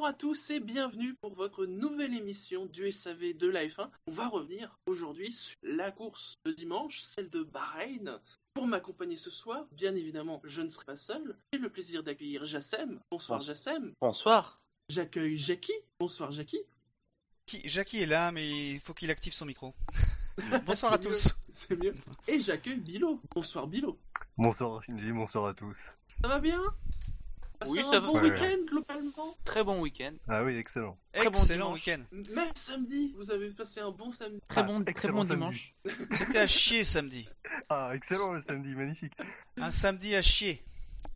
Bonjour à tous et bienvenue pour votre nouvelle émission du SAV de la F1. On va revenir aujourd'hui sur la course de dimanche, celle de Bahreïn. Pour m'accompagner ce soir, bien évidemment, je ne serai pas seul. J'ai le plaisir d'accueillir Jassem. Bonsoir Bonsoir. Jassem. Bonsoir. J'accueille Jackie. Bonsoir Jackie. Qui- Jackie est là, mais il faut qu'il active son micro. Bonsoir à mieux, tous. C'est mieux. Et j'accueille Bilo. Bonsoir Bilo. Bonsoir Shinji, bonsoir à tous. Ça va bien? Oui, un ça bon week-end globalement. Très bon week-end. Ah oui, excellent. Très bon Excellent dimanche. week-end. Même samedi, vous avez passé un bon samedi. Très Ah, bon, très bon samedi. dimanche. C'était à chier samedi. Ah, excellent le samedi, magnifique. Un samedi à chier.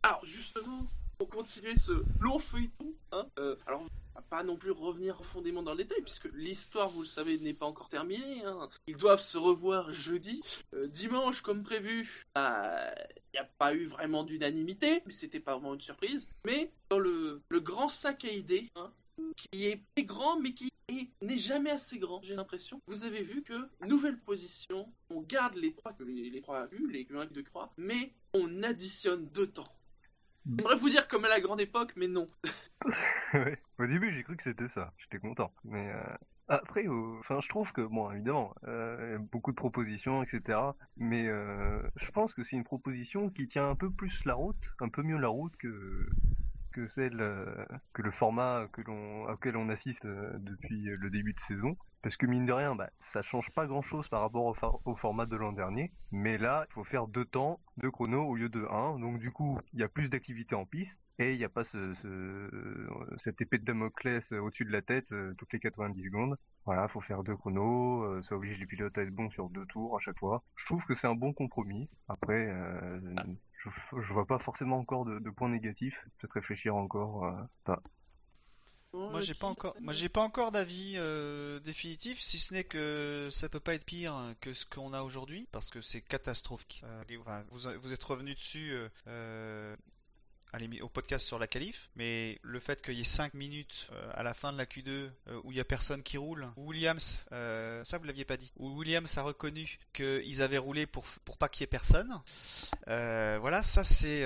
Alors justement, pour continuer ce long feuilleton, hein, euh, alors pas non plus revenir profondément dans le détail, puisque l'histoire, vous le savez, n'est pas encore terminée. hein. Ils doivent se revoir jeudi. Euh, dimanche, comme prévu, il n'y a pas eu vraiment d'unanimité, mais c'était pas vraiment une surprise. Mais dans le, grand sac à idées, hein, qui est grand, mais qui est- n'est jamais assez grand, j'ai l'impression. Vous avez vu que, nouvelle position, on garde les trois les, les trois U, les Q1 et Q2 croix, mais on additionne deux temps. J'aimerais vous dire comme à la grande époque, mais non. Au début, j'ai cru que c'était ça. J'étais content. Mais euh, après, enfin, je trouve que, bon, évidemment, euh, beaucoup de propositions, etc. Mais euh, je pense que c'est une proposition qui tient un peu plus la route, un peu mieux la route que que celle que le format que l'on auquel on assiste euh, depuis le début de saison. Parce que mine de rien, bah, ça change pas grand chose par rapport au, format de l'an dernier. Mais là, il faut faire deux temps, deux chronos au lieu de un. Donc du coup, il y a plus d'activité en piste et il n'y a pas ce, euh, cette épée de Damoclès euh, au-dessus de la tête toutes les 90 secondes. Voilà, faut faire deux chronos, ça oblige les pilotes à être bons sur deux tours à chaque fois. Je trouve que c'est un bon compromis. Après, je, je vois pas forcément encore de, de points négatifs. Peut-être réfléchir encore. euh, Moi, j'ai pas encore, moi, j'ai pas encore d'avis euh, définitif, si ce n'est que ça peut pas être pire que ce qu'on a aujourd'hui, parce que c'est catastrophique. Euh, enfin, vous, vous êtes revenu dessus euh, au podcast sur la qualif, mais le fait qu'il y ait 5 minutes euh, à la fin de la Q2 euh, où il y a personne qui roule, où Williams, euh, ça vous l'aviez pas dit, où Williams a reconnu qu'ils avaient roulé pour pour pas qu'il y ait personne. Voilà, ça c'est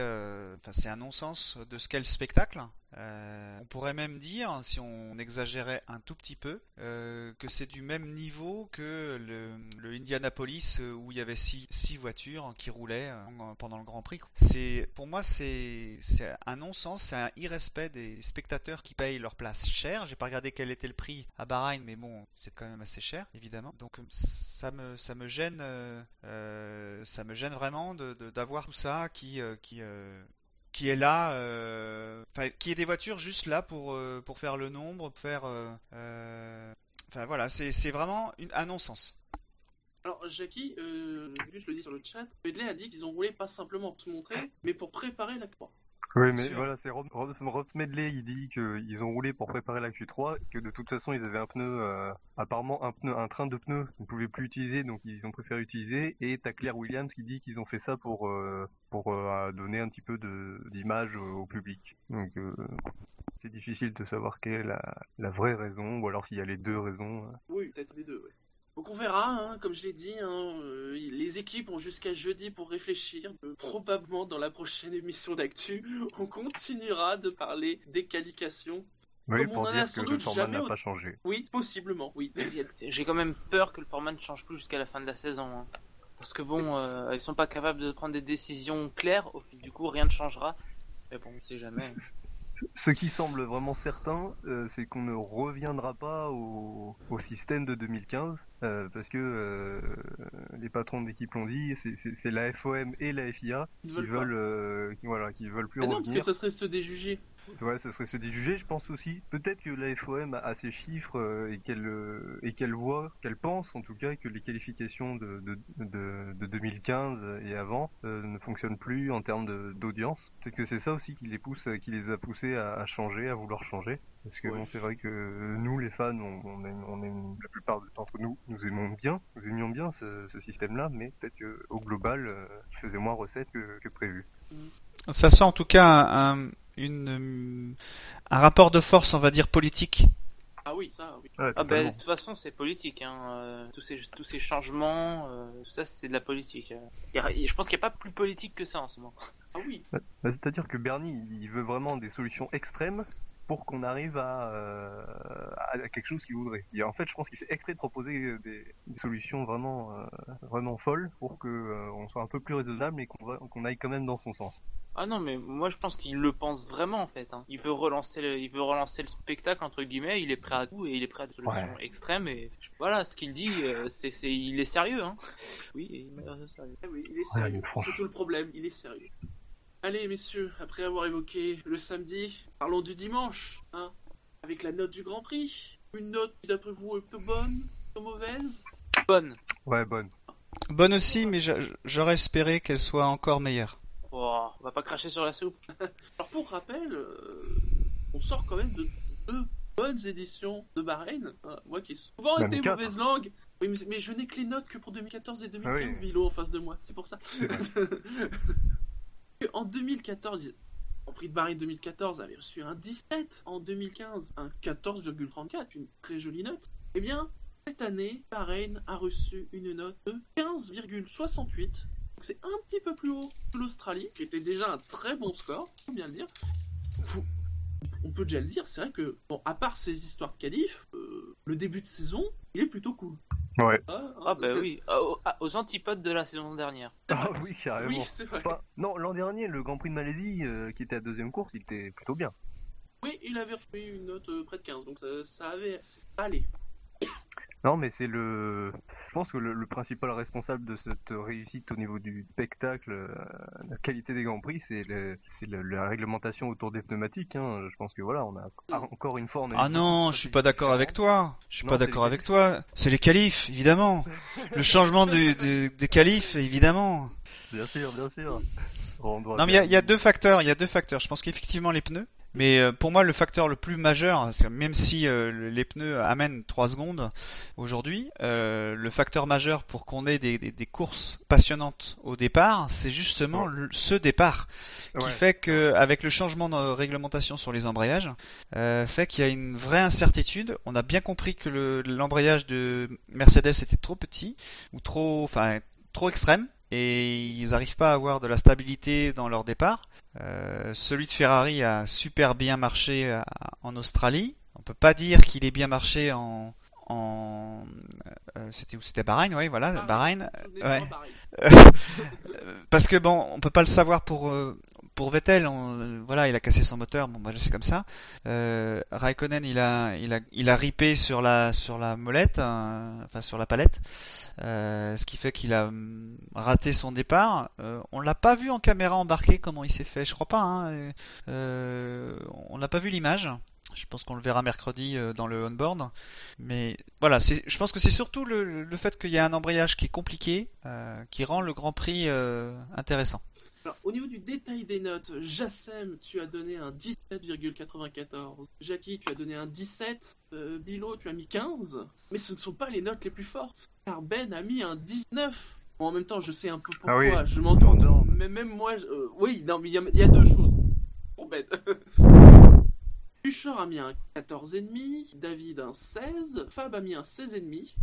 c'est un non-sens de ce qu'est le spectacle. Euh, on pourrait même dire, si on exagérait un tout petit peu, euh, que c'est du même niveau que le, Indianapolis euh, où il y avait six, voitures qui roulaient pendant le Grand Prix. C'est, pour moi, c'est, un non-sens, c'est un irrespect des spectateurs qui payent leur place cher. J'ai pas regardé quel était le prix à Bahreïn, mais bon, c'est quand même assez cher, évidemment. Donc ça me, ça me gêne, ça me gêne vraiment de, de- d'avoir tout ça qui, qui qui est là, euh, qui est des voitures juste là pour euh, pour faire le nombre, pour faire, euh, euh, enfin voilà, c'est vraiment une, un non-sens. Alors, Jackie, euh, je le dis sur le chat, Medley a dit qu'ils ont roulé pas simplement pour se montrer, mais pour préparer la croix. Oui, mais voilà, c'est Rob, Rob- Rob Smedley, il dit qu'ils ont roulé pour préparer la Q3, que de toute façon ils avaient un pneu, euh, apparemment un pneu, un train de pneus qu'ils ne pouvaient plus utiliser, donc ils ont préféré utiliser. Et t'as Claire Williams qui dit qu'ils ont fait ça pour euh, pour euh, donner un petit peu de d'image au, au public. Donc euh, c'est difficile de savoir quelle est la, la vraie raison, ou alors s'il y a les deux raisons. Oui, peut-être les deux, ouais. Donc on verra, hein, comme je l'ai dit, hein, euh, les équipes ont jusqu'à jeudi pour réfléchir. Euh, probablement dans la prochaine émission d'actu, on continuera de parler des qualifications. Oui, Comme on pour en a dire sans que le doute format n'a pas changé. Oui, possiblement, oui. J'ai quand même peur que le format ne change plus jusqu'à la fin de la saison. hein. Parce que bon, euh, ils sont pas capables de prendre des décisions claires. Au fil du coup, rien ne changera. Mais bon, on sait jamais. Ce qui semble vraiment certain, euh, c'est qu'on ne reviendra pas au, au système de 2015, euh, parce que euh, les patrons d'équipe l'ont dit, c'est- la FOM et la FIA qui veulent euh, qui, voilà, qui veulent plus Mais non, parce que revenir. ça serait se déjuger. Ouais, ça serait se déjuger, je pense aussi. Peut-être que la FOM a, a ses chiffres et qu'elle et qu'elle voit, qu'elle pense en tout cas que les qualifications de, de, de, de 2015 et avant ne fonctionnent plus en termes d'audience. Peut-être que c'est ça aussi qui les pousse, qui les a poussés à, à changer, à vouloir changer. Parce que Ouais. bon, c'est vrai que nous, les fans, on, on aime, on aime la plupart d'entre nous, nous aimons bien, nous aimions bien ce, système-là, mais peut-être qu'au global, euh, il faisait moins recettes que, prévu. Ça sent en tout cas un, une, un rapport de force, on va dire, politique ah oui, ça, oui. ah ben, de toute façon, c'est politique. Hein. Euh, tous, ces, tous ces changements, euh, tout ça, c'est de la politique. je pense qu'il n'y a pas plus politique que ça en ce moment. Ah oui. Bah, c'est-à-dire que Bernie, il veut vraiment des solutions extrêmes pour qu'on arrive à, euh, à, quelque chose qu'il voudrait. Et en fait, je pense qu'il fait exprès de proposer des, solutions vraiment, euh, vraiment folles pour qu'on euh, on soit un peu plus raisonnable et qu'on aille quand même dans son sens. Ah non, mais moi je pense qu'il le pense vraiment en fait. Hein. Il veut relancer, le, il veut relancer le spectacle entre guillemets. Il est prêt à tout et il est prêt à des solutions extrêmes. Et voilà, ce qu'il dit, c'est, il est sérieux. Hein. Oui, il, ah oui, il est sérieux. c'est tout le problème. Il est sérieux. Allez, messieurs, après avoir évoqué le samedi, parlons du dimanche, hein, avec la note du Grand Prix. Une note qui, d'après vous, est plutôt bonne, plutôt mauvaise? Bonne. Ouais, bonne. Bonne aussi, mais j'aurais espéré qu'elle soit encore meilleure. Oh, on va pas cracher sur la soupe. Alors, pour rappel, euh, on sort quand même de deux bonnes éditions de Bahreïn. Hein, moi qui ai souvent été mauvaise langue. Oui, mais, je n'ai que les notes que pour 2014 et 2015, ah Milo, en face de moi. C'est pour ça. En 2014, en prix de Bahreïn 2014 avait reçu un 17, en 2015 un 14,34, une très jolie note. Eh bien, cette année, Bahreïn a reçu une note de 15,68. C'est un petit peu plus haut que l'Australie, qui était déjà un très bon score, faut bien le dire. On peut déjà le dire, c'est vrai que, bon, à part ces histoires de qualif, euh, le début de saison, il est plutôt cool. Ouais. Ah, ah bah oui, ah, ah, aux, antipodes de la saison dernière. Ah oui, carrément. Oui, c'est vrai. non, l'an dernier, le Grand Prix de Malaisie, euh, qui était à deuxième course, il était plutôt bien. Oui, il avait reçu une note euh, près de 15, donc ça, ça avait allé. Non, mais c'est le. Je pense que le, principal responsable de cette réussite au niveau du spectacle, euh, la qualité des grands prix, c'est la réglementation autour des pneumatiques. Hein. Je pense que voilà, on a encore une fois. ah non, je suis pas d'accord avec toi. Je suis pas d'accord avec toi. C'est les qualifs, évidemment. le changement des qualifs, évidemment. Bien sûr, bien sûr. non, mais il y, a deux facteurs. Il y a deux facteurs. Je pense qu'effectivement les pneus. Mais euh, pour moi, le facteur le plus majeur, même si euh, les pneus amènent 3 secondes aujourd'hui, euh, le facteur majeur pour qu'on ait des, des, courses passionnantes au départ, c'est justement ce départ qui fait que, avec le changement de réglementation sur les embrayages, fait qu'il y a une vraie incertitude. On a bien compris que l'embrayage de Mercedes était trop petit ou trop, enfin, trop extrême et ils n'arrivent pas à avoir de la stabilité dans leur départ. Euh, celui de Ferrari a super bien marché euh, en Australie. On peut pas dire qu'il ait bien marché en, en euh, c'était où? C'était Bahreïn oui voilà Bahreïn ouais. parce que bon on peut pas le savoir pour pour Vettel, voilà, il a cassé son moteur, bon bah c'est comme ça. Euh, Raikkonen, il a, il a, il a ripé sur la, sur la molette, hein, enfin sur la palette, euh, ce qui fait qu'il a hum, raté son départ. Euh, on l'a pas vu en caméra embarquée comment il s'est fait, je crois pas. Hein, euh, on n'a pas vu l'image. Je pense qu'on le verra mercredi euh, dans le on-board. Mais voilà, je pense que c'est surtout le, fait qu'il y a un embrayage qui est compliqué euh, qui rend le Grand Prix euh, intéressant. Alors, au niveau du détail des notes, Jassem, tu as donné un 17,94. Jackie, tu as donné un 17. Euh, Bilo, tu as mis 15. Mais ce ne sont pas les notes les plus fortes. Car Ben a mis un 19. Bon, en même temps, je sais un peu pourquoi. Ah je m'entends. Mais même moi, euh, oui, non, mais il y, a deux choses. Bon, Ben. Bouchard a mis un 14,5. David un 16. Fab a mis un 16,5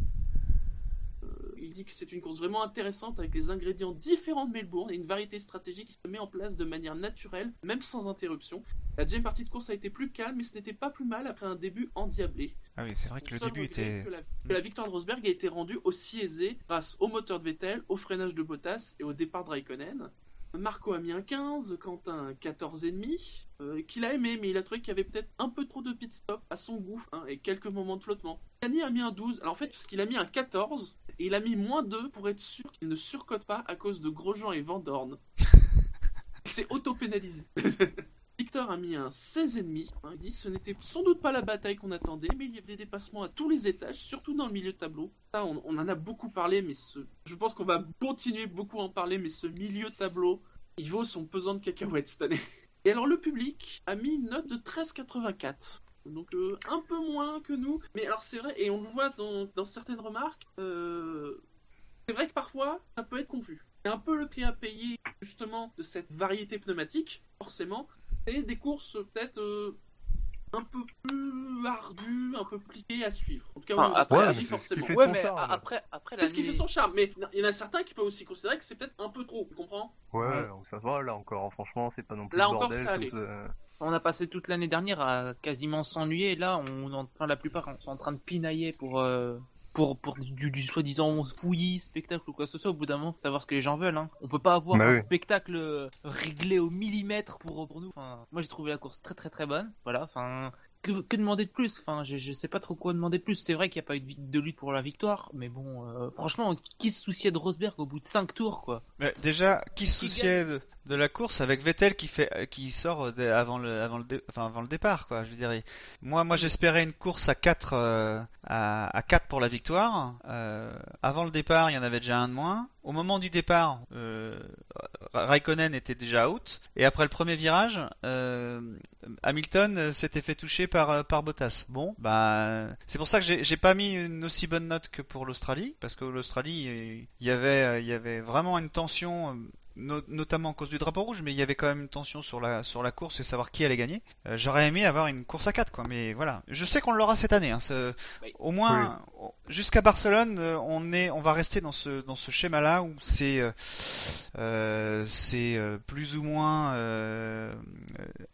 il dit que c'est une course vraiment intéressante avec des ingrédients différents de Melbourne et une variété stratégique qui se met en place de manière naturelle, même sans interruption. La deuxième partie de course a été plus calme, mais ce n'était pas plus mal après un début endiablé. Ah oui, c'est vrai que le début était. Que la, victoire de Rosberg a été rendue aussi aisée grâce au moteur de Vettel, au freinage de Bottas et au départ de Raikkonen. Marco a mis un 15, Quentin un 14,5, euh, qu'il a aimé, mais il a trouvé qu'il y avait peut-être un peu trop de pit stop à son goût, hein, et quelques moments de flottement. Kanye a mis un 12, alors en fait, parce qu'il a mis un 14, et il a mis moins 2 pour être sûr qu'il ne surcote pas à cause de Grosjean et Vandorn. il s'est auto-pénalisé. Victor a mis un 16,5. Hein, il dit ce n'était sans doute pas la bataille qu'on attendait, mais il y avait des dépassements à tous les étages, surtout dans le milieu tableau. Ça, on, en a beaucoup parlé, mais je pense qu'on va continuer beaucoup à en parler, mais ce milieu tableau, il vaut son pesant de cacahuètes cette année. Et alors le public a mis une note de 13,84. donc un peu moins que nous. Mais alors c'est vrai, et on le voit dans, dans certaines remarques, c'est vrai que parfois ça peut être confus. C'est un peu le prix à payer justement de cette variété pneumatique, forcément, et des courses peut-être un peu plus ardu, un peu compliqué à suivre. En tout cas, enfin, après, ouais, forcément. Ouais, mais après, après Qu'est-ce qui fait son charme Mais il y en a certains qui peuvent aussi considérer que c'est peut-être un peu trop, tu comprends? Ouais, ouais, ça va, là encore, franchement, c'est pas non plus Là bordel, encore, ça allait. tout, euh... On a passé toute l'année dernière à quasiment s'ennuyer. Là, on entend la plupart sont en train de pinailler pour euh, pour, pour du, du soi-disant fouillis, spectacle ou quoi que ce soit, au bout d'un moment, savoir ce que les gens veulent. Hein. On peut pas avoir Bah un oui. spectacle euh, réglé au millimètre pour, pour nous. Enfin, moi, j'ai trouvé la course très très très bonne. Voilà, enfin, que, que demander de plus? Enfin, je, je sais pas trop quoi demander de plus. C'est vrai qu'il n'y a pas eu de, lutte pour la victoire, mais bon, euh, franchement, qui se souciait de Rosberg au bout de 5 tours, quoi? Mais déjà, qui se souciait de, de la course avec Vettel qui fait, euh, qui sort de- avant le, avant le, enfin avant le départ, quoi. Je moi, moi, j'espérais une course à 4 à, à 4 pour la victoire. Euh, avant le départ, il y en avait déjà un de moins. Au moment du départ, euh, Raikkonen était déjà out. Et après le premier virage, euh, Hamilton euh, s'était fait toucher par, euh, par Bottas. Bon, bah, c'est pour ça que j'ai pas mis une aussi bonne note que pour l'Australie, parce que l'Australie, euh, il y avait, euh, il y avait vraiment une tension. No- notamment à cause du drapeau rouge, mais il y avait quand même une tension sur la sur la course et savoir qui allait gagner. Euh, J'aurais aimé avoir une course à 4 quoi, mais voilà. Je sais qu'on l'aura cette année. Hein, ce- Oui. Au moins jusqu'à Barcelone, euh, on est on va rester dans ce dans ce schéma là où c'est euh, euh, c'est plus ou moins euh,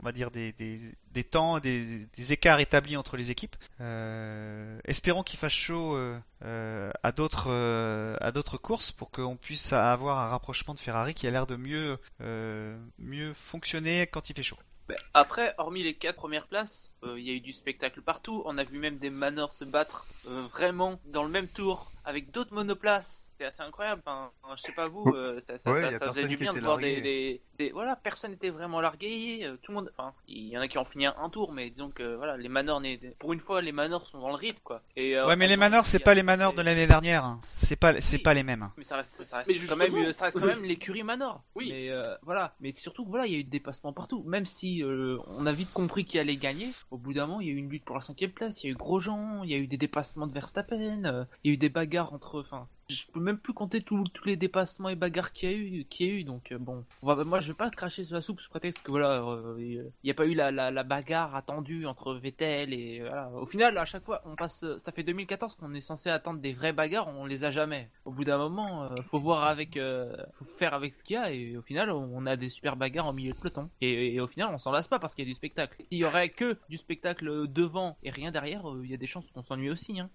on va dire des des, des temps, des, des écarts établis entre les équipes. Euh, espérons qu'il fasse chaud à d'autres euh, à d'autres courses pour qu'on puisse avoir un rapprochement de Ferrari qui a l'air de mieux euh, mieux fonctionner quand il fait chaud. Ben, Après, hormis les quatre premières places, euh, il y a eu du spectacle partout. On a vu même des manors se battre euh, vraiment dans le même tour avec d'autres monoplaces. C'était assez incroyable. Enfin, je sais pas vous, euh, ça, ça, Ouais, ça- y a ça faisait du bien de voir des, largué. des, des- Voilà, personne n'était vraiment largué. euh, tout le monde. Enfin, il y en a qui ont fini un, tour, mais disons que voilà, les manors, pour une fois, les manors sont dans le rythme, quoi. Et, euh, Ouais, mais les manors, c'est pas les manors de l'année dernière. hein. C'est pas c'est Oui. pas les mêmes. Mais ça reste, ça reste Mais quand même, ça reste quand même l'écurie Manor. Oui. Mais euh, voilà. Mais surtout, voilà, il y a eu des dépassements partout. Même si euh, on a vite compris qui allait gagner, au bout d'un moment, il y a eu une lutte pour la cinquième place. Il y a eu Grosjean, il y a eu des dépassements de Verstappen, euh, il y a eu des entre. Enfin, je peux même plus compter tous les dépassements et bagarres qu'il y a eu, qu'il y a eu. Donc euh, bon, moi, je vais pas cracher sur la soupe sous prétexte que voilà, euh, il n'y a pas eu la, la, bagarre attendue entre Vettel et euh, voilà. Au final, à chaque fois, on passe. Ça fait 2014 qu'on est censé attendre des vraies bagarres, on les a jamais. Au bout d'un moment, euh, faut voir avec, euh, faut faire avec ce qu'il y a et au final, on a des super bagarres au milieu de peloton. Et, au final, on s'en lasse pas parce qu'il y a du spectacle. S'il y aurait que du spectacle devant et rien derrière, euh, il y a des chances qu'on s'ennuie aussi. Hein.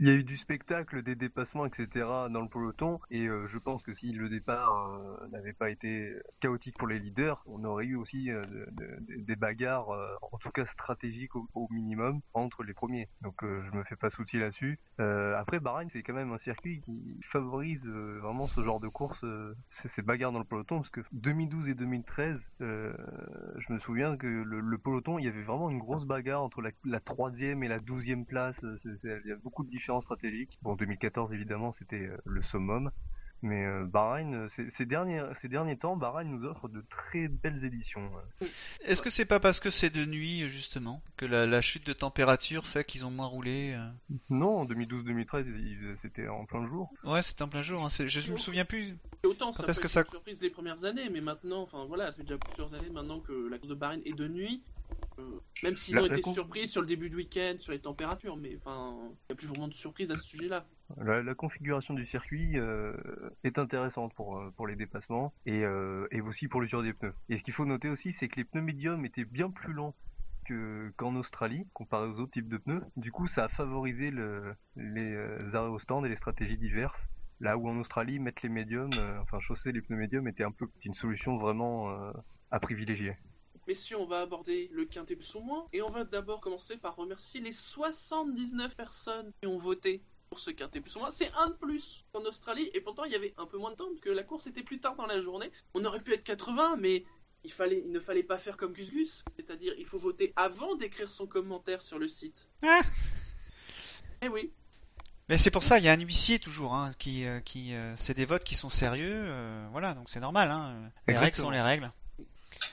Il y a eu du spectacle, des dépassements, etc. dans le peloton, et euh, je pense que si le départ euh, n'avait pas été chaotique pour les leaders, on aurait eu aussi euh, de- de- des bagarres, en tout cas stratégiques au, minimum, entre les premiers. Donc je me fais pas souci là-dessus. Après, Bahreïn, c'est quand même un circuit qui favorise vraiment ce genre de course, ces, bagarres dans le peloton, parce que 2012 et 2013, euh, je me souviens que le, peloton, il y avait vraiment une grosse bagarre entre la, la troisième et la douzième place. il y a beaucoup de différences stratégiques. Bon, 2014 évidemment, c'était euh, le summum. Mais euh, Bahreïn, euh, ces, ces derniers, ces derniers temps, Bahreïn nous offre de très belles éditions. euh. Est-ce que c'est pas parce que c'est de nuit justement que la, la chute de température fait qu'ils ont moins roulé euh? Non, en 2012-2013, il- c'était en plein jour. Ouais, c'était en plein jour. hein. Je me souviens plus. Et autant Quand ça peut que être ça- une surprise les premières années, mais maintenant, enfin voilà, c'est déjà plusieurs années maintenant que la course de Bahreïn est de nuit. Même s'ils La- ont été con- surpris sur le début de week-end, sur les températures, mais enfin, il n'y a plus vraiment de surprise à ce sujet-là. La, la configuration du circuit euh, est intéressante pour, euh, pour les dépassements et, euh, et aussi pour l'usure des pneus. Et ce qu'il faut noter aussi, c'est que les pneus médiums étaient bien plus lents que- qu'en Australie, comparé aux autres types de pneus. Du coup, ça a favorisé le, les arrêts au stand et les stratégies diverses. Là où en Australie, mettre les médiums, euh, enfin chausser les pneus médiums était un peu une solution vraiment euh, à privilégier. Messieurs, on va aborder le quintet plus ou moins, et on va d'abord commencer par remercier les 79 personnes qui ont voté pour ce quintet plus ou moins. C'est un de plus qu'en Australie, et pourtant il y avait un peu moins de temps, parce que la course était plus tard dans la journée. On aurait pu être 80, mais il, fallait, il ne fallait pas faire comme Gus Gus, c'est-à-dire il faut voter avant d'écrire son commentaire sur le site. Ah Eh oui, Mais c'est pour ça, il y a un huissier toujours, hein, qui, euh, qui, euh, c'est des votes qui sont sérieux, euh, voilà, donc c'est normal, hein. Les règles sont les règles.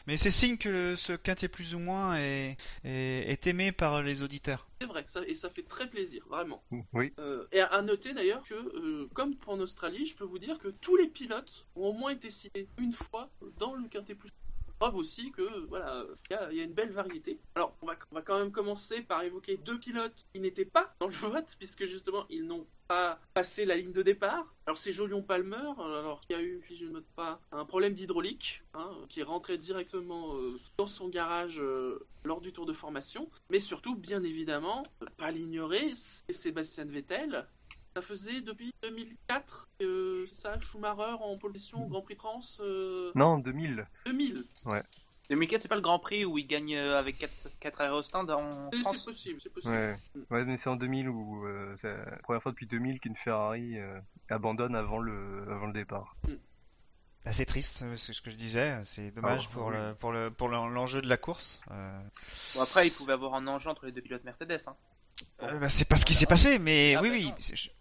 Mais c'est signe que ce quintet plus ou moins est, est, aimé par les auditeurs. C'est vrai, ça, et ça fait très plaisir, vraiment. Oui. Euh, et à noter d'ailleurs que, euh, comme pour en Australie, je peux vous dire que tous les pilotes ont au moins été cités une fois dans le quintet plus preuve aussi que voilà, il y, a une belle variété. Alors, on va, on va quand même commencer par évoquer deux pilotes qui n'étaient pas dans le vote, puisque justement, ils n'ont pas passé la ligne de départ. Alors, c'est Jolion Palmer, alors qui a eu, si je ne note pas, un problème d'hydraulique, hein, qui est rentré directement euh, dans son garage euh, lors du tour de formation. Mais surtout, bien évidemment, pas l'ignorer, c'est Sébastien Vettel, ça faisait depuis 2004 que ça, Schumacher en position au Grand Prix de France euh... Non, 2000. 2000 Ouais. 2004, c'est pas le Grand Prix où il gagne euh, avec 4, 4 aérostands en France C'est possible, c'est possible. Ouais. ouais, mais c'est en 2000 où euh, c'est la première fois depuis 2000 qu'une Ferrari euh, abandonne avant le, avant le départ. Mm. Bah, c'est triste, c'est ce que je disais. C'est dommage Oh, pour, oui. le, pour, le, pour l'enjeu de la course. Euh, Bon, après, il pouvait avoir un enjeu entre les deux pilotes Mercedes. Hein. euh, bah, c'est pas ce qui s'est passé, mais Ah, oui, bah oui.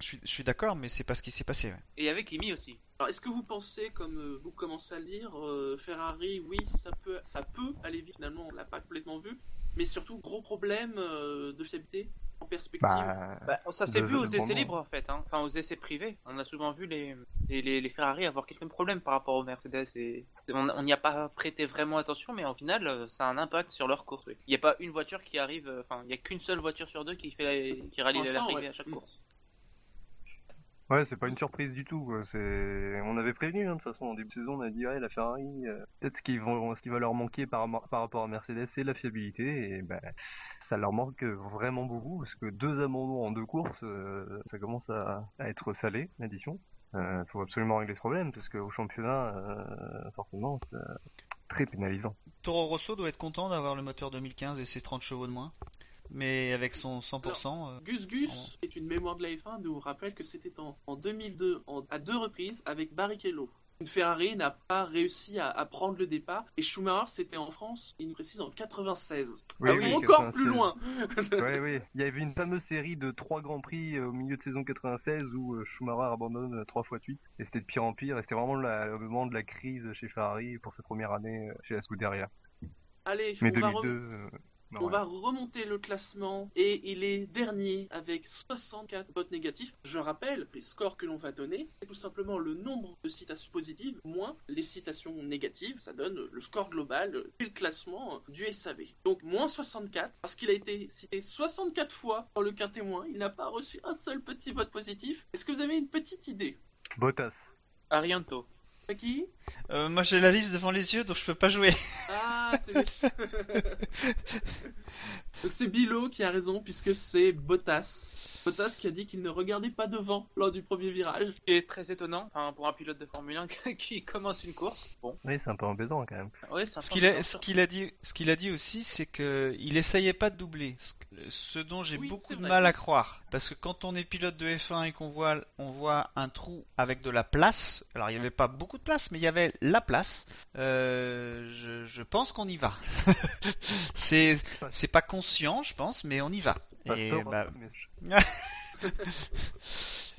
Je, suis, je suis d'accord, mais c'est pas ce qui s'est passé. ouais. Et avait Kimi aussi. Alors, est-ce que vous pensez, comme euh, vous commencez à le dire, euh, Ferrari, oui, ça peut, ça peut aller vite, finalement, on l'a pas complètement vu, mais surtout, gros problème euh, de fiabilité en perspective. Bah, Bah, ça s'est vu aux essais libres en fait, hein. enfin aux essais privés. On a souvent vu les, les, les, les Ferrari avoir quelques problèmes par rapport aux Mercedes. Et on n'y a pas prêté vraiment attention, mais en final, euh, ça a un impact sur leur course. oui. Il n'y a pas une voiture qui arrive, enfin, il n'y a qu'une seule voiture sur deux qui, fait la- qui rallie ouais. à chaque Mm. course. Ouais, c'est pas une surprise du tout. on avait prévenu hein, de toute façon en début de saison, on a dit ouais la Ferrari, euh, peut-être ce qui va leur manquer par, rapport à Mercedes, c'est la fiabilité et ben ça leur manque vraiment beaucoup parce que deux abandons en deux courses, euh, ça commence à, à être salé l'addition. Euh, faut absolument régler ce problème parce qu'au championnat, euh, forcément, c'est très pénalisant. Toro Rosso doit être content d'avoir le moteur 2015 et ses 30 chevaux de moins. Mais avec son 100%, euh, Gus Gus est une mémoire de la F1 nous rappelle que c'était en, en 2002, en- à deux reprises, avec Barrichello. Une Ferrari n'a pas réussi à, à prendre le départ, et Schumacher, c'était en France, il nous précise, en 96. Oui, Ah oui, encore 96. plus loin oui. Il y avait une fameuse série de trois grands prix euh, au milieu de saison 96 où euh, Schumacher abandonne trois fois de suite. Et c'était de pire en pire. Et c'était vraiment la- le moment de la crise chez Ferrari pour sa première année chez la Scuderia. Allez, Mais on va, 2002. re- euh, non, on ouais. va remonter le classement, et il est dernier avec 64 votes négatifs. Je rappelle, les scores que l'on va donner, c'est tout simplement le nombre de citations positives moins les citations négatives. Ça donne le score global et le classement du SAV. Donc moins 64, parce qu'il a été cité 64 fois dans le quintet moins, il n'a pas reçu un seul petit vote positif. Est-ce que vous avez une petite idée? Bottas. Arianto. Qui? Euh, moi j'ai la liste devant les yeux donc je peux pas jouer. Ah, c'est lui. Donc c'est Bilo qui a raison puisque c'est Bottas. Bottas qui a dit qu'il ne regardait pas devant lors du premier virage. Est très étonnant enfin, pour un pilote de Formule 1 qui commence une course. Bon, Oui, c'est un peu embêtant quand même. ouais, c'est un Ce qu'il a, ce qu'il a dit, ce qu'il a dit aussi, c'est que il essayait pas de doubler. Ce, dont j'ai Oui, beaucoup de mal à croire, parce que quand on est pilote de F1 et qu'on voit, on voit un trou avec de la place. Alors il y avait pas beaucoup de place, mais il y avait la place. euh, je, je pense qu'on y va. c'est, c'est pas conscient, je pense, mais on y va. Et bah, mais-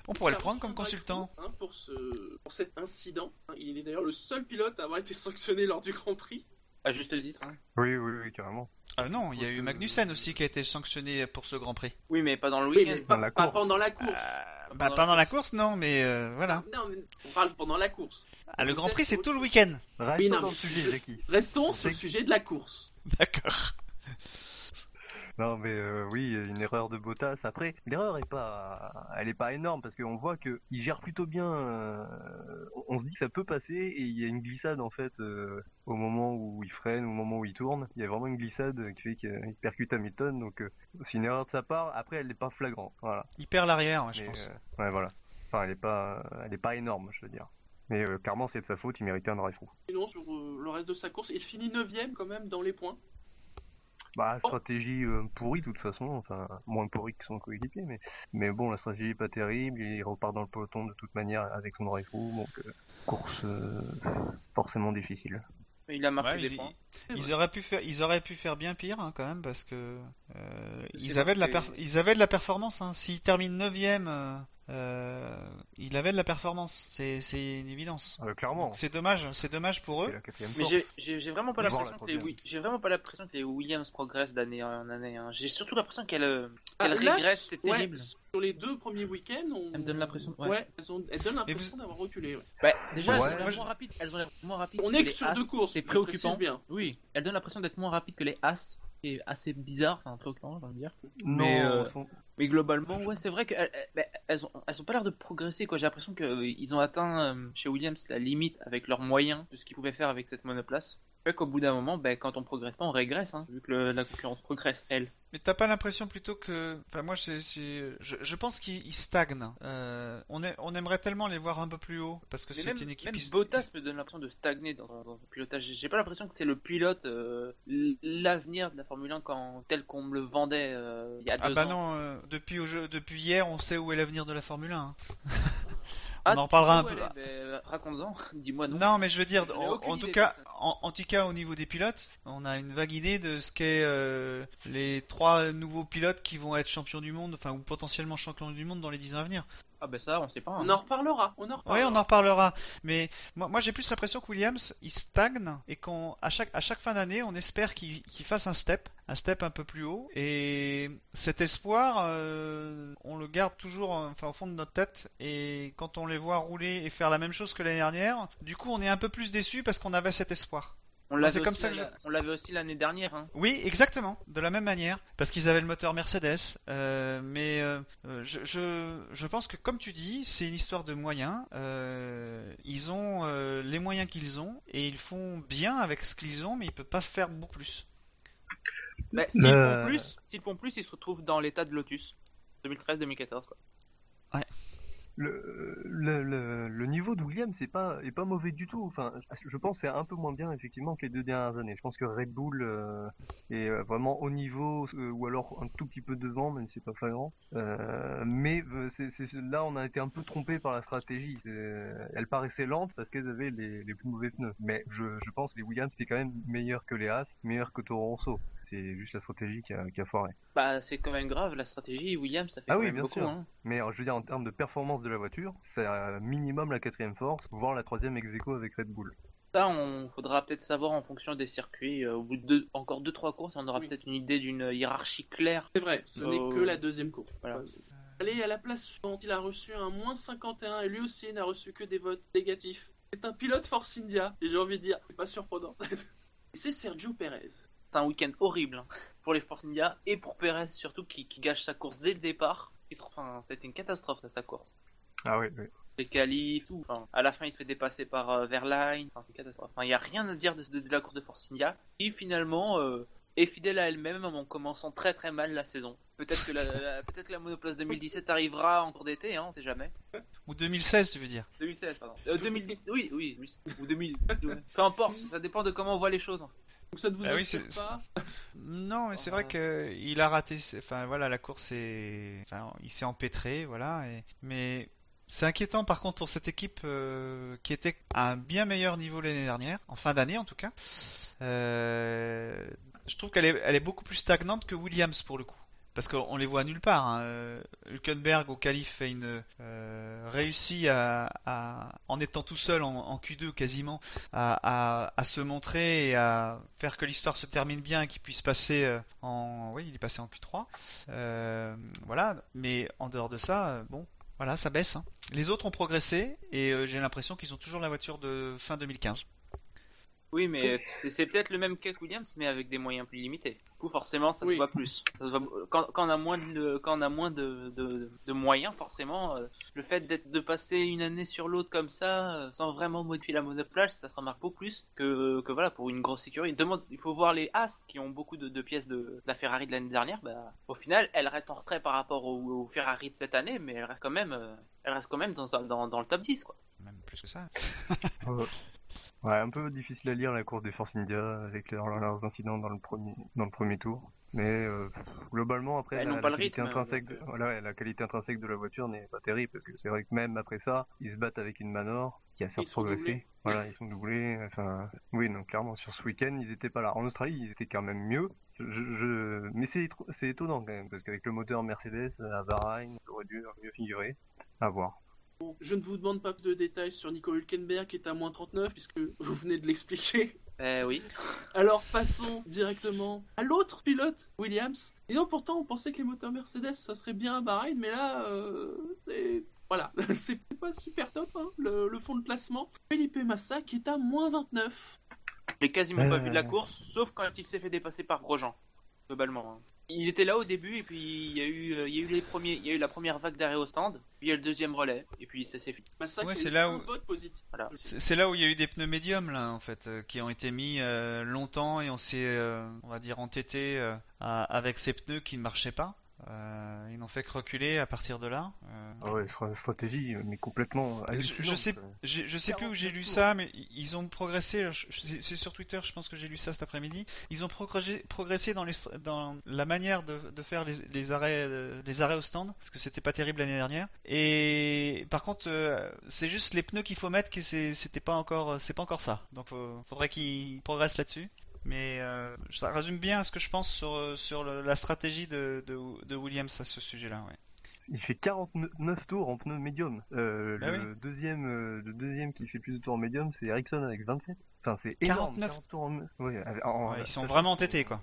on pourrait le prendre comme consultant. hein, pour, ce, pour cet incident. Hein, Il est d'ailleurs le seul pilote à avoir été sanctionné lors du Grand Prix. À juste titre. hein. Oui, oui, oui, carrément. Ah non, il y a eu Magnussen aussi qui a été sanctionné pour ce Grand Prix. Oui, mais pas dans le week-end. pas, pas course. pendant la course. Euh, bah, pas dans la course, non, mais euh, voilà. Non, mais on parle pendant la course. Ah, le Grand Prix, c'est tout le week-end. Oui, non, le sujet. Restons On sur le sujet de la course. D'accord. Non, mais euh, oui, une erreur de Bottas. Après, l'erreur est pas, elle est pas énorme parce qu'on voit que il gère plutôt bien. euh, On se dit que ça peut passer et il y a une glissade en fait euh, au moment où il freine, au moment où il tourne. Il y a vraiment une glissade qui fait qu'il percute Hamilton. Donc euh, c'est une erreur de sa part. Après, elle n'est pas flagrante. Voilà. Il perd l'arrière, ouais, je Mais, pense. euh, ouais, voilà. Enfin, elle est pas, elle est pas énorme, je veux dire. Mais euh, clairement, c'est de sa faute. Il méritait un drive through. Sinon, sur euh, le reste de sa course, il finit 9ème quand même dans les points. Bah, stratégie euh, pourrie de toute façon, enfin moins pourrie que son coéquipier, mais mais bon, la stratégie est pas terrible, il repart dans le peloton de toute manière avec son drive donc euh, course euh, forcément difficile. Il a marqué Ouais, des ils, points. ils auraient pu faire, ils auraient pu faire bien pire hein, quand même parce que euh, ils avaient de la ils avaient de la performance. Hein. S'ils terminent 9 euh, euh, il avait de la performance. C'est une évidence. Ah, clairement. C'est dommage, c'est dommage pour eux. Mais j'ai vraiment pas l'impression que les oui, j'ai vraiment pas l'impression que les Williams progressent d'année en année. Hein. J'ai surtout l'impression qu'elles euh, ah, régressent, c'est terrible. Sur les deux premiers week-ends, on... elles me donnent l'impression. Ouais. elles, donnent l'impression d'avoir reculé. Bah, déjà, elles sont moins rapides. Elles ont moins rapides. On est que sur deux courses. C'est préoccupant. Bien. Oui, elles donnent l'impression d'être moins rapides que les As est assez bizarre, enfin préoccupant, je dire. Mais, euh, mais globalement, ouais, c'est vrai qu'elles elles ont, elles ont pas l'air de progresser, quoi. J'ai l'impression qu'ils ont atteint euh, chez Williams la limite avec leurs moyens de ce qu'ils pouvaient faire avec cette monoplace. Fait qu'au bout d'un moment, ben, quand on progresse pas, on régresse, hein, vu que la concurrence progresse, elle. Mais t'as pas l'impression plutôt que, enfin moi, je, je pense qu'ils stagnent. Euh, on, est, on aimerait tellement les voir un peu plus haut parce que c'est une équipe. Même Bottas me donne l'impression de stagner dans, dans, le pilotage. J'ai pas l'impression que c'est le pilote euh, l'avenir de la Formule 1 quand tel qu'on me le vendait euh, il y a ah deux bah ans. Ah bah non, depuis, depuis hier, on sait où est l'avenir de la Formule 1. On en parlera un peu. Raconte-en, dis-moi non. Non, mais je veux dire, en, tout cas, en, tout cas, au niveau des pilotes, on a une vague idée de ce qu'est euh, les trois nouveaux pilotes qui vont être champions du monde, enfin ou potentiellement champions du monde dans les 10 ans à venir. Ah ben ça, on sait pas. On hein. en reparlera. On en reparlera. Oui, on en reparlera. Mais moi, moi j'ai plus l'impression que Williams, il stagne et qu'à chaque, à chaque fin d'année, on espère qu'il fasse un step, un step un peu plus haut. Et cet espoir, euh, on le garde toujours enfin, au fond de notre tête. Et quand on les voit rouler et faire la même chose que l'année dernière, du coup, on est un peu plus déçu parce qu'on avait cet espoir. On l'avait comme ça on l'avait aussi l'année dernière. Hein. Oui, exactement, de la même manière, parce qu'ils avaient le moteur Mercedes. Euh, mais euh, je, je, je, pense que comme tu dis, c'est une histoire de moyens. Euh, ils ont les moyens qu'ils ont et ils font bien avec ce qu'ils ont, mais ils peuvent pas faire beaucoup plus. Bah, s'ils font plus, s'ils font plus, ils se retrouvent dans l'état de Lotus 2013-2014. Ouais le, niveau de Williams c'est pas est pas mauvais du tout. Enfin, je pense c'est un peu moins bien effectivement que les deux dernières années. Je pense que Red Bull euh, est euh, vraiment au niveau euh, ou alors un tout petit peu devant, même si c'est pas flagrant. mais là on a été un peu trompé par la stratégie. elle paraissait lente parce qu'elles avaient les, plus mauvais pneus. Mais je, je pense que les Williams étaient quand même meilleurs que les Haas, meilleurs que Toro Rosso c'est juste la stratégie qui a, qui a, foiré. Bah, c'est quand même grave, la stratégie, Williams, ça fait ah oui, bien beaucoup. Sûr. Hein. Mais je veux dire, en termes de performance de la voiture, c'est minimum la quatrième force, voire la troisième ex avec Red Bull. Ça, on faudra peut-être savoir en fonction des circuits. Euh, au bout de encore 2-3 courses, on aura peut-être une idée d'une hiérarchie claire. C'est vrai, ce n'est que la deuxième course. Voilà. Allez, à la place suivante, il a reçu un moins 51 et lui aussi n'a reçu que des votes négatifs. C'est un pilote Force India, et j'ai envie de dire, c'est pas surprenant. c'est Sergio Perez. C'est un week-end horrible hein, pour les Force India et pour Perez surtout qui, gâche sa course dès le départ. Enfin, ça a été une catastrophe ça, sa course. Ah oui, oui. Les qualifs, tout. Enfin, à la fin, il se fait dépasser par euh, Verline. Enfin, c'est une catastrophe. Enfin, il n'y a rien à dire de, la course de Force India. Et finalement, euh, est fidèle à elle-même en commençant très très mal la saison. Peut-être que la, peut-être la monoplace 2017 arrivera en cours d'été, hein, on sait jamais. Ou 2016, tu veux dire 2016, pardon. 2010, euh, oui, oui, oui. Ou 2000. Peu importe, ça dépend de comment on voit les choses. Donc ça ne vous ah pas Non, mais c'est vrai que il a raté. Enfin voilà, la course est. Enfin, il s'est empêtré, voilà. Et... Mais c'est inquiétant par contre pour cette équipe euh, qui était à un bien meilleur niveau l'année dernière, en fin d'année en tout cas. Euh... Je trouve qu'elle est, elle est beaucoup plus stagnante que Williams pour le coup parce qu'on les voit nulle part. Hein. Hülkenberg au qualif fait une euh, réussit à, en étant tout seul en, Q2 quasiment à, se montrer et à faire que l'histoire se termine bien qu'il puisse passer euh, en oui il est passé en Q3 euh, voilà mais en dehors de ça bon voilà ça baisse hein. les autres ont progressé et j'ai l'impression qu'ils ont toujours la voiture de fin 2015 oui, mais c'est peut-être le même cas que Williams, mais avec des moyens plus limités. Du coup, forcément, ça se voit plus. quand, on a moins de, quand on a moins de, de, moyens, forcément, euh, le fait d'être de passer une année sur l'autre comme ça, euh, sans vraiment modifier la monoplace, ça se remarque beaucoup plus que, que voilà pour une grosse sécurité. Demande, il faut voir les As qui ont beaucoup de, pièces de, la Ferrari de l'année dernière. Bah, au final, elle reste en retrait par rapport au, Ferrari de cette année, mais elle reste quand même, euh, elle reste quand même dans, dans, dans le top 10, quoi. Même plus que ça. Ouais, un peu difficile à lire la course des Force India avec leurs, incidents dans le premier dans le premier tour. Mais euh, globalement après la, qualité intrinsèque de, voilà, la qualité intrinsèque de la voiture n'est pas terrible parce que c'est vrai que même après ça, ils se battent avec une Manor qui a certes progressé. Voilà, ils sont doublés. Enfin, oui, donc clairement sur ce week-end, ils étaient pas là. En Australie, ils étaient quand même mieux Je, je... Mais c'est c'est étonnant quand même, parce qu'avec le moteur Mercedes à Bahreïn, ça aurait dû mieux figurer. À voir. Bon, je ne vous demande pas plus de détails sur Nico Hülkenberg qui est à moins 39 puisque vous venez de l'expliquer. Eh oui. Alors passons directement à l'autre pilote, Williams. Et donc pourtant on pensait que les moteurs Mercedes ça serait bien à Bahreïn, mais là euh, c'est voilà, c'est pas super top hein, le, le, fond de classement. Felipe Massa qui est à moins 29. J'ai quasiment pas vu de la course, sauf quand il s'est fait dépasser par Grosjean, globalement. Hein. Il était là au début et puis il y a eu, il y a eu les premiers, il y a eu la première vague d'arrêt au stand, puis il y a le deuxième relais et puis ça s'est fini. Ouais, qui c'est là où- vote positif. Voilà. C'est c'est là où il y a eu des pneus médiums là en fait, euh, qui ont été mis euh, longtemps et on s'est, euh, on va dire, entêté euh, à- avec ces pneus qui ne marchaient pas. Euh, ils n'ont fait que reculer à partir de là. Euh, Ah ouais, stra- stratégie, mais complètement je, hallucinante. je sais, j'ai- je sais plus où j'ai lu ça, mais ils ont progressé. C'est sur Twitter, je pense que j'ai lu ça cet après-midi. Ils ont progressé, progressé dans, les, stra- dans la manière de, de faire les, les arrêts, euh, les arrêts au stand, parce que c'était pas terrible l'année dernière. Et par contre, euh, c'est juste les pneus qu'il faut mettre, que c'était pas encore, c'est pas encore ça. Donc, faudrait qu'ils progressent là-dessus. Mais euh, ça résume bien ce que je pense sur, euh, sur le- la stratégie de, de, de Williams à ce sujet-là. Ouais. Il fait 49 tours en pneu médium. Euh, Bah le, deuxième, euh, le deuxième qui fait plus de tours en médium, c'est Ericsson avec 27. Enfin, c'est énorme. 49. 40 tours en... ouais, avec- en- Ouais, ils sont vraiment entêtés, quoi.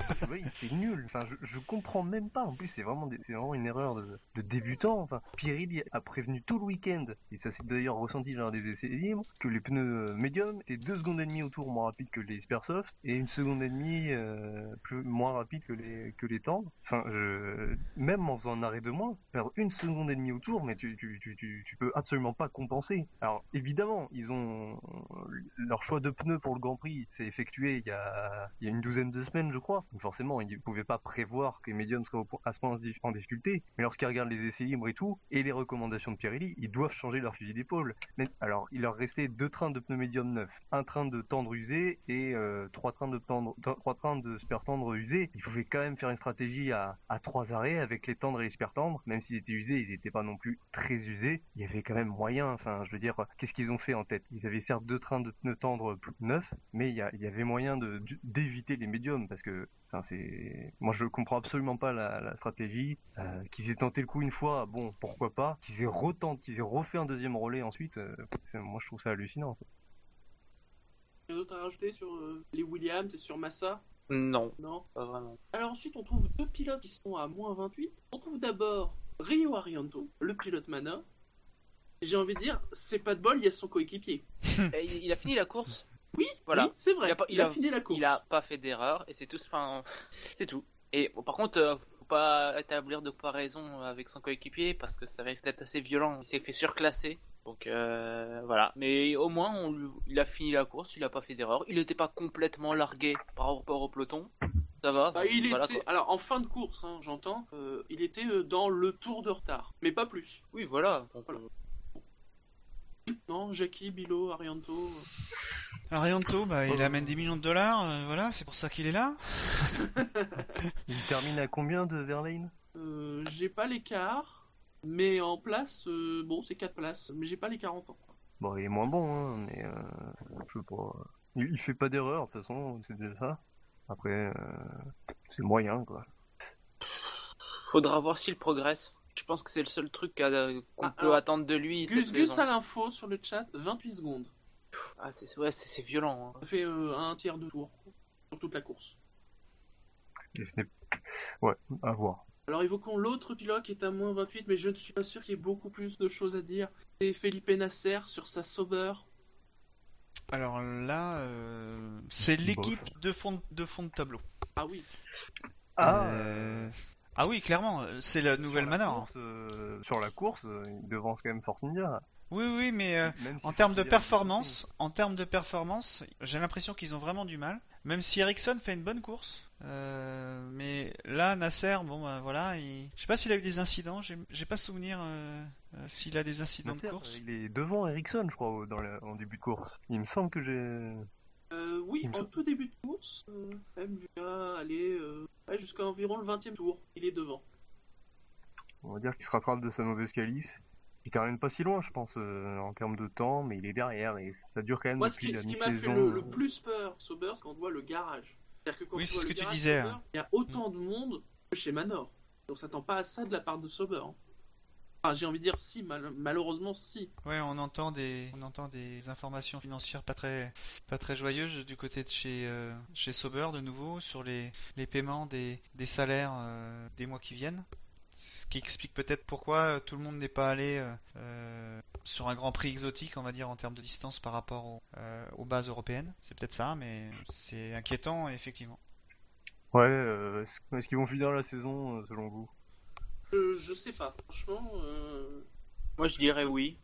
oui, c'est nul. Enfin, je, comprends même pas. En plus, c'est vraiment, des- vraiment une erreur de, débutant. Enfin, Pirelli a prévenu tout le week-end, et ça s'est d'ailleurs ressenti lors des essais libres, que les pneus euh, médiums étaient 2 secondes et demie au tour moins rapides que les Supersoft, et une seconde et demie euh, plus, moins rapide que les, que les tendres. Enfin, même en faisant un arrêt de moins, perdre une seconde et demie au tour, mais tu, peux absolument pas compenser. Alors, évidemment, ils ont leur choix de pneus pour le Grand Prix s'est effectué il y a une douzaine de semaines, je crois. Donc forcément, ils ne pouvaient pas prévoir que les médiums point- à ce point en difficulté. Mais lorsqu'ils regardent les essais libres et tout, et les recommandations de Pirelli, ils doivent changer leur fusil d'épaule. Alors, il leur restait deux trains de pneus médium neufs, un train de tendre usé et euh, trois trains de tendre, trois trains de super tendre usés. Il pouvait quand même faire une stratégie à, trois arrêts avec les tendres et les super tendres, même s'ils étaient usés, ils n'étaient pas non plus très usés. Il y avait quand même moyen. Enfin, je veux dire, qu'est-ce qu'ils ont fait en tête? Ils avaient certes deux trains de pneus tendres neufs, mais il y, y avait moyen d'éviter les médiums parce que Enfin, c'est, moi je comprends absolument pas la, la stratégie. Euh, qu'ils aient tenté le coup une fois, bon, pourquoi pas. Qu'ils aient retenté, qu'ils aient refait un deuxième relais ensuite, euh, c'est- moi je trouve ça hallucinant. en fait. Rien d'autre à rajouter sur euh, les Williams et sur Massa? Non, Non? Pas vraiment. Alors ensuite, on trouve deux pilotes qui sont à moins 28. On trouve d'abord Rio Arianto, le pilote Mana. J'ai envie de dire, c'est pas de bol, il y a son coéquipier. Il il a fini la course. Oui, Voilà. oui, c'est vrai. Il a pas- il, il a, a- fini la course. Il a pas fait d'erreur et c'est tout. Enfin, c'est tout. Et bon, par contre, euh, faut pas établir de comparaison avec son coéquipier parce que ça risque d'être assez violent. Il s'est fait surclasser. Donc euh, voilà. Mais au moins, on il a fini la course, il a pas fait d'erreur. Il n'était pas complètement largué par rapport au peloton. Ça va. Bah, il voilà, était, quoi. alors en fin de course, hein, j'entends, euh, il était euh, dans le tour de retard, mais pas plus. Oui, voilà. Donc, Voilà. Non, Jackie, Bilo, Arianto. Arianto, bah, il amène 10 millions de dollars, euh, voilà, c'est pour ça qu'il est là. Il termine à combien de Verlaine? Euh, j'ai pas l'écart, mais en place, euh, bon, c'est 4 places, mais j'ai pas les 40 ans. Bon, il est moins bon, hein, mais euh, je sais pas. Il, il fait pas d'erreur, de toute façon, c'est déjà ça. Après, euh, c'est moyen, quoi. faudra voir s'il progresse. Je pense que c'est le seul truc qu'on Ah, peut alors, attendre de lui cette Gus, saison. a l'info sur le chat, 28 secondes. Ah, c'est ouais, c'est c'est violent. hein. Ça fait euh, un tiers de tour sur toute la course. Et. Ouais, à voir. Alors évoquons l'autre pilote qui est à moins 28, mais je ne suis pas sûr qu'il y ait beaucoup plus de choses à dire. C'est Felipe Nasser sur sa Sauber. Alors là, euh, c'est l'équipe de fond, de fond de tableau. Ah oui, Euh, ah oui, clairement, c'est la nouvelle sur la Manor. course, euh, sur la course, euh, il devance quand même Force India. Oui, oui, mais euh, si en termes de performance, en termes de performance, j'ai l'impression qu'ils ont vraiment du mal. Même si Ericsson fait une bonne course, euh, mais là Nasser, bon, ben, voilà, il... je sais pas s'il a eu des incidents. J'ai pas souvenir euh, euh, s'il a des incidents Nasser, de course. Il est devant Ericsson, je crois, dans le- en début de course. Il me semble que j'ai. Euh, oui, en tout début de course, euh, même jusqu'à aller euh, ouais, jusqu'à environ le 20 e tour, il est devant. On va dire qu'il se rattrape de sa mauvaise qualif. Il quand même pas si loin, je pense, euh, en termes de temps, mais il est derrière et ça dure quand même Moi, ce qui, la ce qui m'a fait le, le plus peur, Sauber, c'est quand on voit le garage. oui, c'est ce que tu disais. Hein. il y a autant de monde que chez Manor. Donc, on s'attend pas à ça de la part de Sauber. Hein. Enfin, j'ai envie de dire si, malheureusement si. Ouais, on entend des, on entend des informations financières pas très, pas très joyeuses du côté de chez, euh, chez Sauber de nouveau sur les, les paiements des, des salaires euh, des mois qui viennent. Ce qui explique peut-être pourquoi euh, tout le monde n'est pas allé sur un Grand Prix exotique, on va dire, en termes de distance par rapport aux bases européennes. C'est peut-être ça, mais c'est inquiétant, effectivement. Ouais, est-ce qu'ils vont finir la saison, selon vous? Je, sais pas, franchement. Euh, Moi, je dirais oui.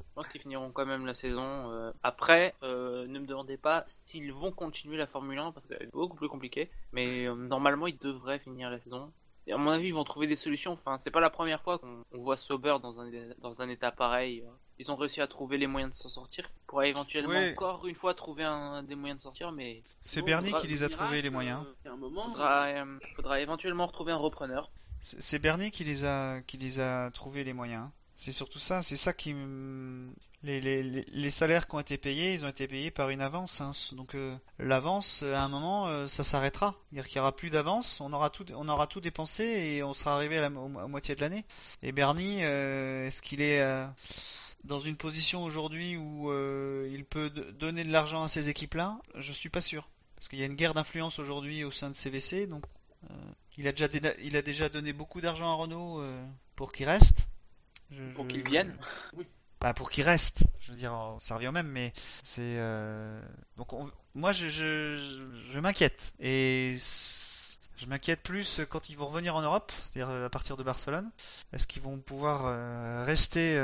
Je pense qu'ils finiront quand même la saison. Euh. Après, euh, ne me demandez pas s'ils vont continuer la Formule 1 parce que c'est beaucoup plus compliqué. Mais normalement, ils devraient finir la saison. Et à mon avis, ils vont trouver des solutions. Enfin, c'est pas la première fois qu'on voit Sauber dans un, dans un état pareil. Ils ont réussi à trouver les moyens de s'en sortir. Pour éventuellement encore une fois trouver un, des moyens de sortir, mais. C'est Bernie qui les a trouvés les moyens. Il un moment. Faudra, faudra éventuellement retrouver un repreneur. C'est Bernier qui les a qui les a trouvé les moyens. C'est surtout ça, c'est ça qui les, salaires qui ont été payés, ils ont été payés par une avance. Hein. Donc euh, l'avance, à un moment, euh, ça s'arrêtera. C'est-à-dire qu'il n'y aura plus d'avance, on aura tout, dépensé et on sera arrivé à la moitié de l'année. Et Bernie, euh, est-ce qu'il est, dans une position aujourd'hui où il peut donner de l'argent à ces équipes-là? Je suis pas sûr, parce qu'il y a une guerre d'influence aujourd'hui au sein de CVC, donc il a déjà, il a déjà donné beaucoup d'argent à Renault euh, pour qu'il reste. pour qu'il vienne bah, pour qu'il reste. Je veux dire, ça revient au même, mais c'est. Euh, donc, moi, je, je, m'inquiète. Et je m'inquiète plus quand ils vont revenir en Europe, c'est-à-dire euh, à partir de Barcelone. Est-ce qu'ils vont pouvoir rester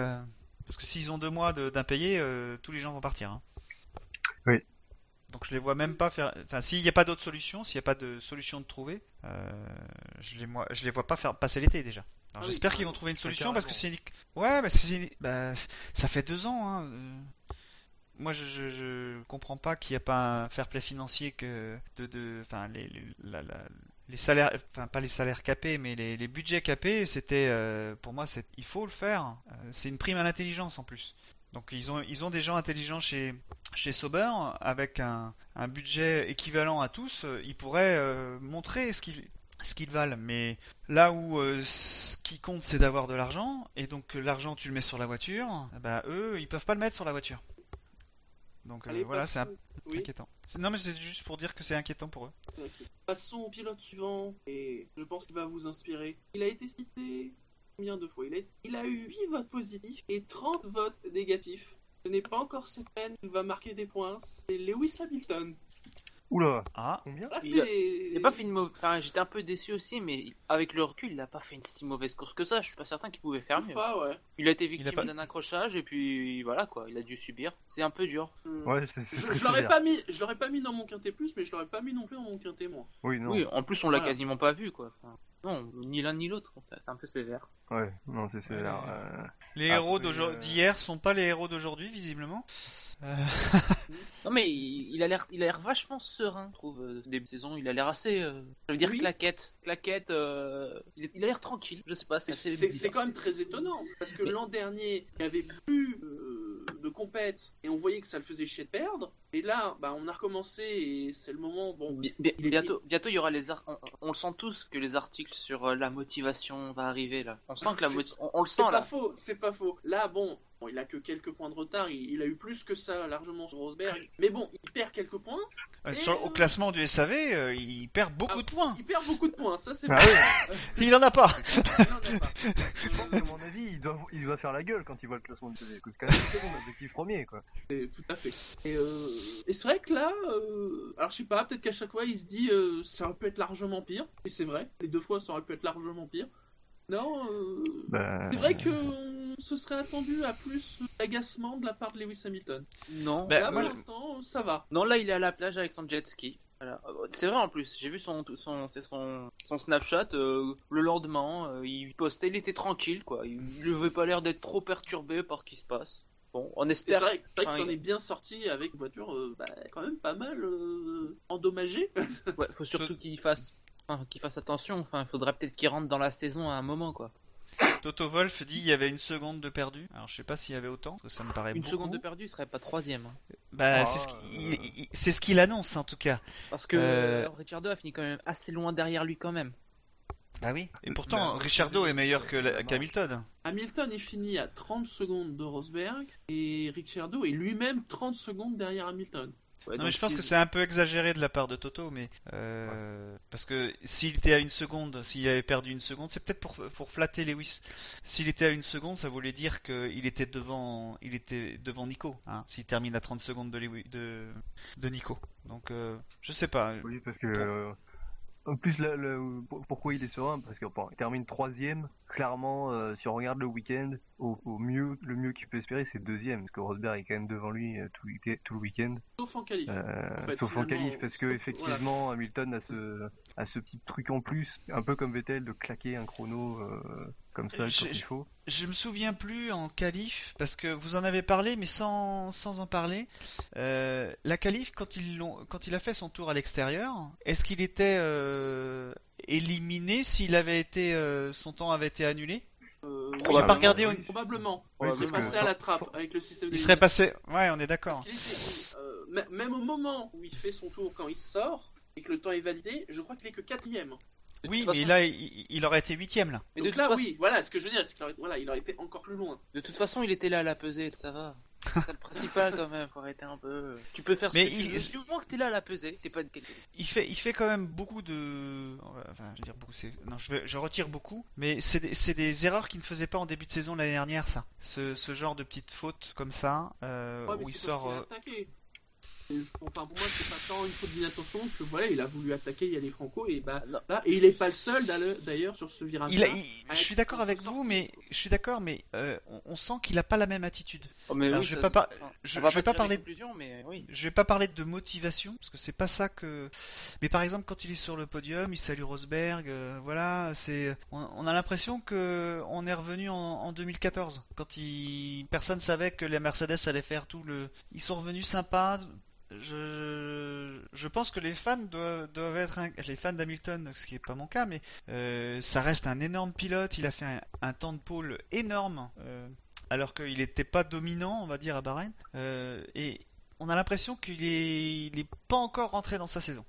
Parce que s'ils ont deux mois d'impayés, tous les gens vont partir. Hein. Donc je les vois même pas faire. Enfin, s'il n'y a pas d'autre solution, s'il n'y a pas de solution de trouver, euh, je les moi, je les vois pas faire passer l'été déjà. Alors ah j'espère qu'ils vont trouver une solution parce que c'est ouais, que c'est bah, ça fait deux ans. Hein. Euh. Moi, je, je, je, comprends pas qu'il n'y a pas un fair play financier que de, de, enfin les, les, la, la, les salaires, enfin pas les salaires capés, mais les, les budgets capés, c'était euh, pour moi, c'est il faut le faire. c'est une prime à l'intelligence en plus. Donc ils ont, ils ont des gens intelligents chez, chez Sauber avec un, un budget équivalent à tous. Ils pourraient euh, montrer ce qu'ils ce qu'ils valent. Mais là où euh, ce qui compte c'est d'avoir de l'argent et donc l'argent tu le mets sur la voiture, bah eux ils peuvent pas le mettre sur la voiture. Donc euh, voilà, c'est inquiétant. Non mais c'est juste pour dire que c'est inquiétant pour eux. Passons au pilote suivant et je pense qu'il va vous inspirer. Il a été cité combien de fois il a, il a eu 8 votes positifs et 30 votes négatifs. Ce n'est pas encore cette peine qu'il va marquer des points, c'est Lewis Hamilton. Oula Ah Combien ah, il, a, pas fait une mauvaise... Enfin, j'étais un peu déçu aussi, mais avec le recul, il a pas fait une si mauvaise course que ça. Je suis pas certain qu'il pouvait faire mieux. Pas, ouais. Il a été victime d'un accrochage et puis voilà quoi, il a dû subir. C'est un peu dur. Hmm. Ouais, je, l'aurais pas mis, je l'aurais pas mis dans mon quintet plus, mais je l'aurais pas mis non plus dans mon quintet moins. Oui, non. Oui, en plus on l'a quasiment pas vu quoi. Non, ni l'un ni l'autre. C'est un peu sévère. Ouais, non, c'est sévère. Euh, les héros euh, d'hier sont pas les héros d'aujourd'hui visiblement. Euh. non mais il, a l'air, il a l'air vachement serein, je trouve. Euh, des saisons, il a l'air assez, euh, je veux dire claquette, claquette. il, a l'air tranquille. Je sais pas, c'est, c'est, quand même très étonnant parce que l'an dernier, il y avait plus de compète et on voyait que ça le faisait chier de perdre. Et là, bah, on a recommencé et c'est le moment. Bon, bientôt, bientôt, il y aura les. On, le sent tous que les articles sur la motivation va arriver là. On sent que la motivation. On, le sent là. C'est pas faux, c'est pas faux. Là, bon, Bon, il a que quelques points de retard, il, a eu plus que ça largement sur Rosberg, mais bon, il perd quelques points. Euh, sur, Au classement du SAV, euh, il perd beaucoup ah, de points. Il perd beaucoup de points, ça c'est ah, il en a pas. à mon avis, il doit, il doit faire la gueule quand il voit le classement du SAV, parce que c'est mon objectif premier, quoi. tout à fait. Et, euh, et c'est vrai que là, alors je sais pas, peut-être qu'à chaque fois il se dit ça aurait pu être largement pire, et c'est vrai, les deux fois ça aurait pu être largement pire. Non, bah, c'est vrai que se serait attendu à plus d'agacement de la part de Lewis Hamilton. Non, bah, là, pour l'instant, ça va. Non, là, il est à la plage avec son jet ski. C'est vrai en plus, j'ai vu son, son, son, son Snapchat euh, le lendemain, euh, il postait, il était tranquille quoi, il n'avait pas l'air d'être trop perturbé par ce qui se passe. Bon, on espère. C'est vrai, que s'en est bien sorti avec une voiture euh, bah, quand même pas mal endommagée. ouais, faut surtout qu'il fasse, qu'il fasse attention, enfin, il faudrait peut-être qu'il rentre dans la saison à un moment quoi. Toto Wolf dit il y avait une seconde de perdu. Alors je sais pas s'il y avait autant, ça me paraît Une beaucoup. seconde de perdu, il serait pas troisième. hein. Bah, Ah, c'est ce qu'il il- c'est ce qu'il annonce en tout cas. Parce que Euh, euh, Ricciardo a fini quand même assez loin derrière lui quand même. Bah oui. Et pourtant, bah, Richardo est meilleur que la- qu'Hamilton. Hamilton est fini à 30 secondes de Rosberg et Ricciardo est lui-même 30 secondes derrière Hamilton. Ouais, Non donc mais je pense que c'est un peu exagéré de la part de Toto, mais euh, parce que s'il était à une seconde, s'il avait perdu une seconde, c'est peut-être pour pour flatter Lewis. S'il était à une seconde, ça voulait dire qu'il était devant, il était devant Nico. Hein, s'il termine à 30 secondes de, de Nico. Donc euh, je sais pas. Oui, parce que. euh, en plus, là, pour- pourquoi il est serein? Parce qu'il termine troisième. Clairement, euh, si on regarde le week-end, au, au mieux, le mieux qu'il peut espérer, c'est deuxième. Parce que Rosberg est quand même devant lui euh, tout, le tout le week-end. Sauf en qualif. Euh, En fait, sauf en qualif, parce que sauf- effectivement, Hamilton a ce, a ce petit truc en plus, un peu comme Vettel, de claquer un chrono comme ça Je- quand il je- faut. Je me souviens plus en qualif parce que vous en avez parlé, mais sans, sans en parler. Euh, la qualif quand ils l'ont, quand il a fait son tour à l'extérieur, est-ce qu'il était euh, éliminé s'il avait été, euh, son temps avait été annulé? Euh, J'ai Probablement, pas regardé. oui. Probablement. Il serait passé à la trappe avec le système Il serait passé. Ouais, on est d'accord. euh, même au moment où il fait son tour, quand il sort et que le temps est validé, je crois qu'il est que quatrième. Oui, mais là, il, il aurait été huitième là. mais de Donc toute là, façon- oui, voilà, ce que je veux dire, c'est qu'il aurait, voilà, il aurait été encore plus loin. De toute façon, il était là à la pesée, ça va. C'est le principal quand même, faut arrêter un peu. Tu peux faire ce Mais que tu il- veux. Du moment que t'es là à la pesée, t'es pas de qualité. Il fait, il fait quand même beaucoup de. Enfin, je veux dire beaucoup. c'est- Non, je, vais, je retire beaucoup. Mais c'est des, c'est des erreurs qu'il ne faisait pas en début de saison l'année dernière, ça. Ce, ce genre de petites fautes comme ça, euh, Ouais, où il sort. Enfin, pour moi, c'est pas tant une faute d'inattention que voilà, il a voulu attaquer Yannick Franco et bah Non. là, et il est pas le seul d'ailleurs sur ce virage. il a- il- je suis d'accord avec vous, mais je suis d'accord, mais euh, on, on sent qu'il a pas la même attitude. Oh, mais Alors, oui, je vais ça- pas par- enfin, je- on va je vais pas parler des conclusions, mais oui. Je vais pas parler de motivation parce que c'est pas ça que. Mais par exemple, quand il est sur le podium, il salue Rosberg. euh, voilà, c'est. On, on a l'impression que on est revenu en, en 2014 quand il personne savait que les Mercedes allaient faire tout le. Ils sont revenus sympas. Je, pense que les fans doivent, être les fans d'Hamilton, ce qui est pas mon cas, mais euh, ça reste un énorme pilote. Il a fait un, temps de pôle énorme, euh, alors qu'il n'était pas dominant, on va dire à Bahreïn. Euh, et on a l'impression qu'il est, il est pas encore rentré dans sa saison.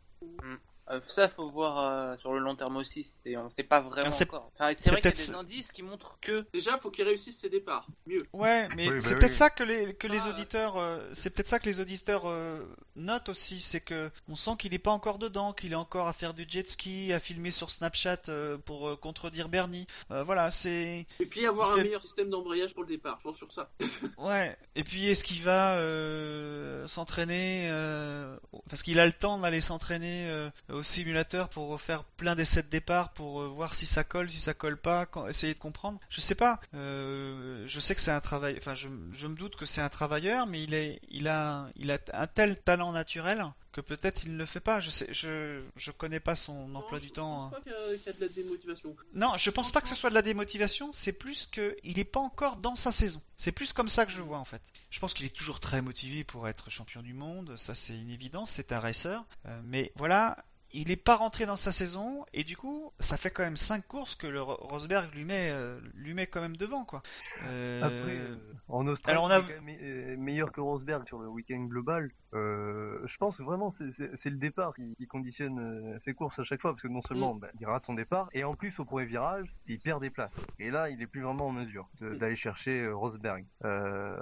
Euh, ça, faut voir euh, sur le long terme aussi. C'est, on sait pas vraiment c'est- encore. Enfin, c'est c'est vrai qu'il y a des indices qui montrent que. Déjà, faut qu'il réussisse ses départs. Mieux. Ouais, mais Oui, bah c'est oui. peut-être ça que les que les Ah. auditeurs, euh, c'est peut-être ça que les auditeurs euh, notent aussi, c'est que on sent qu'il est pas encore dedans, qu'il est encore à faire du jet ski, à filmer sur Snapchat euh, pour euh, contredire Bernie. Euh, voilà, c'est Et puis avoir Il un fait- meilleur système d'embrayage pour le départ. Je pense sur ça. ouais. Et puis est-ce qu'il va euh, s'entraîner euh, parce qu'il a le temps d'aller s'entraîner euh, au simulateur pour faire plein d'essais de départ pour euh, voir si ça colle, si ça colle pas, quand- essayer de comprendre. Je sais pas. Euh, je sais que c'est un travail. Enfin, je, je me doute que c'est un travailleur, mais il est, il a, il a un tel talent naturel que peut-être il ne le fait pas. Je sais, je, je connais pas son emploi Non, du je- temps. Je hein. pense pas qu'il y a- qu'il y a de la démotivation. Non, je pense pas que ce soit de la démotivation, c'est plus que il est pas encore dans sa saison. C'est plus comme ça que je le vois en fait. Je pense qu'il est toujours très motivé pour être champion du monde, ça c'est une évidence, c'est un racer. Euh, mais voilà, il est pas rentré dans sa saison et du coup, ça fait quand même 5 courses que le Ro- Rosberg lui met euh, lui met quand même devant quoi. Euh, Après, euh, en Australie, alors on a- il est quand même me- meilleur que Rosberg sur le week-end global. Euh, je pense vraiment c'est le départ qui, qui conditionne euh, ses courses à chaque fois parce que non seulement Mm. bah, il rate son départ et en plus au premier virage il perd des places et là il est plus vraiment en mesure de- d'aller chercher euh, Rosberg. Euh,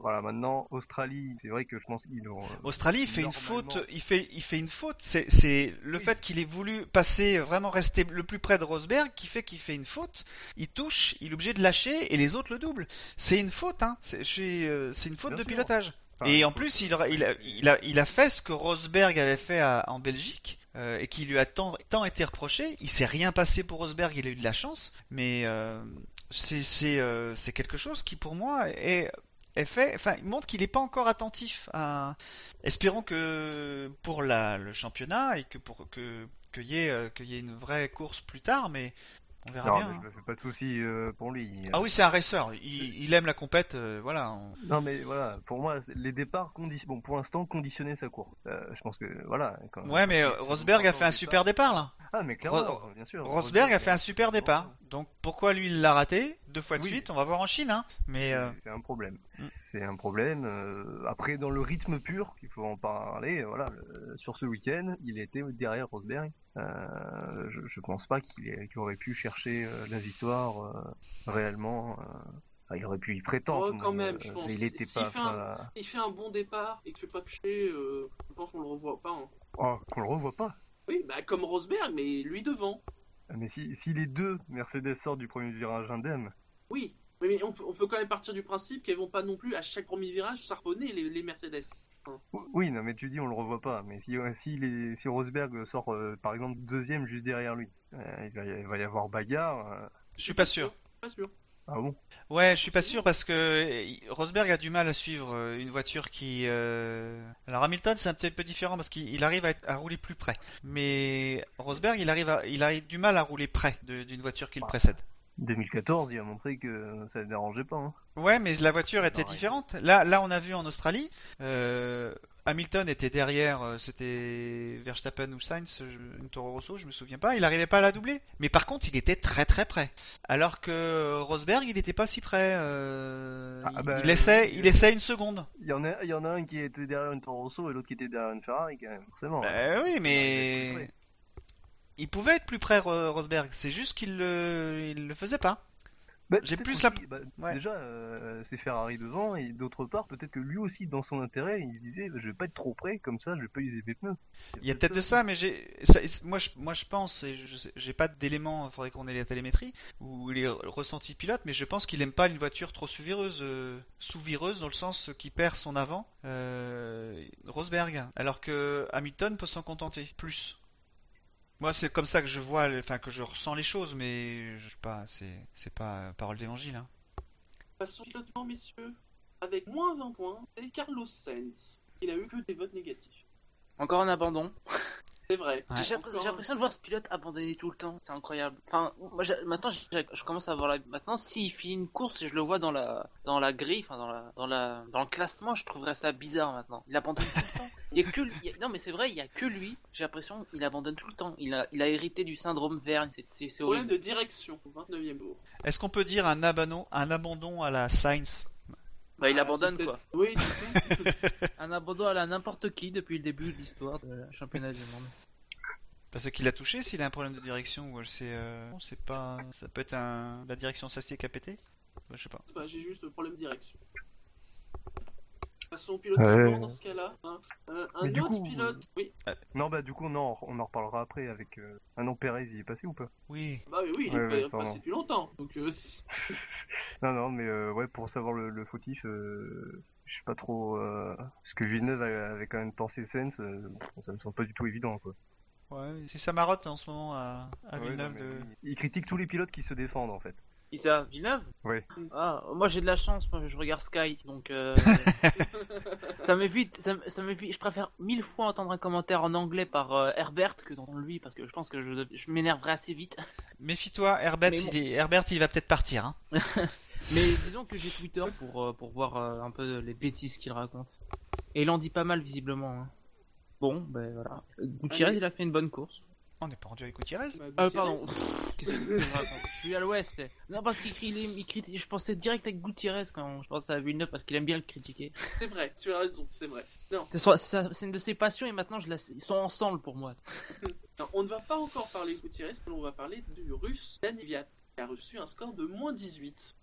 voilà maintenant Australie c'est vrai que je pense qu'ils ont euh, Australie, il fait une faute. Il fait, il fait une faute. C'est, c'est le Oui. fait qu'il ait voulu passer, vraiment rester le plus près de Rosberg, qui fait qu'il fait une faute. Il touche, il est obligé de lâcher, et les autres le doublent. C'est une faute, hein. C'est, euh, une faute Bien de sûr. pilotage. Et en plus, il, il, a, il, a, il a fait ce que Rosberg avait fait à- en Belgique. euh, et qui lui a tant, tant été reproché. Il s'est rien passé pour Rosberg, il a eu de la chance, mais euh, c'est euh, quelque chose qui pour moi est, est fait. Enfin, il montre qu'il n'est pas encore attentif à. Espérons que pour la, le championnat et que pour que qu'il y ait euh, qu'il y ait une vraie course plus tard, mais on verra non, bien. mais hein. je me fais pas de soucis euh, pour lui. Ah oui, c'est un racer. Il, il aime la compète, euh, voilà. on- Non mais voilà, pour moi les départs condi- bon pour l'instant conditionnaient sa course. Euh, je pense que voilà. quand- Ouais, mais Rosberg a fait un super départ là. Ah mais clairement, Ro- bien sûr. Rosberg a fait un super départ. Donc pourquoi lui il l'a raté? Deux fois de Oui. suite, on va voir en Chine, hein. Mais C'est un problème. Mm. C'est un problème. après, dans le rythme pur, il faut en parler. Voilà, sur ce week-end, il était derrière Rosberg. Euh, je, je pense pas qu'il ait- qu'il aurait pu chercher euh, la victoire euh, réellement. il aurait pu y prétendre. Oh, quand mais, même, euh, je pense. mais il était pas. fait un- Il fait un bon départ et que tu fais pas toucher, euh, je pense qu'on le revoit pas. hein. Oh, qu'on le revoit pas. Oui, bah comme Rosberg, mais lui devant. Mais si, si les deux Mercedes sortent du premier virage indemne, Oui, mais, on, peut, on peut quand même partir du principe qu'elles vont pas non plus à chaque premier virage sarponner les, les Mercedes. Oui, non, mais tu dis on le revoit pas. Mais si, euh, si, les, si Rosberg sort euh, par exemple deuxième juste derrière lui, euh, il, va y, il va y avoir bagarre. euh. je suis pas sûr. Pas sûr. Ah bon? Ouais, je suis pas sûr parce que euh, Rosberg a du mal à suivre une voiture qui. euh, Alors Hamilton, c'est un petit peu différent parce qu'il il arrive à, être- à rouler plus près. Mais Rosberg, il arrive, à, il a du mal à rouler près d'une voiture qui le Bah. précède. 2014, il a montré que ça ne dérangeait pas. Hein. Ouais, mais la voiture était différente. Là, là, on a vu en Australie, euh, Hamilton était derrière, euh, c'était Verstappen ou Sainz, une Toro Rosso, je me souviens pas. Il arrivait pas à la doubler, mais par contre, il était très très près. Alors que Rosberg, il était pas si près. euh, Ah, il- bah, il essaie une seconde. Il y en a, il y en a un qui était derrière une Toro Rosso et l'autre qui était derrière une Ferrari, quand même, forcément. Bah oui, mais il pouvait être plus près, Ro- Rosberg. C'est juste qu'il le, il le faisait pas. Bah, j'ai plus la- bah, Ouais. Déjà, euh, c'est Ferrari devant, et d'autre part, peut-être que lui aussi, dans son intérêt, il disait, je vais pas être trop près, comme ça, je vais pas user mes pneus. Il y a peut-être de ça, mais j'ai, moi, je, moi, je pense, et j'ai pas d'éléments, il faudrait qu'on ait la télémétrie ou les ressentis pilote, mais je pense qu'il aime pas une voiture trop sous-vireuse, euh, sous-vireuse dans le sens qui perd son avant, euh, Rosberg, alors que Hamilton peut s'en contenter plus. Moi, c'est comme ça que je vois, enfin que je ressens les choses, mais je sais pas, c'est, c'est pas euh, parole d'évangile. Hein. Passons pilotement, messieurs. Avec moins 20 points, c'est Carlos Sainz. Il a eu que des votes négatifs. Encore un abandon. C'est vrai. Ouais. J'ai l'impression de voir ce pilote abandonner tout le temps, c'est incroyable. Enfin, moi, maintenant, je commence à voir la. Maintenant, s'il finit une course, je le vois dans la dans la grille, enfin dans la dans la dans le classement, je trouverais ça bizarre maintenant. Il abandonne tout le temps. Il y a que lui- il y a- non mais c'est vrai, il y a que lui. J'ai l'impression qu'il abandonne tout le temps. Il a il a hérité du syndrome Verne. C'est Problème de direction, au 29e tour. Est-ce qu'on peut dire un abandon, un abandon à la Sainz Bah, il Ah, abandonne quoi. Oui, du coup. Un abandon à la n'importe qui depuis le début de l'histoire du championnat du monde. Parce qu'il a touché s'il a un problème de direction ou c'est euh, non, c'est pas ça peut être un la direction s'assied qui a pété? Bah, je sais pas. C'est pas, j'ai juste le problème de direction. Passons au pilote Ouais. suivant dans ce cas-là. hein. Euh, un Mais autre coup, pilote. Oui, Non, bah, du coup, non, on en reparlera après avec. Euh... Ah non, Perez, il est passé ou pas? Oui. bah oui, oui, il est ouais, pas- pardon. passé depuis longtemps. Donc, euh, Non, non, mais euh, ouais, pour savoir le, le fautif, euh, je sais pas trop. Euh... Parce que Villeneuve avait quand même pensé Sens, euh, ça me semble pas du tout évident, quoi. Ouais, c'est sa marotte en ce moment à, à Ouais, Villeneuve non, de- il critique tous les pilotes qui se défendent, en fait. Qui ça Villeneuve Ouais. Ah, moi j'ai de la chance, moi je regarde Sky, donc euh, ça m'évite, ça, m'évite. Je préfère mille fois entendre un commentaire en anglais par euh, Herbert que d'entendre lui, parce que je pense que je, je m'énerverai assez vite. Méfie-toi, Herbert, bon. il est... Herbert, il va peut-être partir. Hein. Mais disons que j'ai Twitter pour, euh, pour voir euh, un peu les bêtises qu'il raconte. Et il en dit pas mal visiblement. hein. Bon, ben voilà. Gutiérrez, il a fait une bonne course. On n'est pas rendu avec Gutiérrez. Ah pardon. Pff, Qu'est-ce que je raconte Je suis à l'ouest. Non parce qu'il crie, il, je pensais direct avec Gutiérrez quand je pensais à Villeneuve parce qu'il aime bien le critiquer. C'est vrai, tu as raison, c'est vrai. Non, C'est une de ses passions et maintenant je la, ils sont ensemble pour moi. non, on ne va pas encore parler de Gutiérrez, mais on va parler du russe Daniviat, qui a reçu un score de moins 18.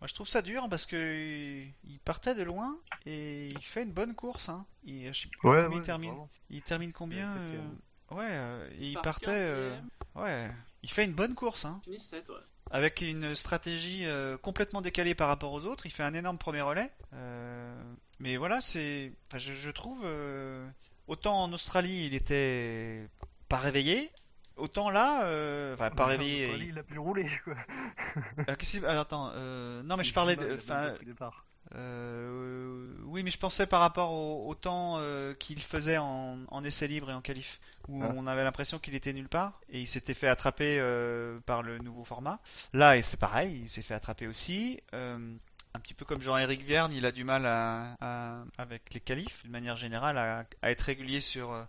Moi, je trouve ça dur parce que il partait de loin et il fait une bonne course. Hein. Il, je sais plus combien il termine. vraiment. Il termine combien Ouais, euh. Ouais, euh, et il Par partait. euh, 15e, Ouais, il fait une bonne course. Hein. Fini 7, ouais. avec une stratégie euh, complètement décalée par rapport aux autres. Il fait un énorme premier relais. Euh, mais voilà, c'est, enfin, je, je trouve, euh, autant en Australie, il était pas réveillé, autant là, euh, enfin, pas réveillé. Australie, Il a pu rouler, quoi. Euh, qu'est-ce qu'il- ah, attends, euh, non mais je parlais de, enfin. Euh, oui, mais je pensais par rapport au, au temps euh, qu'il faisait en, en essai libre et en qualif, où Ah. on avait l'impression qu'il était nulle part et il s'était fait attraper euh, par le nouveau format. Là, et c'est pareil, il s'est fait attraper aussi. Un petit peu comme Jean-Éric Vierne, il a du mal à, à- avec les qualifs, d'une manière générale, à, à être régulier sur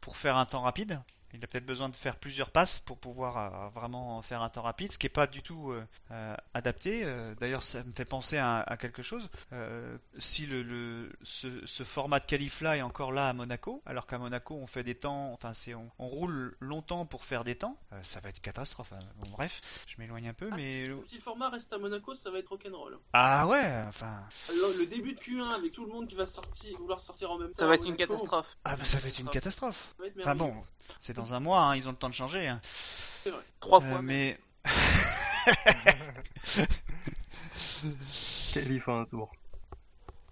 pour faire un temps rapide. Il a peut-être besoin de faire plusieurs passes pour pouvoir euh, vraiment faire un temps rapide, ce qui n'est pas du tout euh, euh, adapté. D'ailleurs, ça me fait penser à, quelque chose. si le, ce, format de qualif-là est encore là à Monaco, alors qu'à Monaco on fait des temps, enfin c'est on, roule longtemps pour faire des temps, ça va être catastrophe. Hein. bref, je m'éloigne un peu, ah, mais si, le format reste à Monaco, ça va être rock'n'roll. Ah ouais, enfin. Le, début de Q1 avec tout le monde qui va sortir, vouloir sortir en même temps. Ça va être une catastrophe. Ah bah ça va être une catastrophe. Enfin bon, c'est dans un mois, hein, ils ont le temps de changer. Hein. C'est vrai. Trois fois. Euh, mais. Qualif un tour.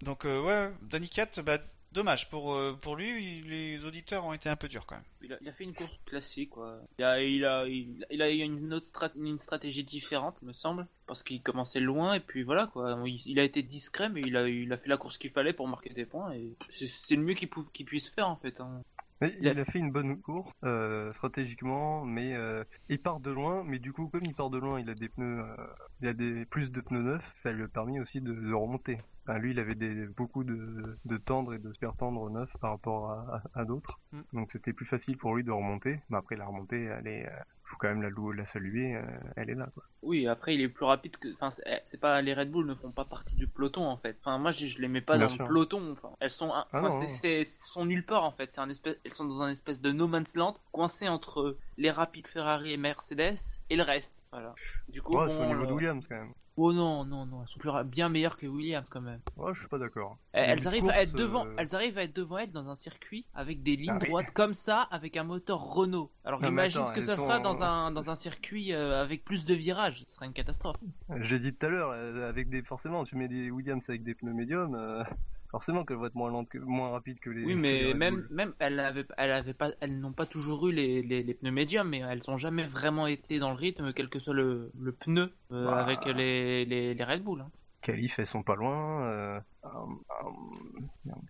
Donc, euh, ouais, Danny Cat, bah, dommage. Pour, euh, pour lui, les auditeurs ont été un peu durs quand même. Il a, fait une course classique, quoi. Il a, il a, il, a eu une autre une stratégie différente, il me semble. Parce qu'il commençait loin, et puis voilà, quoi. Il, a été discret, mais il a, il a fait la course qu'il fallait pour marquer des points. Et c'est le mieux qu'il puisse faire, en fait. Hein il a fait une bonne course euh, stratégiquement, mais euh, il part de loin. Mais du coup, comme il part de loin, il a des pneus, euh, il a des plus de pneus neufs. Ça lui a permis aussi de, remonter. Lui, il avait des, beaucoup de, de tendre et de super tendre neufs par rapport à, d'autres. Mm. Donc c'était plus facile pour lui de remonter. Mais après, la remontée, elle est, faut quand même la, la saluer, euh, elle est là. Quoi. Oui, après il est plus rapide que. Enfin, c'est pas les Red Bull ne font pas partie du peloton en fait. Enfin, moi je, les mets pas dans le peloton. Enfin, elles sont, ah enfin, c'est, sont nulle part en fait. C'est un espèce, elles sont dans un espèce de no man's land, coincées entre les rapides Ferrari et Mercedes et le reste. Voilà. Du coup, ouais, bon, au niveau de Williams quand même. Oh non, non, non, elles sont plus bien meilleures que Williams quand même. Ouais, je suis pas d'accord. Elles, arrivent à être devant, euh, elles arrivent à être devant elle dans un circuit avec des lignes ah droites comme ça, avec un moteur Renault. Alors imagine ce que ça fera dans un dans un circuit euh, avec plus de virages, ce serait une catastrophe. J'ai dit tout à l'heure, euh, avec des forcément, tu mets des Williams avec des pneus médiums forcément qu'elle va être moins lente que, moins rapide que les. Oui, mais même, même, elles avait, elle avait pas, elles n'ont pas toujours eu les, les, pneus médiums, mais elles ont jamais vraiment été dans le rythme, quel que soit le, le pneu euh, bah. avec les, les, les, Red Bull. Hein. Calif, elles sont pas loin. Euh,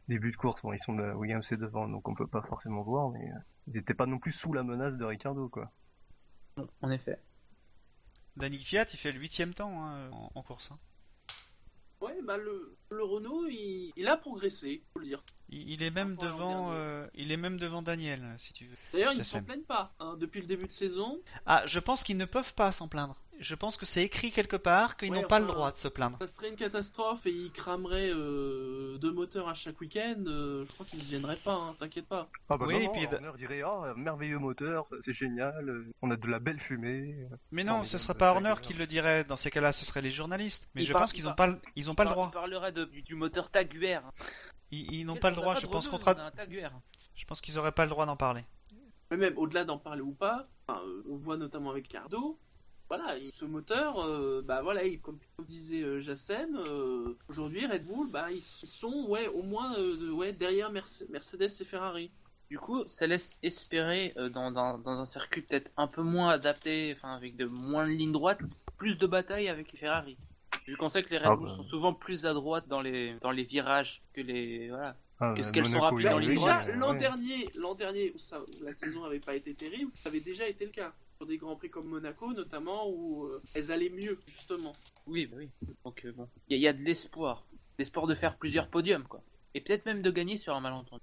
début de course, bon, ils sont de Williams et devant, donc on peut pas forcément voir, mais euh, ils n'étaient pas non plus sous la menace de Ricardo, quoi. en effet. Danny Fiat, il fait le huitième temps hein, en, course. Hein. Ouais, bah le, le Renault, il, a progressé, faut le dire. Il, est même devant, euh, il est même devant Daniel, si tu veux. D'ailleurs, ils ne s'en plaignent pas hein, depuis le début de saison. Ah, je pense qu'ils ne peuvent pas s'en plaindre je pense que c'est écrit quelque part qu'ils n'ont pas le droit de se plaindre. Ça serait une catastrophe et ils crameraient euh, deux moteurs à chaque week-end. Euh, je crois qu'ils ne viendraient pas, hein, t'inquiète pas. Ah bah oui, et puis Horner dirait oh, merveilleux moteur, c'est génial, on a de la belle fumée. Mais non, ce serait pas Horner qui le dirait. Dans ces cas-là, ce seraient les journalistes. Mais je pense qu'ils n'ont pas, ils ont pas le droit. Du moteur Taguer. Ils, n'ont pas le droit, je pense, contre. Je pense qu'ils n'auraient pas le droit d'en parler. Mais même au-delà d'en parler ou pas, on voit notamment avec Cardo, voilà, ce moteur, euh, bah voilà, comme disait euh, Jassem, euh, aujourd'hui Red Bull, bah ils sont ouais au moins ouais derrière Mercedes et Ferrari. Du coup, ça laisse espérer dans, dans, un circuit peut-être un peu moins adapté, enfin avec de moins de lignes droites, plus de batailles avec les Ferrari. Vu qu'on sait que les Red ah Bull bah. sont souvent plus à droite dans les dans les virages que les voilà. Ah, ce qu'elles sont rapides dans les Déjà l'an dernier, l'an dernier où, ça, où la saison n'avait pas été terrible, ça avait déjà été le cas sur des grands prix comme Monaco notamment où euh, elles allaient mieux justement. Oui, bah oui. Donc euh, bon, il y, a de l'espoir, l'espoir de faire plusieurs podiums quoi, et peut-être même de gagner sur un malentendu.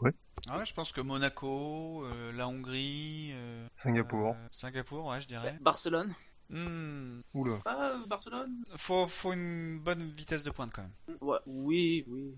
Ouais. Ah ouais, je pense que Monaco, euh, la Hongrie, Singapour, Singapour, ouais, je dirais. Barcelone. Hmm. Oula. Ah, Barcelone. Faut, faut une bonne vitesse de pointe quand même. Ouais, oui, oui.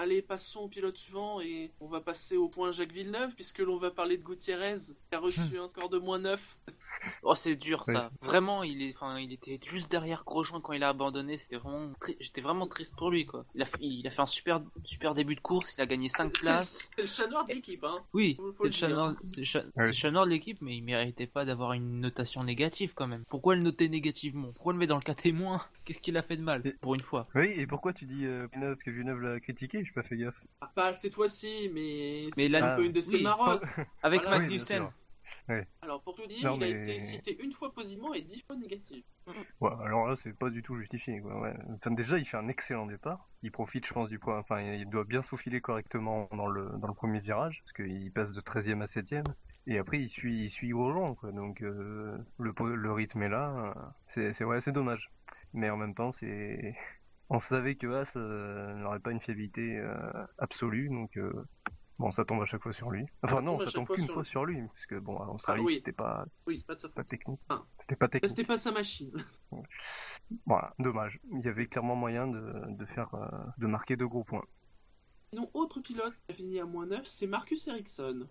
Allez, passons au pilote suivant et on va passer au point Jacques Villeneuve puisque l'on va parler de Gutiérrez qui a reçu hmm. un score de moins 9. Oh, c'est dur ça. Vraiment, il est, enfin, il était juste derrière Grosjean quand il a abandonné. C'était vraiment, j'étais vraiment triste pour lui quoi. Il a, fait, il a fait un super, super début de course. Il a gagné 5 places. C'est le chat noir de l'équipe, hein. Oui, c'est le, chat noir, c'est le chat noir de l'équipe, mais il méritait pas d'avoir une notation négative quand même. Pourquoi le noter négativement? Pourquoi le mettre dans le cas témoin Qu'est-ce qu'il a fait de mal pour une fois? Oui, et pourquoi tu dis euh, que Villeneuve l'a critiqué J'ai pas fait gaffe. Ah, pas cette fois-ci, mais mais là, un peu une de ses marottes. Avec Magnussen. Alors pour tout dire, il a été cité une fois positivement et dix fois négatif. Ouais, alors là, c'est pas du tout justifié. Quoi. Ouais. déjà, il fait un excellent départ. Il profite, je pense, du point. Enfin, il doit bien s'aufiler correctement dans le, dans le premier virage, parce qu'il passe de 13e à 7e. Et après, il suit, il suit Grosjean, quoi. Donc, euh, le, le rythme est là. C'est ouais, dommage. Mais en même temps, c'est. On savait que As euh, n'aurait pas une fiabilité euh, absolue, donc Bon, ça tombe à chaque fois sur lui. Enfin, Ça non, ça chaque tombe fois qu'une sur fois lui. sur lui, parce que bon, en Australie, Ah oui. c'était pas, Oui, pas de sa pas faute. technique. Ah. C'était pas technique. C'était pas sa machine. Voilà, dommage. Il y avait clairement moyen de, de faire, euh, de marquer de gros points. Sinon, autre pilote qui a fini à moins 9, c'est Marcus Ericsson.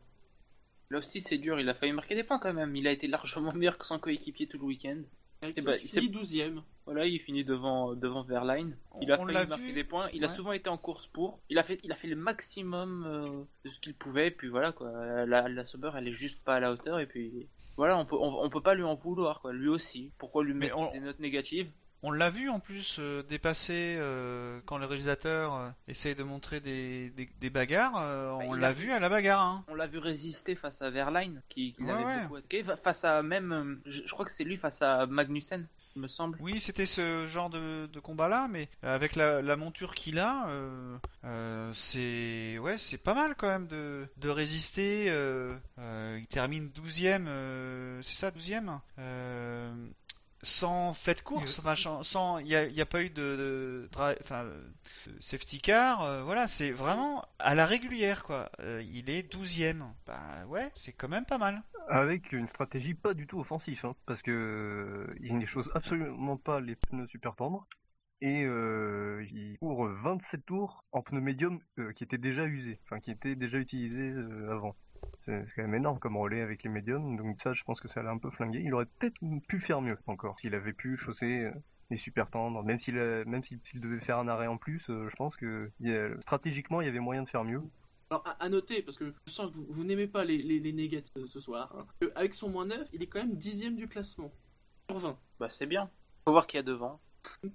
Là aussi, c'est dur. Il a failli marquer des points quand même. Il a été largement meilleur que son coéquipier tout le week-end. Ericsson bah, qui c'est- finit 12ème. Voilà, il finit devant, devant Verline. Il a On failli l'a marquer vu. des points. Il a souvent été en course pour. Il a fait, il a fait le maximum euh, de ce qu'il pouvait. Puis voilà, quoi. La, la Sauber, elle est juste pas à la hauteur. Et puis voilà, on peut, on, on peut pas lui en vouloir, quoi. Lui aussi. Pourquoi lui mettre on- des notes négatives? On l'a vu en plus euh, dépasser euh, quand le réalisateur euh, essaye de montrer des, des, des bagarres. Bah, on l'a vu à la bagarre. Hein. On l'a vu résister face à Verline, qui, qui Ouais, l'avait ouais. beaucoup attaqué. Fa- Face à même, je, je crois que c'est lui face à Magnussen, il me semble. Oui, c'était ce genre de, de combat-là, mais avec la, la monture qu'il a, euh, euh, c'est ouais, c'est pas mal quand même de, de résister. euh, il termine 12ème, euh, c'est ça, 12ème euh, sans fait de course, enfin, sans- sans, il n'y a, il y a pas eu de, de dra- enfin, de safety car, euh, voilà, c'est vraiment à la régulière, quoi. Euh, il est 12ème, bah ouais, c'est quand même pas mal. Avec une stratégie pas du tout offensive, hein, parce que euh, il ne chose absolument pas les pneus super tendres. Et euh, il court 27 tours en pneus médium euh, qui étaient déjà usés, enfin qui étaient déjà utilisés euh, avant. C'est quand même énorme comme relais avec les médiums, donc ça je pense que ça l'a un peu flingué. Il aurait peut-être pu faire mieux encore, s'il avait pu chausser euh, les super tendres, même s'il a- même s'il s'il devait faire un arrêt en plus, euh, je pense que il y a- stratégiquement il y avait moyen de faire mieux. Alors, à, à noter, parce que je sens que vous, vous n'aimez pas les, les, les négatifs euh, ce soir, hein, que avec son moins 9, il est quand même dixième du classement. Sur 20. Bah c'est bien. Faut voir qui y a devant.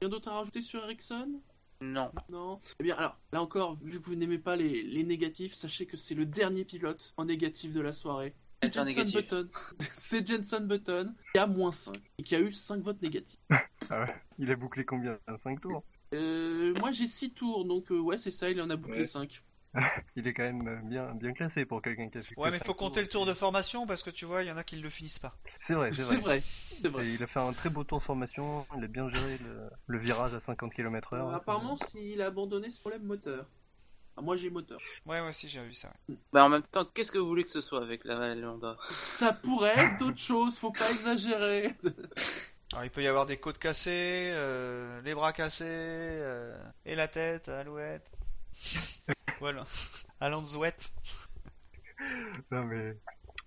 Rien d'autre à rajouter sur Ericsson? Non. Non. Eh bien, alors, là encore, vu que vous n'aimez pas les, les négatifs, sachez que c'est le dernier pilote en négatif de la soirée. C'est Jenson. Button. c'est Jenson Button qui a moins 5 et qui a eu 5 votes négatifs. Il a bouclé combien? 5 tours? Euh, moi j'ai 6 tours, donc euh, ouais, c'est ça, il en a bouclé Ouais. 5. Il est quand même euh, bien, bien classé pour quelqu'un qui a fait. Ouais, mais faut compter le tour de formation parce que tu vois, il y en a qui ne le finissent pas. C'est vrai, C'est c'est vrai. vrai, c'est vrai. Et il a fait un très beau tour de formation, il a bien géré le, le virage à 50 km/h. Euh, apparemment, s'il a abandonné ce problème moteur. Ah, moi j'ai moteur. Ouais, ouais, si, j'ai vu ça. ouais. Bah en même temps, qu'est-ce que vous voulez que ce soit avec la la Honda Ça pourrait être d'autres choses, faut pas exagérer. Alors, il peut y avoir des côtes cassées, euh, les bras cassés, euh, et la tête, alouette. Voilà. Alonzouette. Non mais.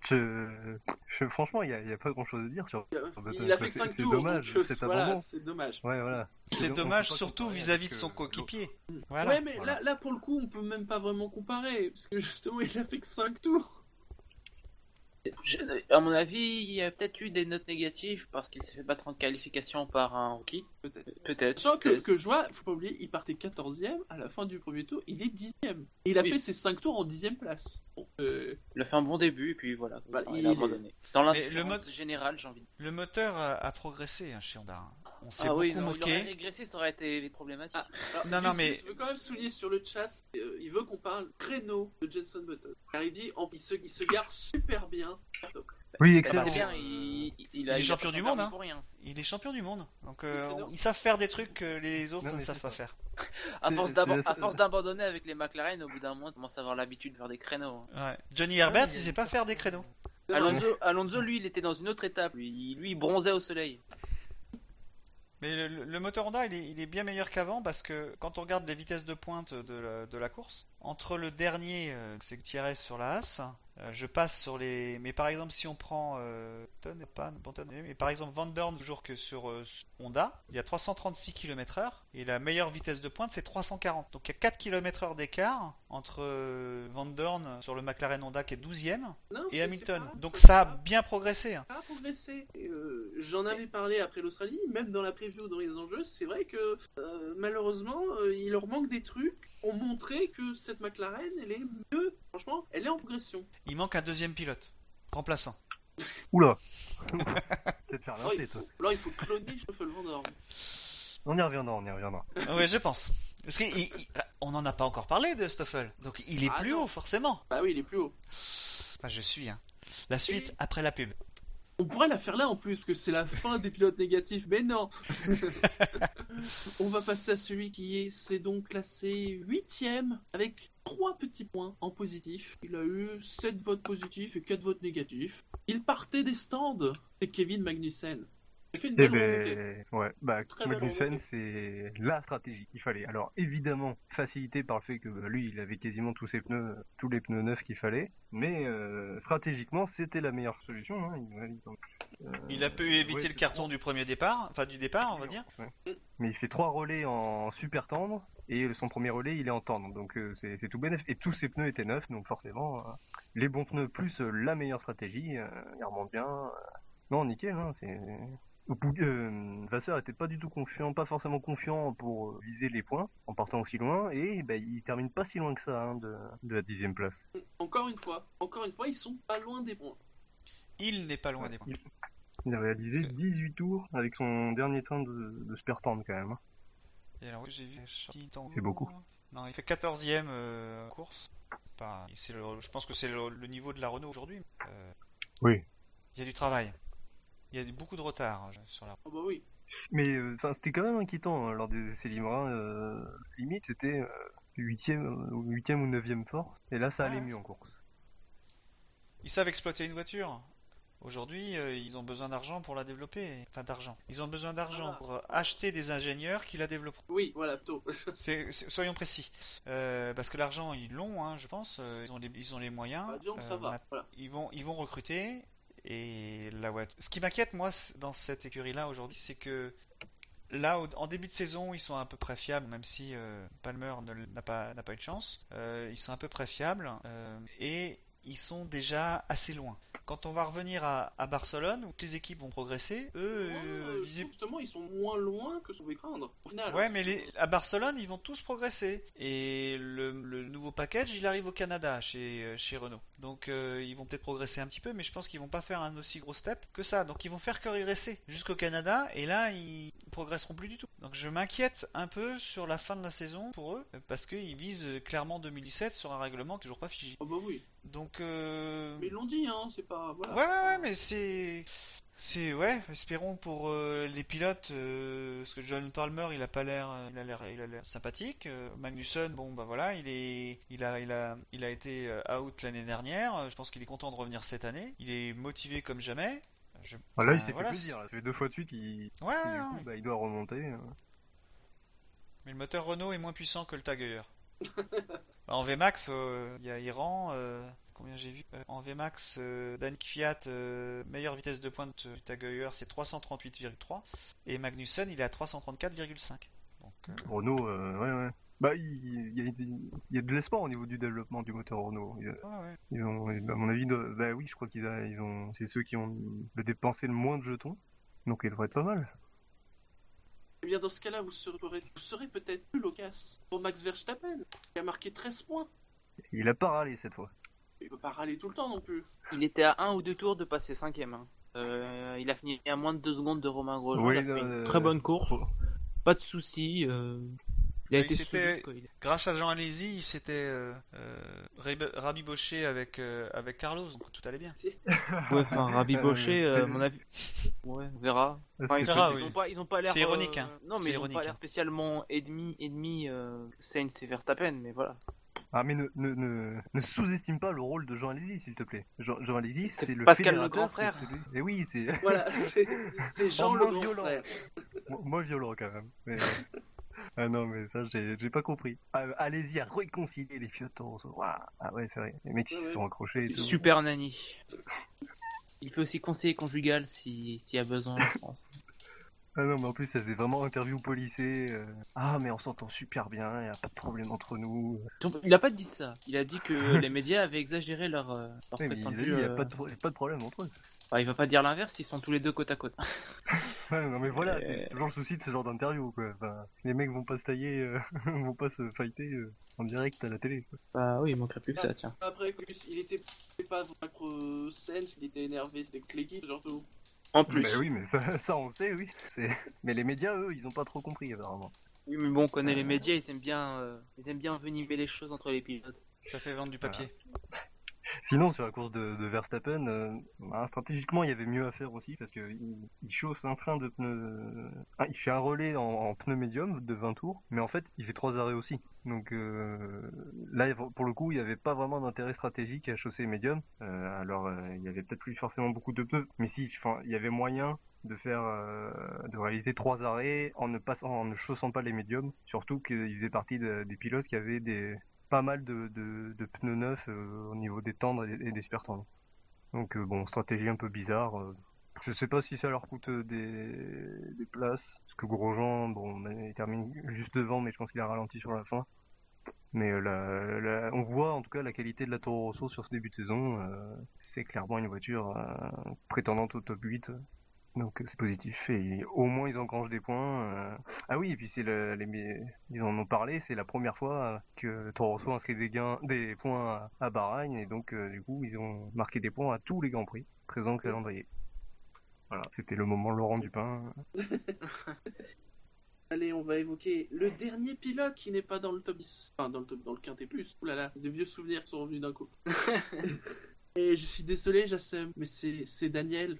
Je... je- Franchement, il n'y a, il y a pas grand chose à dire sur. Il a fait que C'est- 5 c'est tours, dommage, donc euh, voilà, c'est dommage. Ouais, voilà. C'est dommage surtout vis-à-vis de son euh, coéquipier. Voilà. ouais, mais voilà. là, là pour le coup, on peut même pas vraiment comparer, parce que justement, il a fait que 5 tours. Je- À mon avis, il y a peut-être eu des notes négatives parce qu'il s'est fait battre en qualification par un rookie. Peut-être. Peut-être. Sachant que, que je vois, faut pas oublier, il partait 14ème, à la fin du premier tour, il est 10ème. Et il a Oui. fait ses 5 tours en 10ème place. Bon, euh, Il a fait un bon début et puis voilà. Bah, il, il a abandonné. Dans le mode- générale, j'ai envie de dire. Le moteur a, a progressé hein, chez Honda. On s'est Ah beaucoup oui, non, il aurait moqué. régressé, ça aurait été problématique. Ah, alors, Non, non, juste, mais- Je veux quand même souligner sur le chat, euh, il veut qu'on parle créneau de Jenson Button. Car il dit, en, il, se, il se gare super bien. top. Oui, Bah, c'est bien, il, il, il Il a est il a champion du monde, hein. pour rien. Il est champion du monde. Donc euh, ils savent faire des trucs que les autres Non, ne savent pas faire. À force d'abandonner avec les McLaren, au bout d'un moment, on commence à avoir l'habitude de faire des créneaux. hein. Ouais. Johnny Herbert, mais il sait pas faire des créneaux. Alonso, Alonso, lui, il était dans une autre étape. Lui, lui il bronzait au soleil. Mais le, moteur Honda, il est, bien meilleur qu'avant parce que quand on regarde les vitesses de pointe de la, course, entre le dernier, euh, c'est Thierry sur la Haas, euh, je passe sur les. Mais par exemple, si on prend euh, pas mais par exemple Van Dorn, toujours que sur euh, Honda, il y a 336 km/h et la meilleure vitesse de pointe c'est 340. Donc il y a 4 km/h d'écart entre Van Dorn sur le McLaren Honda qui est 12ème Non, et Hamilton. pas- Donc ça a bien progressé. hein. a progressé. J'en avais parlé après l'Australie, même dans la preview, dans les enjeux. C'est vrai que malheureusement, il leur manque des trucs. On montrait que cette McLaren, elle est mieux. Franchement, elle est en progression. Il manque un deuxième pilote remplaçant. Oula Peut-être faire l'inté, toi. Alors il faut cloner Stoffel Van. On y reviendra, on y reviendra. Oui, je pense. Parce qu'on n'en a pas encore parlé de Stoffel. Donc il est Ah plus non. haut, forcément. Bah oui, il est plus haut. Enfin, je suis. Hein. La suite Et- après la pub. On pourrait la faire là en plus, parce que c'est la fin des pilotes négatifs, mais non On va passer à celui qui est, c'est donc classé 8ème, avec trois petits points en positif. Il a eu 7 votes positifs et 4 votes négatifs. Il partait des stands. C'est Kevin Magnussen. Il fait une Eh belle ben, ouais, bah, Magnussen, c'est la stratégie qu'il fallait. Alors, évidemment, facilité par le fait que bah, lui, il avait quasiment tous ses pneus, tous les pneus neufs qu'il fallait. Mais euh, stratégiquement, c'était la meilleure solution. Hein. Il, euh, Il a pu éviter ouais, le carton du premier départ, enfin du départ, on va dire. Ouais. Mais il fait trois relais en super tendre et son premier relais il est en tendre, donc euh, c'est tout bénef. Et tous ses pneus étaient neufs, donc forcément euh, les bons pneus plus euh, la meilleure stratégie, euh, il remonte bien. euh. Non, nickel, hein, c'est. Euh, Vasseur était pas du tout confiant, pas forcément confiant pour euh, viser les points en partant aussi loin, et bah, il termine pas si loin que ça hein, de, de la dixième place. Encore une fois, encore une fois, ils sont pas loin des points. Il n'est pas loin des points. Il, il a réalisé 18 tours avec son dernier train de, de super tendre quand même. hein. Et alors, j'ai vu. C'est beaucoup. Non, il fait 14ème euh, course. Le- je pense que c'est le, le niveau de la Renault aujourd'hui. Euh, Oui. Il y a du travail. Il y a beaucoup de retard hein, sur la. Ah bah oui. Mais euh, enfin, c'était quand même inquiétant hein, lors des essais libres. hein, euh, limite, c'était euh, huitième, ou huitième ou neuvième force. Et là, ça allait Ouais. mieux en course. Ils savent exploiter une voiture. Aujourd'hui, euh, ils ont besoin d'argent pour la développer. Enfin, d'argent. Ils ont besoin d'argent Voilà. pour acheter des ingénieurs qui la développeront. Oui, voilà, plutôt. C'est- c'est- soyons précis. Euh, parce que l'argent, ils l'ont, hein, je pense. Ils ont les, ils ont les moyens. Bah, disons que ça Euh, va. mat- Voilà. ils vont, ils vont recruter. Et la voiture. Ce qui m'inquiète, moi, dans cette écurie-là aujourd'hui, c'est que là, en début de saison, ils sont à peu près fiables, même si euh, Palmer n'a pas, pas eu de chance. Euh, ils sont à peu près fiables. euh, et ils sont déjà assez loin. Quand on va revenir à, à Barcelone, où toutes les équipes vont progresser, eux, Ouais, visib- justement, ils sont moins loin que ce qu'on pouvait craindre. Au final, Ouais, hein, mais les- à Barcelone, ils vont tous progresser. Et le, le nouveau package, il arrive au Canada chez, chez Renault. Donc euh, ils vont peut-être progresser un petit peu, mais je pense qu'ils vont pas faire un aussi gros step que ça. Donc ils vont faire que régresser jusqu'au Canada, et là ils progresseront plus du tout. Donc je m'inquiète un peu sur la fin de la saison pour eux, parce qu'ils visent clairement 2017 sur un règlement toujours pas figé. Ah bah oui. Donc euh... Mais ils l'ont dit, hein, c'est pas. Voilà. Ouais, ouais, ouais, mais c'est. C'est. Ouais, espérons pour euh, les pilotes, euh, parce que John Palmer, il a pas l'air. euh, Il a l'air il a l'air sympathique. Euh, Magnussen, bon, bah voilà, il est. Il a, il a, il a été euh, out l'année dernière. Je pense qu'il est content de revenir cette année. Il est motivé comme jamais. Je... Ah, là, il s'est voilà, fait plaisir. Ça fait deux fois de suite, il, Ouais, du coup, bah, il doit remonter. euh. Mais le moteur Renault est moins puissant que le Tiger. en VMAX, il y a Iran. Combien j'ai vu Euh, En VMAX, euh, Danik Fiat, euh, meilleure vitesse de pointe du Tiger, c'est 338,3. Et Magnussen, il est à 334,5. Donc, euh, Renault, euh, ouais, ouais. Bah, il, y a, il y a de l'espoir au niveau du développement du moteur Renault. Ils, ouais, ouais. ils ont, à mon avis, de- bah oui, je crois qu'ils a- ils ont, c'est ceux qui ont le dépensé le moins de jetons. Donc, il devrait être pas mal. Eh bien, dans ce cas-là, vous serez, vous serez peut-être plus loquace pour Max Verstappen, qui a marqué 13 points. Il a pas râlé cette fois. Il peut pas râler tout le temps non plus. Il était à un ou deux tours de passer cinquième. hein. Euh, il a fini à moins de deux secondes de Romain Grosjean. Oui, il a fait euh, une très bonne course. Pas de soucis. euh, Il a été solide, quoi, il- Grâce à Jean Alési, il s'était euh, euh, rab- rabiboché avec, euh, avec Carlos, donc tout allait bien. Ouais, enfin, rabiboché, à mon avis. Ouais, on verra. Enfin, ils, ont pas, ils ont pas l'air. C'est ironique, euh, hein. Non, mais ils ont pas l'air hein. spécialement ennemis, ennemis euh, Sainz et Verstappen, mais voilà. Ah, mais ne, ne, ne, ne sous-estime pas le rôle de Jean Alési, s'il te plaît. Jean, Jean Alési, C'est c'est le Pascal le grand frère. celui- Et oui, c'est Voilà, c'est c'est Jean Oh, le moins grand violent. frère. Moins violent quand même. Mais... ah non, mais ça, j'ai j'ai pas compris. Ah, Allez-y à réconcilier les Fiotos. Ouah. Ah ouais, c'est vrai. Les mecs, ils se sont accrochés et tout. Super Nani. Il fait aussi conseiller conjugal si- s'il y a besoin, je pense. Ah non, mais en plus, ça faisait vraiment interview policée. euh, Ah, mais on s'entend super bien, y a pas de problème entre nous. Il a pas dit ça. Il a dit que les médias avaient exagéré leur, euh, leur mais il, a dit, prétendu, y a euh, pas de, pro- y a pas de problème entre eux. enfin, il va pas dire l'inverse, ils sont tous les deux côte à côte. Ouais, non, mais voilà, Euh. c'est toujours le souci de ce genre d'interview, quoi. Enfin, les mecs vont pas se tailler, euh, vont pas se fighter euh, en direct à la télé. quoi. Bah oui, il manquerait plus que ça, tiens. Après, il était pas contre euh, Sens, il était énervé, c'était contre l'équipe surtout. En plus. Mais oui, mais ça, ça on sait, oui. Mais les médias, eux, ils ont pas trop compris, apparemment. Oui, mais bon, on connaît les médias, ils aiment bien, euh, ils aiment bien venimer les choses entre les pilotes. Ça fait vendre du papier. Sinon, sur la course de, Verstappen, euh, bah, stratégiquement, il y avait mieux à faire aussi parce que il, chausse un train de pneus. Ah, il fait un relais en, en pneu médium de 20 tours, mais en fait, il fait trois arrêts aussi. Donc euh, là, pour le coup, il n'y avait pas vraiment d'intérêt stratégique à chausser médium. Euh, alors, euh, il y avait peut-être plus forcément beaucoup de pneus, mais si, il y avait moyen de faire, euh, de réaliser trois arrêts en ne passant, ne chaussant pas les médiums. Surtout qu'il faisait partie de- des pilotes qui avaient des pas mal de, pneus neufs euh, au niveau des tendres et, des super tendres. Donc euh, bon, stratégie un peu bizarre. euh. Je sais pas si ça leur coûte des, places, parce que Grosjean, bon, il termine juste devant, mais je pense qu'il a ralenti sur la fin. Mais la- on voit en tout cas la qualité de la Toro Rosso sur ce début de saison. c'est clairement une voiture prétendante au top 8. Donc euh, c'est positif et au moins ils engrangent des points. euh. Ah oui, et puis c'est le, les, ils en ont parlé, c'est la première fois que Toro Rosso inscrit des gains, des points à, Bahreïn et donc euh, du coup ils ont marqué des points à tous les grands prix présents au calendrier. Voilà, c'était le moment Laurent Dupin. Allez, on va évoquer le dernier pilote qui n'est pas dans le top 10. Enfin, dans le top, dans le quintet plus. Ouh là là, des vieux souvenirs sont revenus d'un coup. Et je suis désolé, Jassem, mais c'est Daniel.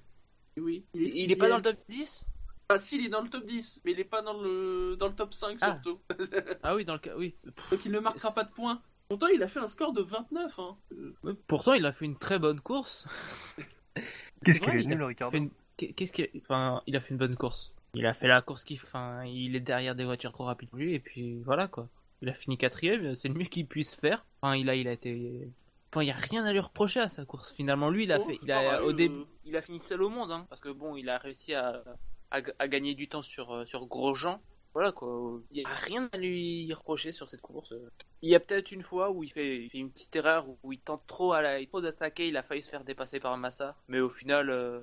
Oui. Il, est pas dans le top 10 Ah si, il est dans le top 10, mais il est pas dans le, dans le top 5 Ah. surtout. Ah oui, dans le cas, oui. Donc il ne marquera pas de points. Pourtant, il a fait un score de 29. Hein. Euh, Pourtant, il a fait une très bonne course. Qu'est-ce qu'il est il a nul, Ricardo fait une- qu'est- Qu'est-ce qu'il, enfin, il a fait une bonne course. Il a fait la course qu'il, enfin, il est derrière des voitures trop rapides lui et puis voilà quoi. Il a fini quatrième, c'est le mieux qu'il puisse faire. Enfin, il a, il a été, enfin, il y a rien à lui reprocher à sa course. Finalement, lui, il a Oh, fait, il a, au euh. début, il a fini seul au monde, hein, parce que bon, il a réussi à, à, à gagner du temps sur, euh, sur Grosjean. Voilà quoi. Il y a rien à lui reprocher sur cette course. Il y a peut-être une fois où il fait, il fait une petite erreur, où il tente trop à la, trop d'attaquer, il a failli se faire dépasser par Massa, mais au final, euh,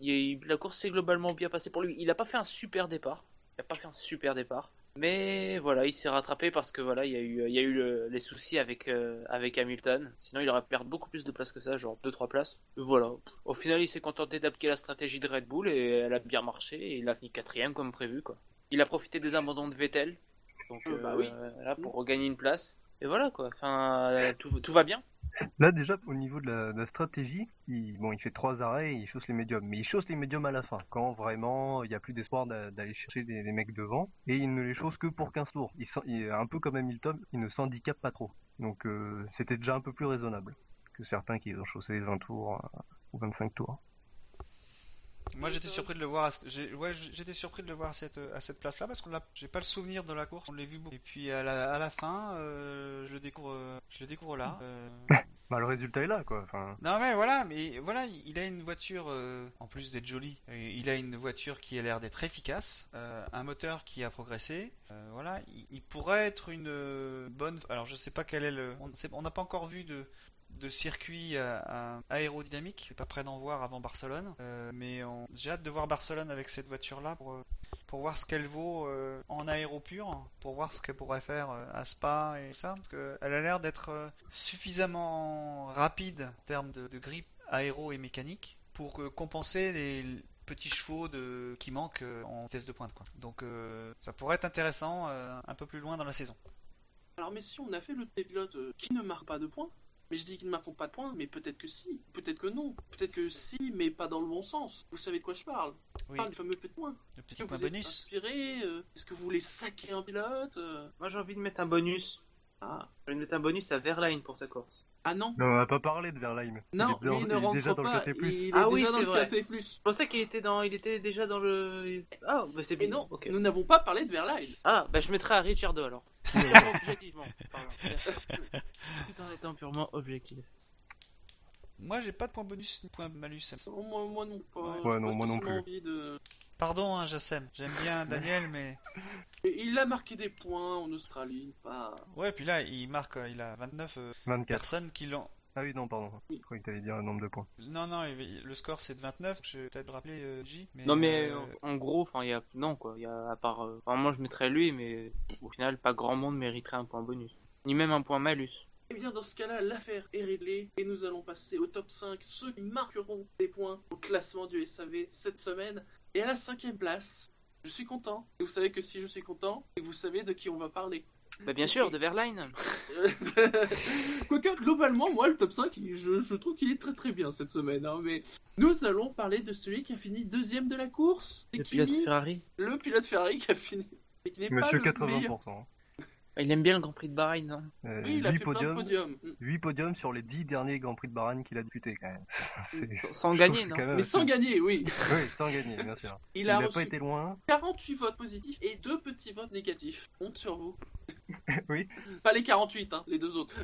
il- la course s'est globalement bien passée pour lui. Il a pas fait un super départ, il a pas fait un super départ, mais voilà, il s'est rattrapé parce que voilà, il y a eu, il y a eu le- les soucis avec euh, avec Hamilton. Sinon, il aurait perdu beaucoup plus de place que ça, genre 2-3 places. Et voilà. Au final, il s'est contenté d'appliquer la stratégie de Red Bull et elle a bien marché et il a fini quatrième comme prévu quoi. Il a profité des abandons de Vettel, donc Euh, bah euh, oui. là pour regagner une place. Et voilà quoi. Enfin, euh, tout, tout va bien. Là déjà au niveau de la, stratégie, il, bon il fait trois arrêts et il chausse les médiums, mais il chausse les médiums à la fin, quand vraiment il n'y a plus d'espoir d'a- d'aller chercher des, des mecs devant, et il ne les chausse que pour 15 tours. Il, un peu comme Hamilton, il ne s'handicape pas trop. Donc euh, c'était déjà un peu plus raisonnable que certains qui ont chaussé 20 tours euh, ou 25 tours. Moi j'étais surpris de le voir. À... ce- j'ai- Ouais, j'étais surpris de le voir à cette à cette place-là parce qu'on l'a. J'ai pas le souvenir de la course. On l'a vu beaucoup. Et puis à la, à la fin, euh, je le découvre. euh, Je le découvre là. euh, Bah le résultat est là quoi. Enfin, Non mais voilà, mais voilà, il a une voiture euh, en plus d'être jolie. Il a une voiture qui a l'air d'être efficace, euh, un moteur qui a progressé. euh, voilà, il, il pourrait être une bonne. Alors je sais pas quel est le. On n'a pas encore vu de de circuit à- à- aérodynamique. Je suis pas prêt d'en voir avant Barcelone, euh, mais j'ai hâte de voir Barcelone avec cette voiture-là pour euh, pour voir ce qu'elle vaut euh, en aéro pur, pour voir ce qu'elle pourrait faire euh, à Spa et tout ça, parce qu'elle a l'air d'être euh, suffisamment rapide en termes de, de grippe aéro et mécanique pour euh, compenser les petits chevaux qui manquent euh, en test de pointe. Quoi. Donc euh, ça pourrait être intéressant euh, un peu plus loin dans la saison. Alors, mais si on a fait le euh, qui ne marquent pas de points, mais je dis qu'ils ne marquent pas de points, mais peut-être que si, peut-être que non, peut-être que si, mais pas dans le bon sens. Vous savez de quoi je parle Je Oui, parle du fameux petit point. le petit Est-ce que point bonus. inspiré euh, Est-ce que vous voulez saquer un pilote euh Moi, j'ai envie de mettre un bonus. ah. J'ai envie de mettre un bonus à Verlaine pour sa course. ah non non, on n'a pas parlé de Verlaine. Non, il est, lui, il ne il est rentre déjà dans pas. le KT+. Il est Ah oui, déjà dans c'est le vrai. KT+. Je pensais qu'il était dans, il était déjà dans le. Ah, bah c'est Mais bien. non, Ok. nous n'avons pas parlé de Verlaine. Ah, bah je mettrai à Richard 2 alors. Objectivement. pardon. Tout en étant purement objectif. Moi j'ai pas de point bonus ni point malus. Oh, moi, moi non pas. Ouais, J'ai non, pas moi non spécialement plus. envie de... Pardon, hein, Jassem. J'aime bien Daniel, mais Il a marqué des points en Australie. Pas... ouais. Puis là, il marque, euh, il a 29 euh, 24. personnes qui l'ont. Ah oui non pardon. Je croyais que t'allais dire un nombre de points. Non, non, le score c'est de 29. Je vais peut-être rappeler euh, J. Mais, Non mais euh, en gros, enfin il y a non quoi, il y a à part euh, enfin, moi je mettrais lui mais au final pas grand monde mériterait un point bonus, ni même un point malus. Eh bien, dans ce cas-là, l'affaire est réglée et nous allons passer au top 5, ceux qui marqueront des points au classement du SAV cette semaine. Et à la cinquième place, je suis content. Et vous savez que si je suis content, c'est que vous savez de qui on va parler. Bah, bien sûr, de Verline. Quoique, globalement, moi, le top 5, je, je trouve qu'il est très très bien cette semaine. hein, mais nous allons parler de celui qui a fini deuxième de la course. C'est Le pilote Ferrari. Le pilote Ferrari qui a fini. Qui n'est pas Monsieur le meilleur. 80%. Bah, Il aime bien le Grand Prix de Bahreïn, non Euh, Oui, il a 8 fait plein de podiums, podiums. 8 podiums sur les 10 derniers Grands Prix de Bahreïn qu'il a disputés quand même. Sans gagner, non quand même Mais sans gagner, oui. Oui, sans gagner, bien sûr. Il Il a reçu pas été loin. 48 votes positifs et deux petits votes négatifs. Honte sur vous. Oui. Pas les 48, hein, les deux autres.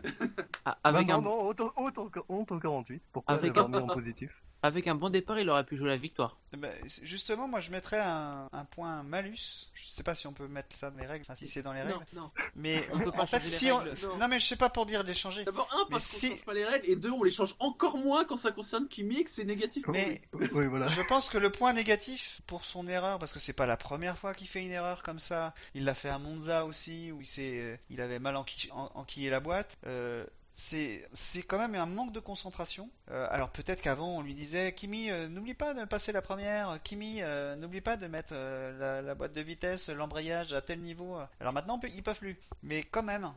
Ah, Avec, non, un, non, non, honte, au- honte, au- honte au 48. Pourquoi Avec un- mis en positif? Avec un bon départ, il aurait pu jouer la victoire. Eh ben, justement, moi je mettrais un, un point malus. Je sais pas si on peut mettre ça dans les règles, enfin si c'est dans les règles. Non, non. Mais On peut pas en fait, si on... Non. Non mais je sais pas pour dire de les changer. D'abord, un, parce qu'on si- change pas les règles, et deux, on les change encore moins quand ça concerne Kimi que c'est négatif. pour Mais. Oui, voilà. je pense que le point négatif pour son erreur, parce que c'est pas la première fois qu'il fait une erreur comme ça, il l'a fait à Monza aussi, où il, s'est, euh, il avait mal enqui- en- enquillé la boîte. euh, c'est, c'est quand même un manque de concentration. Euh, alors peut-être qu'avant on lui disait Kimi, euh, n'oublie pas de passer la première. Kimi, euh, n'oublie pas de mettre la, la boîte de vitesse, l'embrayage à tel niveau. Alors maintenant on peut- ils peuvent plus. Mais quand même,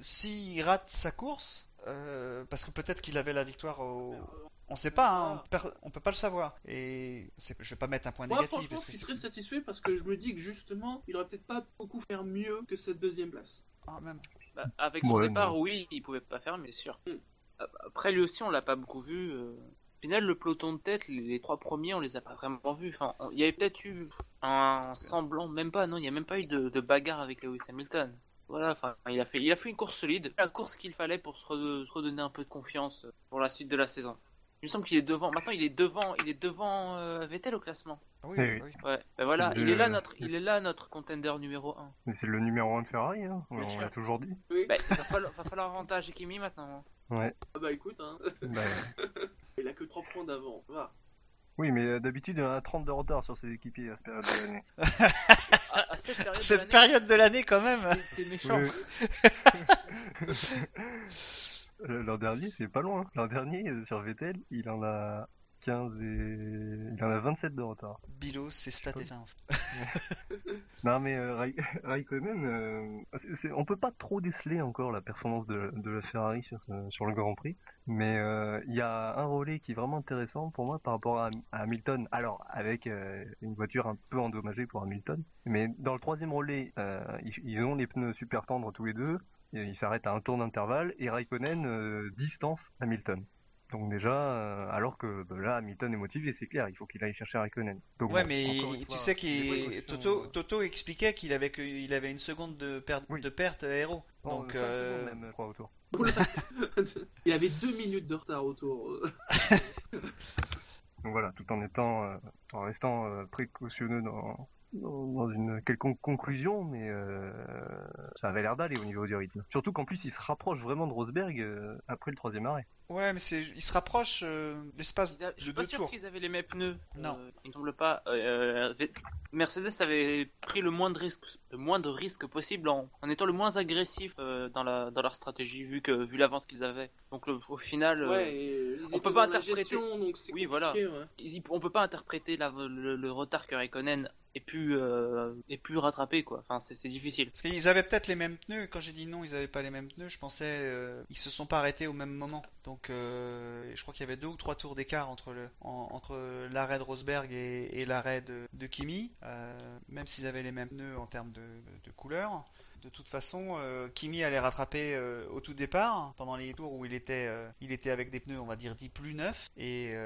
s'il rate sa course, parce que peut-être qu'il avait la victoire au, on sait pas, hein, per- on peut pas le savoir. Et je vais pas mettre un point Moi, négatif. franchement, parce je que suis c'est- très satisfait parce que je me dis que justement, il aurait peut-être pas beaucoup faire mieux que cette deuxième place. Ah, même. Bah, avec son Ouais, départ, non. oui, il pouvait pas faire, mais c'est sûr. Euh, Après, lui aussi, on l'a pas beaucoup vu. euh. Au final, le peloton de tête, les, les trois premiers, on les a pas vraiment vus. Enfin, on- il y avait peut-être eu un semblant, même pas, non, il y a même pas eu de, de bagarre avec Lewis Hamilton. Voilà, enfin, il a fait, il a fait une course solide, la course qu'il fallait pour se, re- se redonner un peu de confiance pour la suite de la saison. Il me semble qu'il est devant. Maintenant, il est devant, il est devant euh, Vettel au classement. Ah oui, oui. Ouais, ben voilà, Le- il est là notre, il est là notre contender numéro 1. Mais c'est le numéro 1 de Ferrari, hein. on l'a toujours dit. Oui. Ben, il va falloir, va falloir avantager Kimi maintenant. hein. Ouais. Ah bah écoute, hein. Bah, il a que 3 points d'avant. Va. oui, mais euh, d'habitude, il en a 30 de retard sur ses équipiers à cette période de l'année. À, à cette période de Cette l'année, période de l'année, quand même. t'es- t'es méchant. Oui. Euh, L'an dernier, c'est pas loin. L'an dernier, euh, sur Vettel, il en a 15 et... Il en a 27 de retard. Bilo, c'est stat Oui. F1. en fait. Non, mais euh, Rai- Raikkonen, euh, on peut pas trop déceler encore la performance de, de la Ferrari sur, ce- sur le Grand Prix. Mais euh, il y a un relais qui est vraiment intéressant pour moi par rapport à, à Hamilton. Alors, avec euh, une voiture un peu endommagée pour Hamilton. Mais dans le troisième relais, euh, ils, ils ont les pneus super tendres tous les deux. Et ils s'arrêtent à un tour d'intervalle. Et Raikkonen euh, distance Hamilton. Donc déjà, euh, alors que bah, là, Hamilton est motivé, c'est clair, il faut qu'il aille chercher Raikkonen. Donc Ouais, bon, mais tu sais qu'il Toto, euh, Toto expliquait qu'il avait que- il avait une seconde de perte Oui. de perte Donc euh, même, je crois, autour. Oula. il avait 2 minutes de retard autour. Donc voilà, tout en étant, euh, en restant euh, précautionneux dans, dans, une quelconque conclusion, mais euh, ça avait l'air d'aller au niveau du rythme. Surtout qu'en plus, il se rapproche vraiment de Rosberg euh, après le troisième arrêt. Ouais, mais c'est il se rapproche euh, l'espace Ils a- Je de suis pas deux sûr tours. qu'ils avaient les mêmes pneus. Non. Euh, il semble pas. Euh, euh, Mercedes avait pris le moins de risques, le moins de risques possible en, en étant le moins agressif euh, dans la dans leur stratégie vu que vu l'avance qu'ils avaient. Donc le- au final, euh, Ouais, et ils on peut pas interpréter. gestion, donc c'est Oui, voilà. ouais. ils- on peut pas interpréter la- le, le retard que Raikkonen ait pu euh, ait pu rattraper quoi. Enfin c'est c'est difficile. Parce qu'ils avaient peut-être les mêmes pneus. Quand j'ai dit non, ils avaient pas les mêmes pneus. Je pensais euh, ils se sont pas arrêtés au même moment. Donc euh, je crois qu'il y avait deux ou trois tours d'écart entre l'arrêt de Rosberg et, l'arrêt de, Kimi. Euh, même s'ils avaient les mêmes pneus en termes de, de couleur. De toute façon, euh, Kimi allait rattraper au tout départ, pendant les tours où il était, avec des pneus, on va dire, dits plus neufs, et,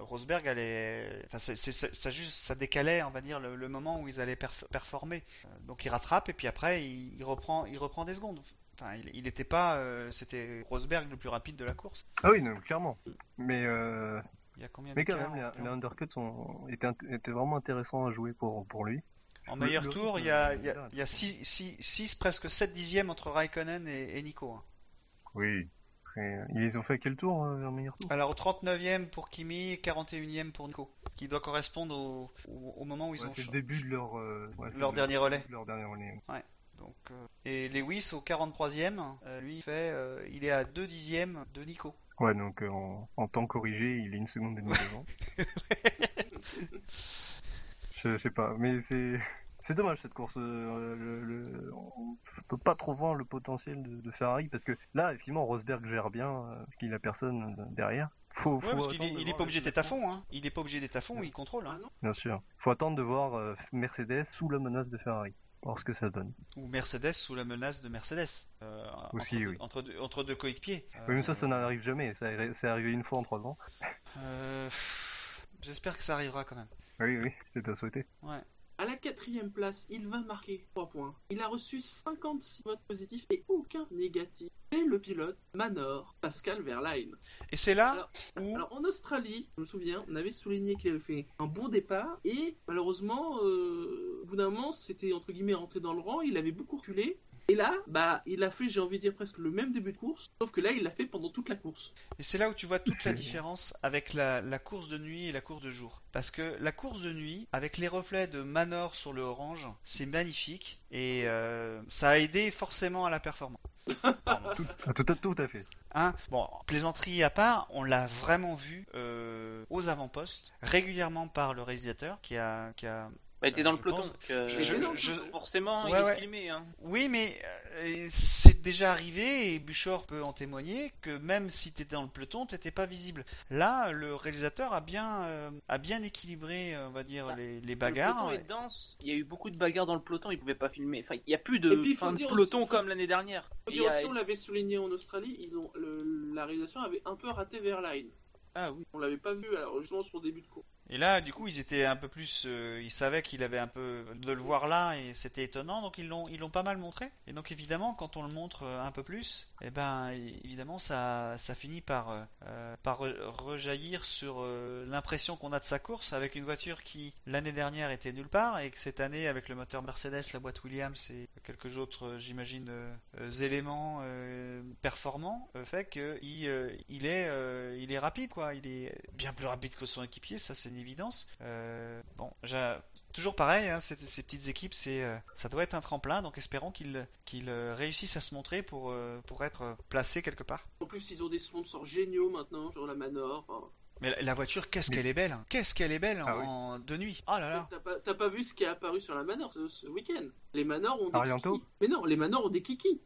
Rosberg allait, enfin, ça, décalait, on va dire, le, moment où ils allaient perf- performer. Donc il rattrape et puis après il reprend des secondes. Enfin, il, il était pas, euh, c'était Rosberg le plus rapide de la course. Ah oui, non, clairement. Mais, euh, Il y a combien mais quand même, les, les undercuts sont, étaient, vraiment intéressants à jouer pour, pour lui. En Le- meilleur le tour, il y a, euh, il y a, là, il y a 6, presque 7 dixièmes entre Raikkonen et, et Nico. hein. Oui. Ils ont fait quel tour, euh, leur meilleur tour? Alors au 39e pour Kimi et 41e pour Nico, qui doit correspondre au, au, au moment où ils Ouais, ont C'est le début de leur, euh, ouais, leur le- dernier relais. Leur dernier relais. Donc, euh, et Lewis au 43e, euh, lui il fait, euh, il est à 2 dixièmes de Nico. Ouais, donc euh, en, en temps corrigé, il est une seconde et demie devant. je, je sais pas, mais c'est C'est dommage cette course. euh, le, le- on peut pas trop voir le potentiel de, de Ferrari parce que là, effectivement, Rosberg gère bien euh, parce qu'il a personne derrière. Faut, Ouais, faut parce qu'il est, attendre de il est pas obligé d'être à fond, hein. Il est pas obligé d'être à fond, il contrôle. hein. Bien sûr. Faut attendre de voir euh, Mercedes sous la menace de Ferrari. Voir ce que ça donne. Ou Mercedes sous la menace de Mercedes. Euh, Aussi, entre, deux- oui. entre, deux, entre deux coéquipiers. Oui, mais ça, ça Euh, n'arrive jamais. Ça C'est arrivé une fois en trois ans. euh, J'espère que ça arrivera quand même. Oui, oui, c'est à souhaiter. Ouais. À la quatrième place, il va marquer 3 points. Il a reçu 56 votes positifs et aucun négatif. Et le pilote Manor, Pascal Verlaine. Et c'est là Alors- où. Alors en Australie, je me souviens, on avait souligné qu'il avait fait un bon départ et malheureusement, euh, au bout d'un moment, c'était entre guillemets rentré dans le rang, il avait beaucoup reculé. Et là, bah, il a fait, j'ai envie de dire presque le même début de course, sauf que là, il l'a fait pendant toute la course. Et c'est là où tu vois toute la différence avec la, la course de nuit et la course de jour. Parce que la course de nuit, avec les reflets de Manor sur le orange, c'est magnifique et euh, ça a aidé forcément à la performance. Pardon. Tout, ah, tout, à- tout à fait. Hein? Bon, plaisanterie à part, on l'a vraiment vu euh, aux avant-postes, régulièrement par le réalisateur qui a, qui a Bah, il était dans le peloton, pense- donc, euh, je- je- je- forcément, Ouais, il est ouais. filmé. Hein. Oui, mais euh, c'est déjà arrivé, et Buchor peut en témoigner, que même si tu étais dans le peloton, t'étais pas visible. Là, le réalisateur a bien, euh, a bien équilibré, on va dire, Bah, les, les Le bagarres. peloton est dense. Il y a eu beaucoup de bagarres dans le peloton. Il pouvait pas filmer. Enfin, il y a plus de puis, fin de peloton aussi- comme l'année dernière. Dire il y a- aussi, on l'avait souligné en Australie, ils ont, le- la réalisation avait un peu raté Verlaine. Ah oui. On l'avait pas vu, alors justement sur le début de course. Et là, du coup, ils étaient un peu plus, euh, ils savaient qu'il avait un peu de le voir là, et c'était étonnant, donc ils l'ont, ils l'ont pas mal montré. Et donc évidemment, quand on le montre euh, un peu plus, eh ben, évidemment, ça, ça finit par, euh, par re- rejaillir sur euh, l'impression qu'on a de sa course avec une voiture qui l'année dernière était nulle part, et que cette année, avec le moteur Mercedes, la boîte Williams et quelques autres, euh, j'imagine, éléments performants, fait qu'il il est, est rapide, quoi. Il est bien plus rapide que son équipier, ça c'est une évidence. Bon, toujours pareil, hein, ces, petites équipes, euh, ça doit être un tremplin, donc espérons qu'ils euh, réussissent à se montrer pour, euh, être placés quelque part. En plus, ils ont des sponsors géniaux maintenant sur la Manor. Mais la, voiture, qu'est-ce qu'elle est belle hein. Qu'est-ce qu'elle est belle en, Ah oui. de nuit Oh là là T'as pas, vu ce qui est apparu sur la Manor ce, ce week-end? Les Manor ont des Arianto kikis. Mais non, les Manor ont des kikis.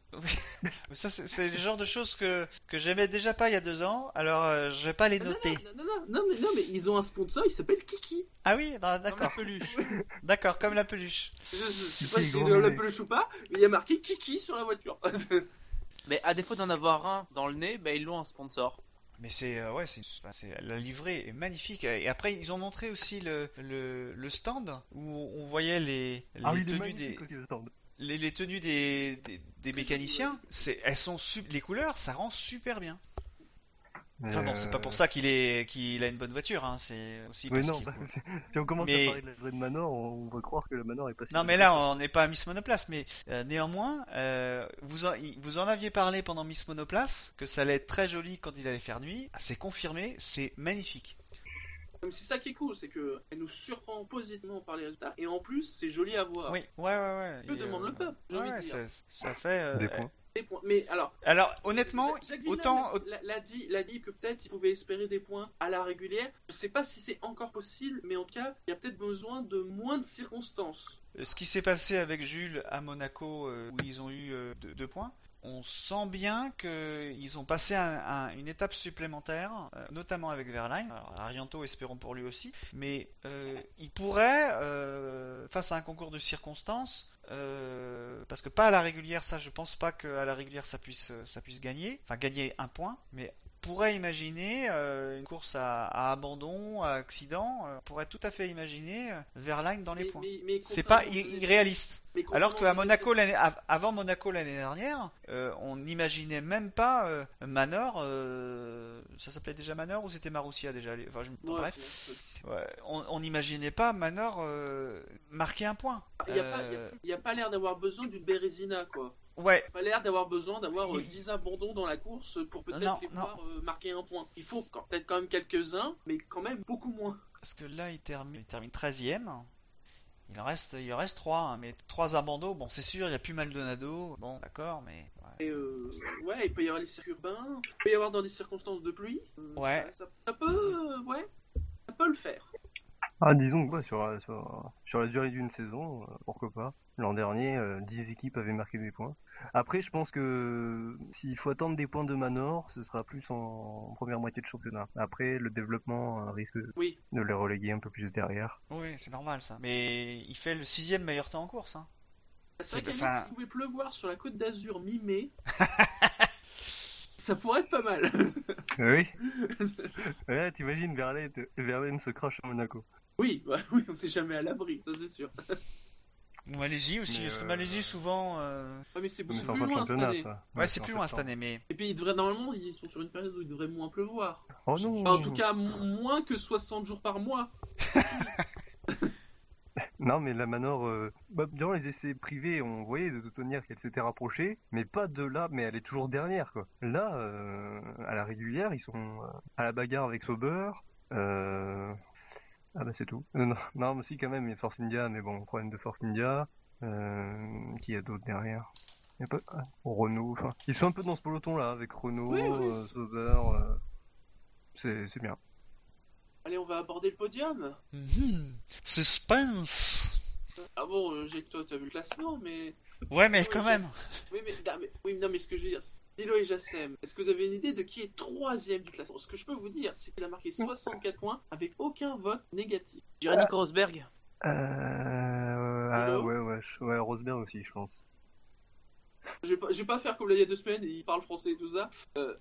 Ça, c'est le genre de choses que, que j'aimais déjà pas il y a deux ans, alors euh, je vais pas les non, noter. Non, non, non, non, mais, non, mais ils ont un sponsor, il s'appelle Kiki. Ah oui, non, Comme la d'accord, peluche. d'accord, comme la peluche. Je, je, je sais pas si c'est la peluche ou pas, mais il y a marqué Kiki sur la voiture. Mais à défaut d'en avoir un dans le nez, bah, ils l'ont un sponsor. Mais c'est euh, ouais, c'est enfin, la livrée est magnifique. Et après, ils ont montré aussi le, le, le stand où on voyait les, les Ah est tenues des les, les tenues des, des, des mécaniciens. C'est elles sont les couleurs, ça rend super bien. Enfin bon, c'est pas pour ça qu'il est qu'il a une bonne voiture. Hein. C'est aussi Oui, parce non, qu'il- bah, c'est- si on commence Mais- à parler de la livrée de Manor, on va croire que le Manor est pas si Non mais là on n'est pas à Miss Monoplace mais euh, néanmoins euh, vous, en, vous en aviez parlé pendant Miss Monoplace que ça allait être très joli quand il allait faire nuit. Ah, c'est confirmé, c'est magnifique. Mais c'est ça qui est cool, c'est que elle nous surprend positivement par les résultats, et en plus, c'est joli à voir. Oui, ouais ouais ouais. Que demande euh, le peuple, j'ai envie de ouais, dire. ça, ça fait euh, Des points. Des points. Mais alors, Alors honnêtement, autant l'a- l'a dit, l'a dit que peut-être il pouvait espérer des points à la régulière. Je sais pas si c'est encore possible, mais en tout cas, il y a peut-être besoin de moins de circonstances. ce qui s'est passé avec Jules à Monaco euh, où ils ont eu euh, deux, deux points, on sent bien qu'ils ont passé un- un- une étape supplémentaire, euh, notamment avec Verlaine. Alors, Arianto, espérons pour lui aussi. Mais euh, il pourrait, euh, face à un concours de circonstances, parce que pas à la régulière, ça je pense pas qu'à la régulière ça puisse, ça puisse gagner, enfin gagner un point, mais pourrait imaginer euh, une course à, à abandon, à accident, euh, pourrait tout à fait imaginer euh, Verlaine dans les Mais- points. C'est pas irréaliste. Alors qu'à Monaco avant Monaco l'année dernière, euh, on n'imaginait même pas Manor. ça s'appelait déjà Manor ou c'était Marussia déjà enfin, je- bon, Ouais, Bref, ouais, on n'imaginait pas Manor marquer un point. Il n'y a pas l'air d'avoir besoin d'une Bérésina, quoi. Ouais, Pas l'air d'avoir besoin d'avoir euh, Il- 10 abandons dans la course pour peut-être Non, les non. voir euh, marquer un point. Il faut peut-être quand même quelques-uns, mais quand même beaucoup moins. parce que là il termine, il termine 13ème. Il en reste, il en reste 3, mais 3 abandons, bon c'est sûr, il n'y a plus Maldonado, bon d'accord, mais... ouais. Et euh, ouais, il peut y avoir les circuits urbains, il peut y avoir dans des circonstances de pluie. Euh, Ouais. Ça, ça- ça peut, ouais, ça peut le faire. Ah, disons que sur, la- sur, sur la durée d'une saison, euh, pourquoi pas. L'an dernier, euh, 10 équipes avaient marqué des points. Après, je pense que s'il faut attendre des points de Manor, ce sera plus en, en première moitié de championnat. Après, le développement euh, risque Oui. de les reléguer un peu plus derrière. Oui, c'est normal ça. Mais il fait le sixième meilleur temps en course. Hein. C'est vrai qu'à enfin- s'il pouvait pleuvoir sur la côte d'Azur mi-mai, ça pourrait être pas mal. Oui. Ouais, t'imagines Verlaine, Verlaine se crache à Monaco. Oui, bah oui, on n'est jamais à l'abri, ça c'est sûr. Ou Malaisie aussi, Mais, parce que euh, Malaisie souvent. euh, Ouais, mais c'est beaucoup plus loin cette année. Ouais, c'est plus loin cette année, mais. Et puis ils devraient normalement, ils sont sur une période où il devrait moins pleuvoir. Oh non Enfin, en tout cas, mo- moins que 60 jours par mois. Non, mais la Manor, euh, bah, durant les essais privés, on voyait de toute manière qu'elle s'était rapprochée, mais pas de là, mais elle est toujours dernière, quoi. Là, euh, à la régulière, ils sont euh, à la bagarre avec Sauber. Euh... Ah bah c'est tout. Euh, non, non, mais si quand même, il y a Force India, mais bon, problème de Force India. Euh... Qui y a d'autres derrière? Il y a pas... ah, Renault, enfin... Ils sont un peu dans ce peloton-là, avec Renault, Oui, oui. euh, Sauber... euh, C'est c'est bien. Allez, on va aborder le podium. Mhm. Suspense Ah bon, j'ai que toi, t'as vu le classement, mais. Ouais, mais quand même. Oui, mais, non, mais, oui, non, mais ce que je veux dire, et Jassem, est-ce que vous avez une idée de qui est troisième du classement? Ce que je peux vous dire, c'est qu'il a marqué 64 points avec aucun vote négatif. Nico Rosberg. Euh... Ah ouais, ouais, ouais, Rosberg aussi, je pense. Je vais pas, je vais pas faire comme là il y a deux semaines, il parle français et tout ça. Euh,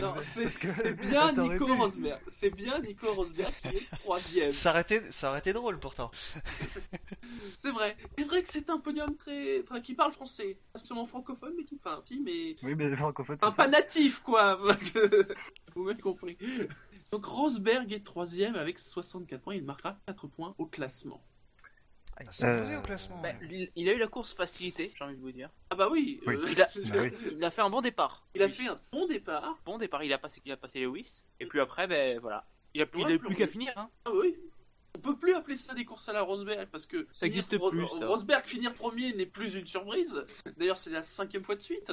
non, c'est bien Nico. Rosberg. C'est bien Nico Rosberg qui est troisième. ça aurait, été, ça aurait été drôle pourtant. C'est vrai. C'est vrai que c'est un podium très, enfin, qui parle français, pas seulement francophone, mais qui, enfin, si, mais Oui, mais francophone, un c'est pas natif quoi. Vous m'avez compris. Donc Rosberg est troisième avec 64 points. Il marquera 4 points au classement. Ah, il s'est imposé Euh, au classement. Bah, ouais. il a eu la course facilité, j'ai envie de vous dire. Ah bah oui. Oui. euh, Il a, Bah oui. il a fait un bon départ. il a fait un bon départ. bon départ, il a passé, il a passé Lewis. Et puis après, ben voilà. Il a, Ouais, plus plus qu'à on- finir. Hein. Ah oui. On peut plus appeler ça des courses à la Rosberg parce que Ça existe plus, Ro- ça. Rosberg finir premier n'est plus une surprise. D'ailleurs, c'est la cinquième fois de suite.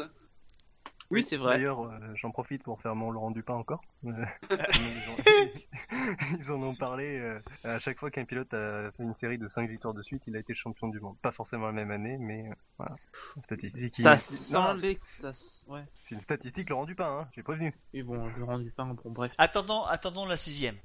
Oui, c'est vrai. D'ailleurs, euh, j'en profite pour faire mon Laurent Dupin encore. Euh, ils, ont- ils en ont parlé. euh, à chaque fois qu'un pilote a fait une série de 5 victoires de suite, il a été champion du monde. Pas forcément la même année, mais euh, voilà. Statistique. Ça il- sent Non, les... Ça... s- Ouais. C'est une statistique Laurent Dupin, hein, j'ai prévenu. Et bon, le rendu pain, bon bref. Attendons, attendons la sixième.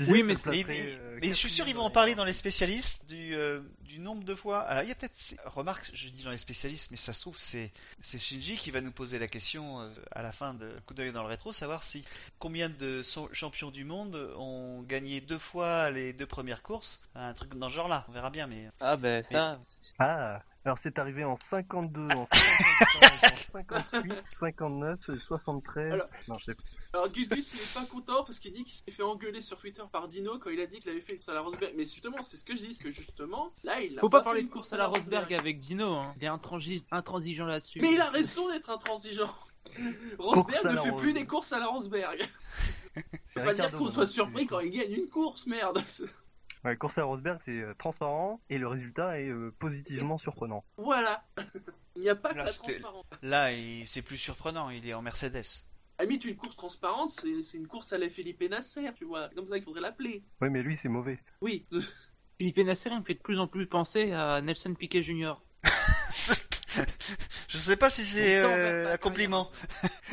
Oui, mais Mais, mais- euh, mais je suis sûr qu'ils vont en quatrième, parler dans les spécialistes du, euh, du nombre de fois. Alors il y a peut-être, c'est- remarque, je dis dans les spécialistes, mais ça se trouve c'est c'est Shinji qui va nous poser la question euh, à la fin de coup d'œil dans le rétro, savoir si combien de champions du monde ont gagné deux fois les deux premières courses, un truc dans ce genre-là. On verra bien, mais Ah ben ça... c'est- Ah, alors c'est arrivé en 52, en 55, en 58, 59, et 73. Alors- Non, je sais pas. Alors Gus Gus, il est pas content parce qu'il dit qu'il s'est fait engueuler sur Twitter par Dino quand il a dit qu'il avait fait une course à la Rosberg. Mais justement, c'est ce que je dis, parce que justement, là, il a Faut pas fait parler une de course à la Rosberg avec Dino, hein. Il est intransi- intransigeant là-dessus. Mais il a raison d'être intransigeant. Rosberg ne fait plus des courses à la Rosberg. C'est Faut pas dire qu'on soit surpris quand il gagne une course, merde. Ouais, course à Rosberg, c'est euh, transparent et le résultat est euh, positivement surprenant. Voilà. Il n'y a pas que Là, la transparence. là il- c'est plus surprenant. Il est en Mercedes. Limite, une course transparente, c'est c'est une course à la Felipe Nasser, tu vois. C'est comme ça qu'il faudrait l'appeler. Oui, mais lui, c'est mauvais. Oui. Philippe Nasser, il me fait de plus en plus penser à Nelson Piquet Jr. je sais pas si c'est euh, un compliment.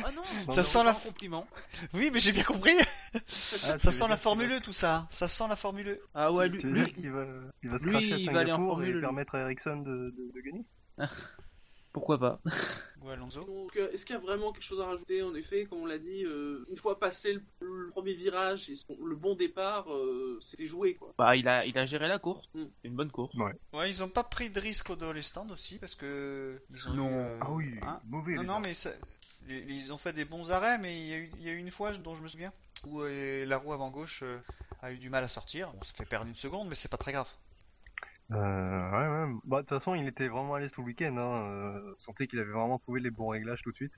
Ah non, Ça c'est sent la- un compliment. Oui, mais j'ai bien compris. Ah, Ça tu sent la Formule qu'il 1 tout ça. Ça sent la Formule 1. Ah ouais, lui, lui- qu'il va, il va se lui, cracher à il va aller en Formule et permettre à Ericsson de, de, de gagner? pourquoi pas Ou Alonso. Donc, euh, est-ce qu'il y a vraiment quelque chose à rajouter En effet, comme on l'a dit, euh, une fois passé le, le premier virage et son- le bon départ, euh, c'était joué, quoi. Bah, il a, il a géré la course. Mm. Une bonne course. Ouais. Ouais, ils ont pas pris de risque au dans les stands aussi parce que ils ont Non. eu, euh, Ah oui, hein mauvais. non, mais ça- ils ont fait des bons arrêts, mais il y a eu, il y a eu une fois dont je me souviens où euh, la roue avant gauche euh, a eu du mal à sortir. Bon, ça fait perdre une seconde, mais c'est pas très grave. Euh, ouais, ouais. Bah, de toute façon, il était vraiment à l'aise tout le week-end. Hein. Euh, sentait qu'il avait vraiment trouvé les bons réglages tout de suite.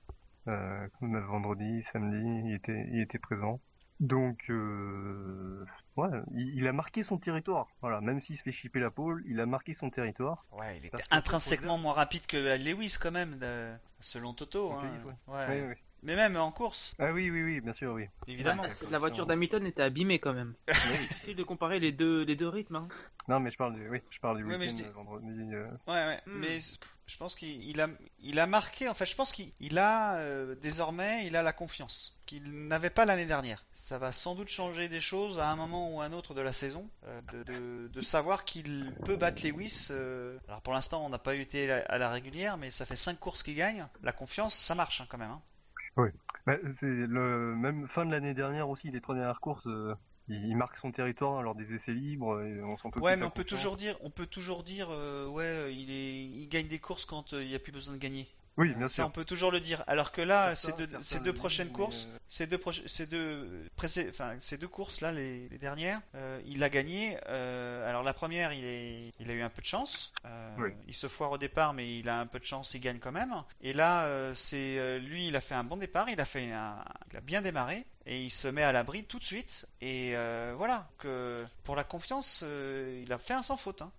Euh, vendredi, samedi, il était, il était présent. Donc, euh, ouais, il, il a marqué son territoire. Voilà, même s'il se fait chipper la pole, il a marqué son territoire. Ouais, il était intrinsèquement moins rapide que Lewis quand même, de- selon Toto. Hein. Ouais, ouais. Mais même en course, Ah oui, oui, oui, bien sûr, oui. évidemment. Ah, la voiture d'Hamilton était abîmée quand même. C'est difficile de comparer les deux, les deux rythmes. Hein. Non, mais je parle du, oui, je parle du week-end vendredi. euh, Ouais, ouais. Hmm. Mais je pense qu'il il a, il a marqué. En fait, je pense qu'il il a euh, désormais, il a la confiance qu'il n'avait pas l'année dernière. Ça va sans doute changer des choses à un moment ou à un autre de la saison, euh, de, de, de savoir qu'il peut battre Lewis. euh, Alors pour l'instant, on n'a pas été à à la régulière, mais ça fait cinq courses qu'il gagne. La confiance, ça marche hein, quand même. hein. Bah, c'est le même fin de l'année dernière aussi, les trois dernières courses, euh, il, marque son territoire lors des essais libres et on de Ouais, mais on peut toujours dire, on peut toujours dire, euh, ouais, il est, il gagne des courses quand euh, il n'y a plus besoin de gagner. Oui, bien Ça, on sûr. peut toujours le dire. Alors que là, ces deux, ces prochaines courses, euh, ces deux, proche- ces deux, précé- enfin, ces deux courses là, les, les dernières, euh, il a gagné. euh, alors la première, il, est, il a eu un peu de chance. euh, Oui. Il se foire au départ, mais il a un peu de chance, il gagne quand même. Et là, euh, c'est euh, lui, il a fait un bon départ, il a fait, un, il a bien démarré. Et il se met à l'abri tout de suite. Et euh, voilà, que pour la confiance, euh, il a fait un sans faute. hein.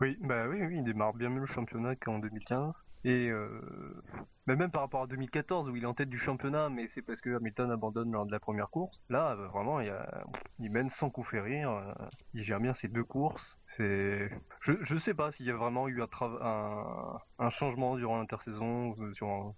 Oui, bah oui, oui, il démarre bien mieux le championnat qu'en 2015. Et euh, bah, même par rapport à 2014 où il est en tête du championnat, mais c'est parce que Hamilton abandonne lors de la première course. Là, euh, vraiment, il, y a... il mène sans coup férir. euh, il gère bien ses deux courses. C'est, je, je sais pas s'il y a vraiment eu un, tra- un, un changement durant l'intersaison,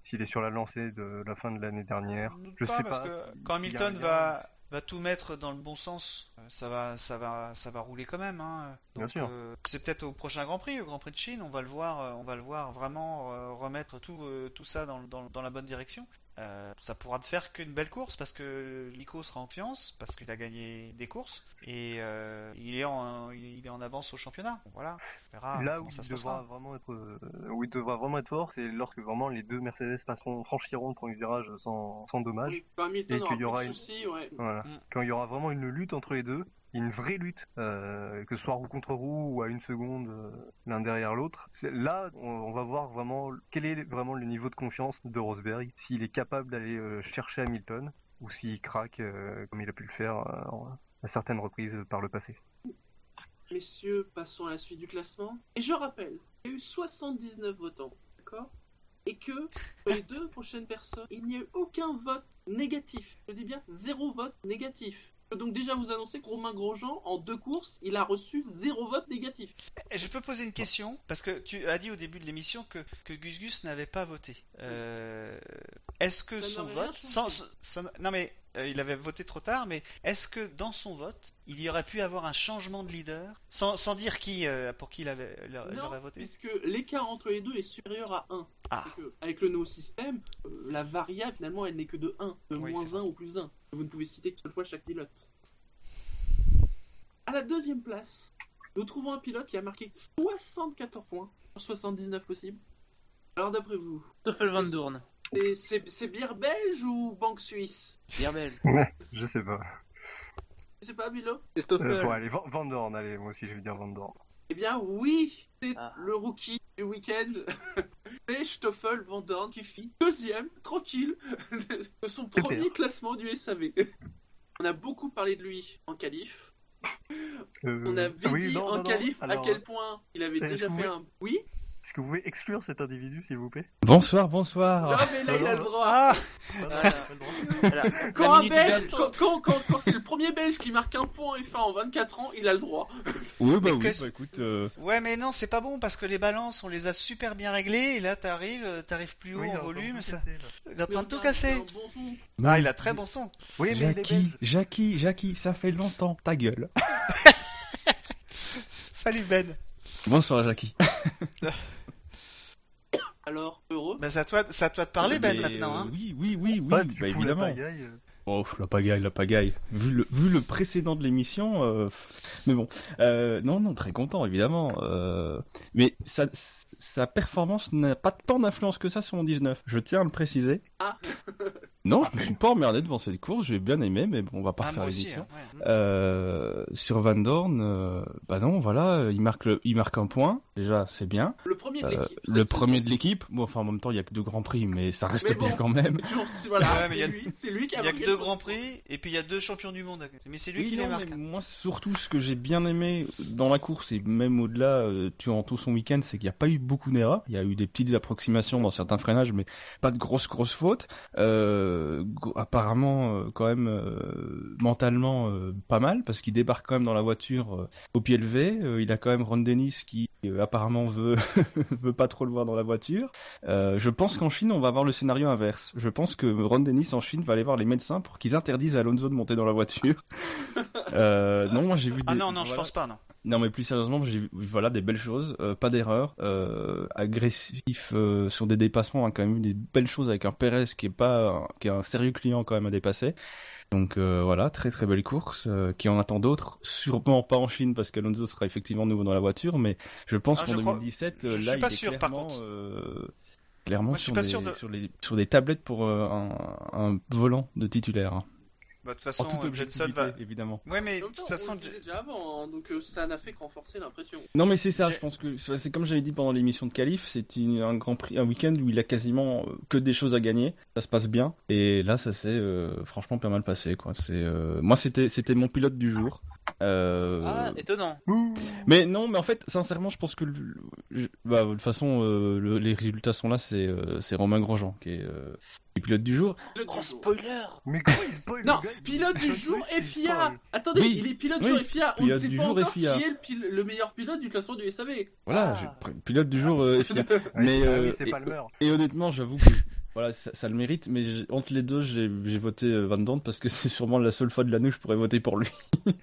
s'il est sur la lancée de la fin de l'année dernière. Je sais parce pas que si- quand Hamilton va, va tout mettre dans le bon sens, euh, ça va, ça va, ça va rouler quand même. Hein. Bien sûr. euh, c'est peut-être au prochain Grand Prix, au Grand Prix de Chine, on va le voir, euh, on va le voir vraiment remettre tout, tout ça dans, dans, dans la bonne direction. Euh, ça pourra ne faire qu'une belle course parce que Lico sera en confiance, parce qu'il a gagné des courses et euh, il est en, il est en avance au championnat. Voilà, on verra Là où ça il se devra passera. vraiment être, euh, où il devra vraiment être fort, c'est lorsque vraiment les deux Mercedes passeront, franchiront le premier virage sans, sans dommage. Oui, Et qu'il y plus aura de une- soucis, ouais. Voilà. Mm. Quand il y aura vraiment une lutte entre les deux, une vraie lutte, euh, que ce soit roue contre roue ou à une seconde euh, l'un derrière l'autre, là on, va voir vraiment quel est vraiment le niveau de confiance de Rosberg, s'il est capable d'aller euh, chercher Hamilton ou s'il craque comme il a pu le faire à certaines reprises par le passé. Messieurs, passons à la suite du classement. Et je rappelle, il y a eu 79 votants, d'accord? Et que, les deux prochaines personnes, il n'y a eu aucun vote négatif. Je dis bien zéro vote négatif. Donc déjà vous annoncer que Romain Grosjean, en deux courses, il a reçu zéro vote négatif. Et Je peux poser une question parce que tu as dit au début de l'émission que, que Gus Gus n'avait pas voté. Euh, est-ce que Ça son vote, changé. sans, sans- non mais euh, il avait voté trop tard, mais est-ce que dans son vote il y aurait pu avoir un changement de leader sans, sans dire qui euh, pour qui il avait il aurait- il non, aurait voté puisque l'écart entre les deux est supérieur à 1. Ah. Que, Avec le nouveau système, la variable, finalement, elle n'est que de 1, de Oui, moins c'est 1 ou plus 1. Vous ne pouvez citer qu'une seule fois chaque pilote. À la deuxième place, nous trouvons un pilote qui a marqué 74 points sur 79 possibles. Alors d'après vous, Stoffel Van Doorn. c'est- bière belge ou banque suisse? Bien belge. Je sais pas. Je sais pas, Bilo C'est Stoffel. Euh, bon allez, Van Van Dorn, allez, moi aussi je vais dire Van Dorn. Eh bien oui, c'est Ah. le rookie du week-end. c'est Stoffel Van Dorn qui fit deuxième, tranquille, de son Super. premier classement du SAV. On a beaucoup parlé de lui en qualif. Euh, On a vite oui, dit non, en non, non, qualif alors, à quel point il avait euh, déjà fait un... Oui Est-ce que vous pouvez exclure cet individu s'il vous plaît? Bonsoir, Non bonsoir. mais là il a le droit Ah. Quand un belge, quand, quand, quand- quand c'est le premier belge qui marque un point en F1 en 24 ans, il a le droit. Oui, bah oui, bah écoute, euh, Ouais, mais non, c'est pas bon parce que les balances, on les a super bien réglées et là, t'arrives, euh, t'arrives plus haut en volume. Il est en train de tout casser. Ah, il a très bon son. Oui, mais il est Jackie, belge. Jackie, Jackie, ça fait longtemps, ta gueule. Salut Ben. Bonsoir, Jackie. Alors, heureux Bah, c'est à toi, c'est à toi de parler Ben Mais, maintenant. euh, Hein. Oui, oui, oui, oui, tu bah évidemment. Oh, la pagaille, la pagaille. Vu le, vu le précédent de l'émission, euh, mais bon, euh, non, non, très content évidemment. Euh, mais sa, sa performance n'a pas tant d'influence que ça sur mon 19. Je tiens à le préciser. Ah Non, je me suis pas emmerdé devant cette course, j'ai bien aimé, mais bon, on va pas Ah, aussi. l'émission. hein, ouais. Euh, sur Van Dorn, euh, bah non, voilà, il marque le, il marque un point. Déjà, c'est bien. Le premier de Euh, l'équipe. le premier saison. de l'équipe. Bon, enfin, en même temps, il y a que deux grands prix, mais ça reste Mais bien quand même. Toujours, c'est- voilà, Ouais, mais c'est lui, c'est lui qui a a marqué deux grands prix et puis il y a deux champions du monde. Mais c'est lui Oui, qui les non, marque. mais hein. moi, surtout, ce que j'ai bien aimé dans la course et même au-delà, euh, durant tout son week-end, c'est qu'il n'y a pas eu beaucoup d'erreurs. Il y a eu des petites approximations dans certains freinages, mais pas de grosses grosses fautes. Euh, apparemment, euh, quand même euh, mentalement pas mal parce qu'il débarque quand même dans la voiture au pied levé. Il a quand même Ron Dennis qui apparemment veut veut pas trop le voir dans la voiture. Je pense qu'en Chine, on va avoir le scénario inverse. Je pense que Ron Dennis en Chine va aller voir les médecins pour qu'ils interdisent à Alonso de monter dans la voiture. Euh, non, moi j'ai vu des... Ah non, non, je pense pas, non. Non, mais plus sérieusement, j'ai vu voilà, des belles choses, euh, pas d'erreur, euh, agressif euh, sur des dépassements, a quand même des belles choses avec un Perez qui est pas, qui est un sérieux client quand même à dépasser. Donc euh, voilà, très très belle course, euh, qui en attend d'autres, sûrement pas en Chine parce qu'Alonso sera effectivement nouveau dans la voiture, mais je pense Ah, qu'en je crois- 2017, je euh, suis là, pas il est sûr, par clairement, contre. Clairement Moi, sur, pas les, sûr de- sur les sur des tablettes pour euh, un, un volant de titulaire. Bah, de toute En façon, toute euh, objectivité, va. évidemment. Ouais, mais de toute on façon, le déjà avant, hein, donc euh, ça n'a fait que renforcer l'impression. Non mais c'est ça, je pense que c'est comme j'avais dit pendant l'émission de Calif, c'est un grand prix, un week-end où il a quasiment que des choses à gagner, ça se passe bien et là ça s'est euh, franchement pas mal passé quoi. C'est euh, moi c'était c'était mon pilote du jour. Euh, Ah, étonnant. Mais non, mais en fait sincèrement je pense que le- je- bah, de toute façon euh, le- les résultats sont là, c'est euh, c'est Romain Grosjean qui est euh, le pilote du jour. Du jour. spoiler Mais comment il spoil Non, le pilote du jour FIA. Attendez, Oui, il est pilote du oui, jour FIA, on ne pilote sait du pas jour encore FIA. qui est le, pil- le meilleur pilote du classement du SAV. Voilà, Ah. pilote du jour euh, FIA. Mais, ah euh, oui, c'est et- Palmer. Et honnêtement, j'avoue que voilà, ça, ça le mérite, mais entre les deux, j'ai voté euh, Van Dorn parce que c'est sûrement la seule fois de l'année où je pourrais voter pour lui.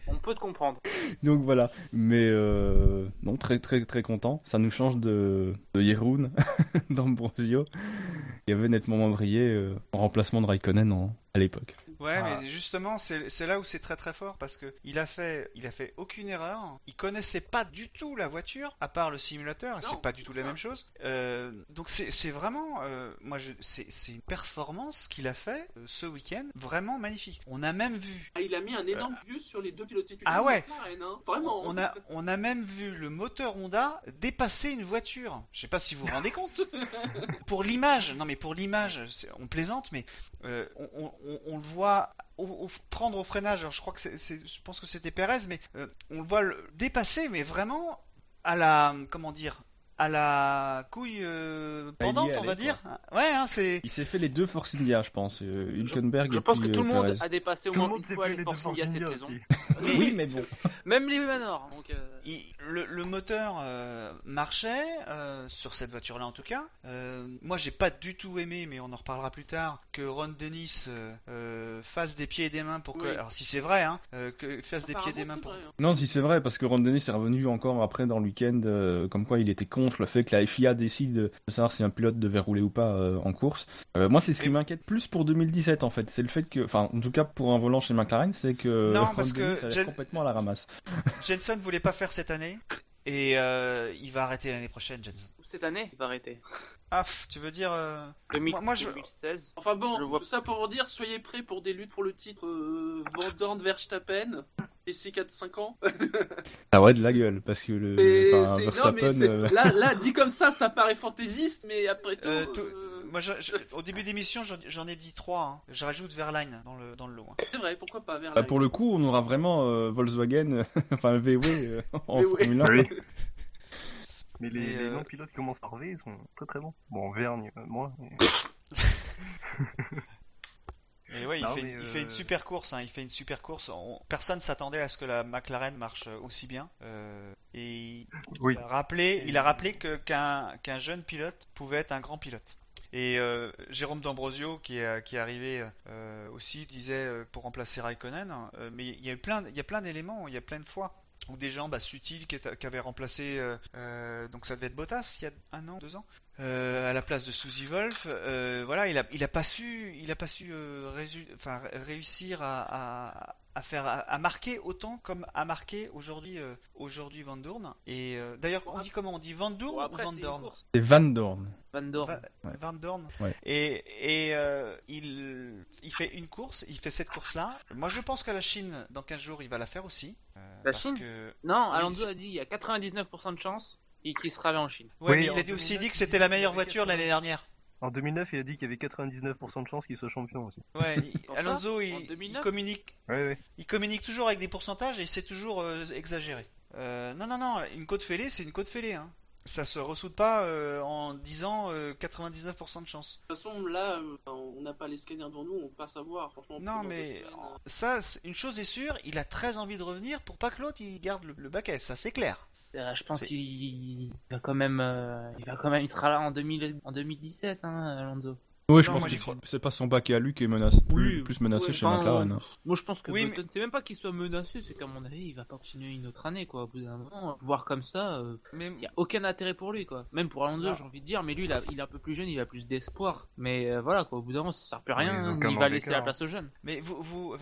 On peut te comprendre. Donc voilà, mais euh, non, très très très content. Ça nous change de, de Jeroen d'Ambrosio, qui avait nettement moins brillé euh, en remplacement de Raikkonen en- à l'époque. Ouais, mais justement, c'est là où c'est très très fort parce que il a fait, il a fait aucune erreur. Il connaissait pas du tout la voiture, à part le simulateur. C'est pas du tout la même chose. Euh, donc c'est c'est vraiment, euh, moi, c'est c'est une performance qu'il a fait euh, ce week-end, vraiment magnifique. On a même vu. Ah, il a mis un énorme vieux sur les deux pilotes titulaires. Ah ouais. hein. Vraiment. On a, on a même vu le moteur Honda dépasser une voiture. Je sais pas si vous vous rendez compte. pour l'image, non mais pour l'image, on plaisante, mais euh, on, on- on- on le voit prendre au freinage. Alors, je crois que c'est- je pense que c'était Perez, mais euh, on le voit le dépasser, mais vraiment à la, comment dire, à la couille euh, Bah, pendante, on va dire. Ouais, hein, c'est. Il s'est fait les deux Force India, je pense, euh, Hülkenberg Je et pense puis, que tout euh, le monde Perez. a dépassé au Tout le moins monde une s'est fois fait les les deux Force India cette saison. Oui, mais bon. Même les Manor. Donc, euh, Il- le, le moteur euh, marchait euh, sur cette voiture-là en tout cas. Euh, moi, j'ai pas du tout aimé, mais on en reparlera plus tard, que Ron Dennis euh, euh, fasse des pieds et des mains pour que. Oui. Alors, si c'est vrai, hein, euh, que fasse des pieds et des mains pour. vrai, hein. Non, si c'est vrai, parce que Ron Dennis est revenu encore après dans le week-end, euh, comme quoi il était contre le fait que la FIA décide de savoir si un pilote devait rouler ou pas euh, en course. Euh, moi, c'est ce qui m'inquiète plus pour 2017 en fait. C'est le fait que, enfin, en tout cas pour un volant chez McLaren, c'est que Non, Ron parce que Dennis a l'air Jen- complètement à la ramasse. Jenson voulait pas faire cette année. Et euh, il va arrêter l'année prochaine, Jenson. cette année, il va arrêter. Ah, tu veux dire. euh, 2000 Moi- moi, je- 2016. Enfin Je bon, vois- tout ça pour dire, soyez prêts pour des luttes pour le titre euh, Verstappen d'ici 4-5 ans. Ah ouais, de la gueule, parce que le, Et enfin, c'est- non, Verstappen, mais euh, là, là, dit comme ça, ça paraît fantaisiste, mais après tout. euh, tout- euh, Moi, je- je- au début d'émission, j'en ai dit trois. hein. Je rajoute Verline dans le, dans le lot. hein. C'est vrai, pourquoi pas vers bah, pour le coup, on aura vraiment euh, Volkswagen, enfin VW euh, en VW. Formule 1. Oui. Mais les, les euh, non-pilotes qui commencent à arriver, ils sont très très bons. Bon, Vergne, euh, moi. mais- Et ouais, il, fait, mais, il fait une euh, super course. Hein, il fait une super course. On- personne s'attendait à ce que la McLaren marche aussi bien. Euh, et Oui. il a rappelé, il a rappelé que qu'un qu'un jeune pilote pouvait être un grand pilote. Et euh, Jérôme D'Ambrosio, qui est, qui arrivé euh, aussi, disait euh, pour remplacer Raikkonen. euh, mais il y a eu plein, il plein d'éléments, il y a plein de fois où des gens, bah, Sutil qui, avait remplacé, donc ça devait être Bottas il y a un an, deux ans, à la place de Suzy Wolf. voilà, il a, il a pas su, il a pas su enfin, réussir à, à faire à, marquer autant comme a marqué aujourd'hui aujourd'hui Van Dorn et d'ailleurs on dit comment? On dit Van Dorn ou Van Dorn? c'est Van Dorn. Van Dorn. Van Dorn. Et et il il fait une course il fait cette course là moi je pense qu'à la Chine dans 15 jours il va la faire aussi. La Chine? que... non Alonso a dit il y a 99% de chance qu'il sera là en Chine oui, il a dit aussi dit que c'était la meilleure voiture l'année dernière en 2009, il a dit qu'il y avait 99% de chances qu'il soit champion aussi. Ouais, Alonso, il, communique. Il communique toujours avec des pourcentages et c'est toujours euh, exagéré. Euh, non, non, non, une côte fêlée, c'est une côte fêlée. Hein. Ça se ressoude pas euh, en disant 99% de chance. De toute façon, là, on n'a pas les scanners devant nous, on peut pas savoir. Franchement, non, mais ça, une chose est sûre, il a très envie de revenir pour pas que l'autre il garde le, le baquet, ça c'est clair. Euh, je pense qu'il va quand même, euh, il va quand même, il sera là en, 2000, en 2017, hein, Alonso. Oui, je pense que c'est pas son bac à lui qui est menacé, plus, plus menacé chez McLaren. Hein. Moi, je pense que oui, c'est même pas qu'il soit menacé, c'est qu'à mon avis, il va continuer une autre année, quoi. Au bout d'un moment, voir comme ça, euh, il y a aucun intérêt pour lui, quoi. Même pour Alonso, ah. j'ai envie de dire, mais lui, il, a, il, est un peu plus jeune, il a plus d'espoir. Mais euh, voilà, quoi. Au bout d'un moment, ça sert plus à rien. Hein, il va laisser la place aux jeunes. Mais vous, vous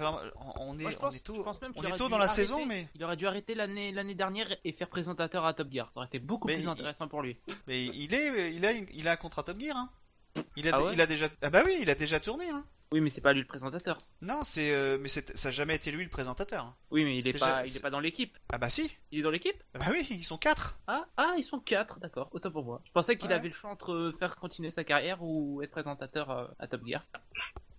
on est, on est tôt, on est tôt dans la saison, mais il aurait dû arrêter l'année l'année dernière et faire présentateur à Top Gear. Ça aurait été beaucoup plus intéressant pour lui. Mais il est, il a, il a un contrat Top Gear, hein. Il a, ah il a déjà. Ah bah oui, il a déjà tourné. Hein. Oui, mais c'est pas lui le présentateur. Non, c'est euh, mais ça a jamais été lui le présentateur. Oui, mais il est pas, il est pas dans l'équipe. Ah bah si. Il est dans l'équipe? Ah Bah oui, ils sont quatre. Ah, ah, ils sont quatre, d'accord. Autant pour moi. Je pensais qu'il avait le choix entre faire continuer sa carrière ou être présentateur euh, à Top Gear.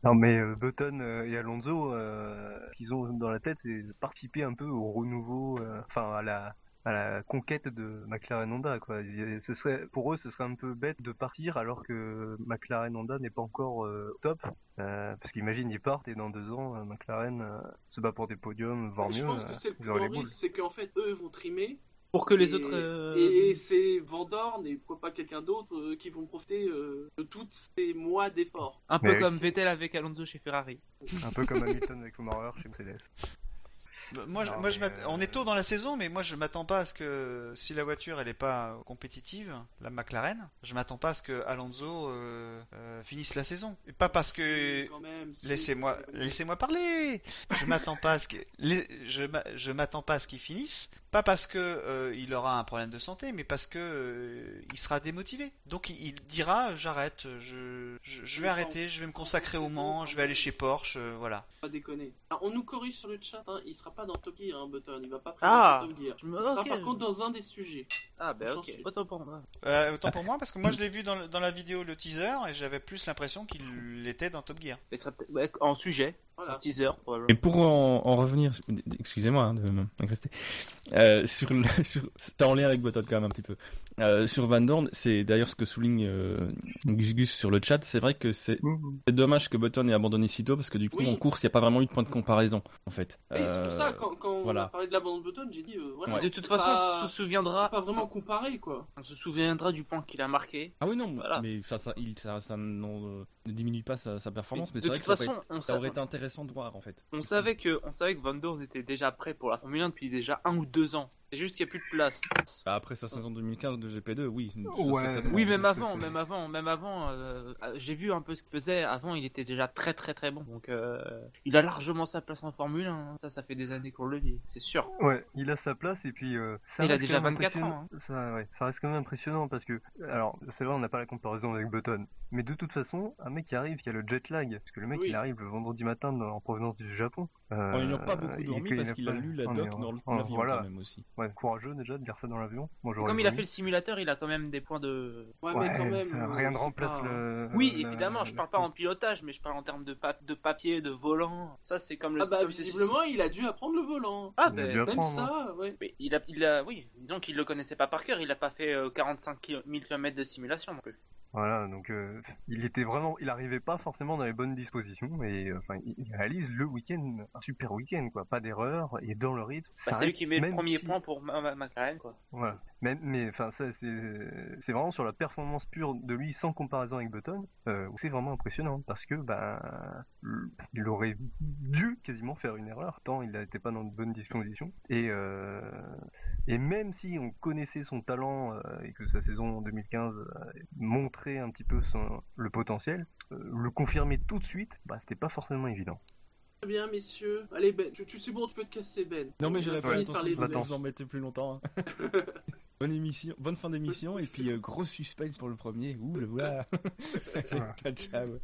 Non mais euh, Button et Alonso, ce qu'ils ont dans la tête, c'est participer un peu au renouveau, enfin à la à la conquête de McLaren Honda quoi. Ce serait pour eux ce serait un peu bête de partir alors que McLaren Honda n'est pas encore euh, top euh, parce qu'imagine ils partent et dans deux ans euh, McLaren se bat pour des podiums voire mieux. Je pense que c'est le plus c'est qu'en fait eux vont trimer pour que les autres et, c'est Vandorn et pourquoi pas quelqu'un d'autre qui vont profiter de tous ces mois d'efforts. Un peu comme Vettel avec Alonso chez Ferrari. Un peu comme Hamilton avec Schumacher chez Mercedes. Bah, moi, moi je on est tôt dans la saison, mais moi je m'attends pas à ce que si la voiture elle est pas compétitive, la McLaren, je m'attends pas à ce que Alonso euh, euh, finisse la saison. Et pas parce que laissez-moi laissez-moi parler. Je m'attends pas à ce que je je m'attends pas à ce qu'il finisse, pas parce que euh, il aura un problème de santé, mais parce que euh, il sera démotivé. Donc il, dira j'arrête, je, je, vais arrêter, je vais me consacrer au Mans, je vais aller chez Porsche, euh, voilà. Pas déconner. on nous corrige sur le chat, hein, il sera pas dans Top Gear, hein, Button, il va pas ah, Top Gear. Il sera par contre dans un des sujets. Ah ben ok, autant pour moi. autant pour moi parce que moi je l'ai vu dans, dans, la vidéo le teaser et j'avais plus l'impression qu'il était dans Top Gear. en sujet, voilà. teaser. Et pour en, revenir, excusez-moi hein, de rester, euh, sur, le, sur en lien avec Button quand même un petit peu. Euh, sur Van Dorn, c'est d'ailleurs ce que souligne euh, Gus Gus sur le chat. C'est vrai que c'est mmh. dommage que Button ait abandonné si tôt parce que du coup en course il n'y a pas vraiment eu de point de comparaison en fait. Et c'est pour ça quand, quand on a parlé de l'abandon de Button, j'ai dit voilà. De toute façon, on se souviendra. Pas vraiment comparé quoi. On se souviendra du point qu'il a marqué. Ah oui non, mais ça, ça, il, ça, ça ne diminue pas sa, performance, mais, c'est vrai que façon, ça, aurait été intéressant en fait. On savait que, on savait que Van Dorn était déjà prêt pour la Formule 1 depuis déjà un ou deux ans. C'est juste qu'il n'y a plus de place. Bah, après sa saison 2015 de GP2, oui. Oui, même avant, même avant, même avant. Euh, j'ai vu un peu ce qu'il faisait. Avant, il était déjà très très très bon. Donc, euh, il a largement sa place en Formule 1. Hein. Ça, ça fait des années qu'on le dit, c'est sûr. Ouais, il a sa place et puis. Euh, il a déjà 24 ans. Hein. Ça, ouais, ça reste quand même impressionnant parce que, alors, c'est vrai, on n'a pas la comparaison avec Button, mais de toute façon, un mec qui arrive, qui a le jet lag, parce que le mec il arrive le vendredi matin en provenance du Japon. il n'a pas beaucoup dormi parce qu'il a lu la doc dans l'avion quand même aussi. Ouais, courageux déjà de dire ça dans l'avion. Comme il a fait le simulateur, il a quand même des points de. Ouais, mais quand même. rien ne remplace le. Oui, évidemment, je parle pas en pilotage, mais je parle en termes de, de papier, de volant. Ça, c'est comme le. Ah bah, visiblement, il a dû apprendre le volant. Ah, ben, même ça, ouais. Mais il a, il a, oui, disons qu'il le connaissait pas par cœur, il a pas fait 45 000 km de simulation non plus. Voilà, donc euh, il était vraiment, il arrivait pas forcément dans les bonnes dispositions et euh, enfin il réalise le week-end un super week-end quoi, pas d'erreur et dans le rythme. Bah, c'est lui qui met le premier point pour McLaren quoi. Voilà. Mais, mais enfin, ça, c'est c'est vraiment sur la performance pure de lui, sans comparaison avec Button, euh, où c'est vraiment impressionnant, parce que ben, il aurait dû quasiment faire une erreur, tant il n'était pas dans de bonnes dispositions. Et, euh, et même si on connaissait son talent euh, et que sa saison 2015 euh, montrait un petit peu son, le potentiel, euh, le confirmer tout de suite, bah, c'était pas forcément évident. Très bien, messieurs. Allez, Ben, tu, tu c'est bon, tu peux te casser, Ben. Non mais fin, de parler attention, de vous Attends. vous en mettez plus longtemps. hein. bonne émission, bonne fin d'émission et puis euh, gros suspense pour le premier. Ouh le voilà. ciao.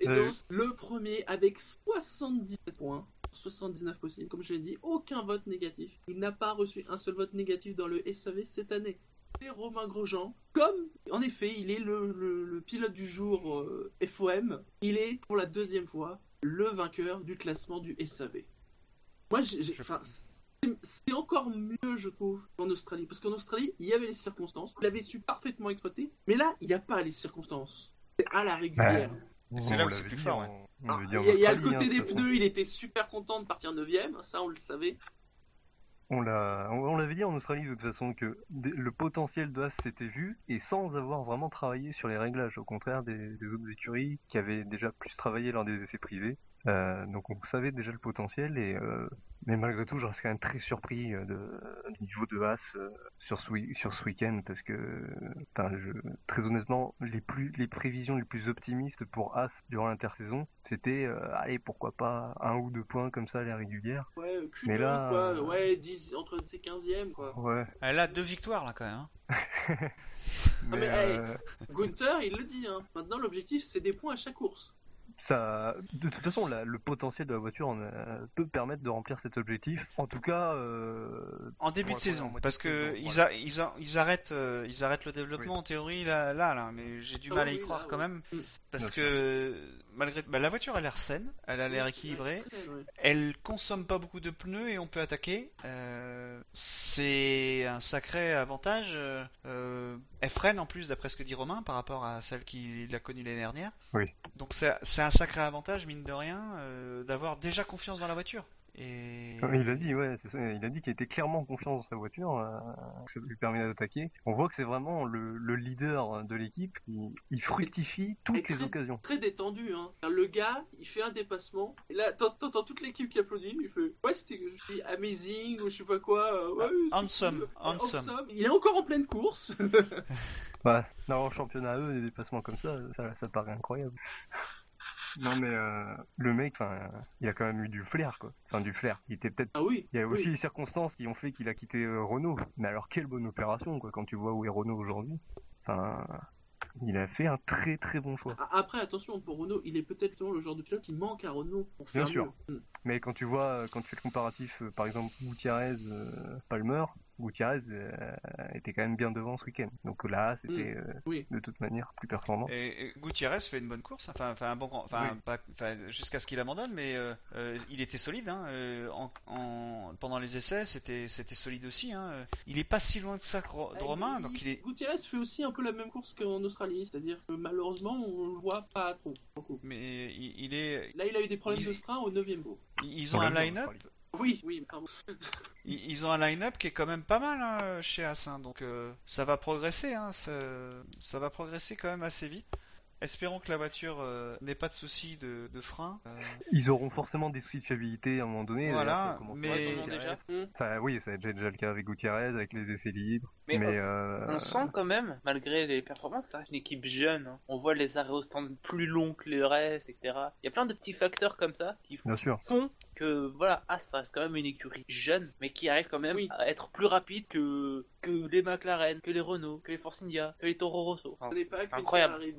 Et Salut. donc, le premier avec 77 points. 79 possibles, comme je l'ai dit, aucun vote négatif. Il n'a pas reçu un seul vote négatif dans le SAV cette année. C'est Romain Grosjean. Comme, en effet, il est le, le- le pilote du jour euh, FOM, il est pour la deuxième fois le vainqueur du classement du SAV. Moi, j'ai, c'est- encore mieux, je trouve, qu'en Australie. Parce qu'en Australie, il y avait les circonstances. Il avait su parfaitement exploiter. Mais là, il n'y a pas les circonstances. C'est à la régulière. C'est là On où c'est l'avait plus dit fort, en- ouais. Ah, Il en y, a- il y a le Australie, côté hein, des de toute façon. pneus, il était super content de partir 9ème, ça on le savait. On l'a, on, l'avait dit en Australie de toute façon que le potentiel de Haas s'était vu et sans avoir vraiment travaillé sur les réglages, au contraire des, des autres écuries qui avaient déjà plus travaillé lors des essais privés. Euh, donc on savait déjà le potentiel et euh, mais malgré tout je reste quand même très surpris euh, de, du niveau de Haas euh, sur ce, week- sur ce week-end parce que je, très honnêtement les plus les prévisions les plus optimistes pour Haas durant l'intersaison c'était euh, allez pourquoi pas un ou deux points comme ça à la régulière. Ouais, Q2, Mais là, quoi, ouais, 10, entre ces 15ème, quoi. Ouais. Elle a deux victoires là quand même. hein. mais, Mais, hey. Gunther, il le dit, hein. maintenant l'objectif c'est des points à chaque course. Ça, de toute façon, la- le potentiel de la voiture euh, peut permettre de remplir cet objectif. En tout cas, euh, En début de saison, parce que saison, ils, voilà. a- ils, a- ils arrêtent, euh, ils arrêtent le développement Oui. en théorie là, là, là, mais j'ai du Ah mal à oui, y croire là, quand ouais. même, Mm. parce Bien que malgré, bah, la voiture a l'air saine, elle a l'air équilibrée, elle consomme pas beaucoup de pneus et on peut attaquer. Euh, c'est un sacré avantage. elle freine en plus, d'après ce que dit Romain, par rapport à celle qu'il a connue l'année dernière. Oui. Donc c'est c'est un sacré avantage, mine de rien, euh, d'avoir déjà confiance dans la voiture. Et il a dit, ouais, c'est ça, il a dit qu'il était clairement en confiance dans sa voiture, euh, que ça lui permet d'attaquer. On voit que c'est vraiment le, le leader de l'équipe. Il, il fructifie toutes les occasions. Très détendu, hein. Le gars, il fait un dépassement, et là, t'ent- t'entends toute l'équipe qui applaudit, il fait Ouais, c'était amazing, ou je sais pas quoi. euh, ouais, Handsome, handsome. Handsome. Il est encore en pleine course. Ouais, d'avoir le championnat à eux, des dépassements comme ça, ça, ça paraît incroyable. Non mais euh, le mec, enfin, euh, il a quand même eu du flair quoi. Enfin du flair. Il était peut-être ah oui. Il y a aussi oui. les circonstances qui ont fait qu'il a quitté euh, Renault. Mais alors quelle bonne opération quoi quand tu vois où est Renault aujourd'hui. Enfin, il a fait un très très bon choix. A- Après, attention, pour Renault, il est peut-être le genre de pilote qui manque à Renault pour faire Bien sûr. mieux. Mm. Mais quand tu vois, euh, quand tu fais le comparatif, par exemple Gutiérrez, Palmer, Gutiérrez euh, était quand même bien devant ce week-end. Donc là, c'était euh, Oui. de toute manière plus performant. Et, et Gutiérrez fait une bonne course, enfin, enfin un bon, grand- enfin, Oui. pas, enfin, jusqu'à ce qu'il abandonne, mais euh, euh, il était solide. Hein, euh, en, en- pendant les essais, c'était, c'était solide aussi. Hein. Il est pas si loin de ça de Ro- de Ah, Romain, il- donc il est. Gutiérrez fait aussi un peu la même course qu'en Australie, c'est-à-dire que malheureusement, on le voit pas trop. beaucoup. Mais il, il est. Là, il a eu des problèmes Il- de frein au 9ème bout. Ils ont On un line-up. Oui, oui, pardon. Ils ils ont un line-up qui est quand même pas mal hein, chez As, hein, donc euh, ça va progresser, hein, ça, ça va progresser quand même assez vite. Espérons que la voiture euh, n'ait pas de soucis de, de frein. euh, Ils auront forcément des soucis de fiabilité à un moment donné. Voilà, ça mais- avec Comment Gutiérrez. déjà Mm. Ça, oui, ça être déjà le cas avec Gutiérrez, avec les essais libres. Mais, Mais, on- euh, On sent quand même, malgré les performances, ça reste une équipe jeune. hein. On voit les arrêts au stand plus longs que le reste, etc. Il y a plein de petits facteurs comme ça qui bien sûr. font que, voilà, ah, ça reste quand même une écurie jeune, mais qui arrive quand même Oui. à être plus rapide que, que les McLaren, que les Renault, que les Force India, que les Toro Rosso. Enfin, Ce n'est pas incroyable. Ferrari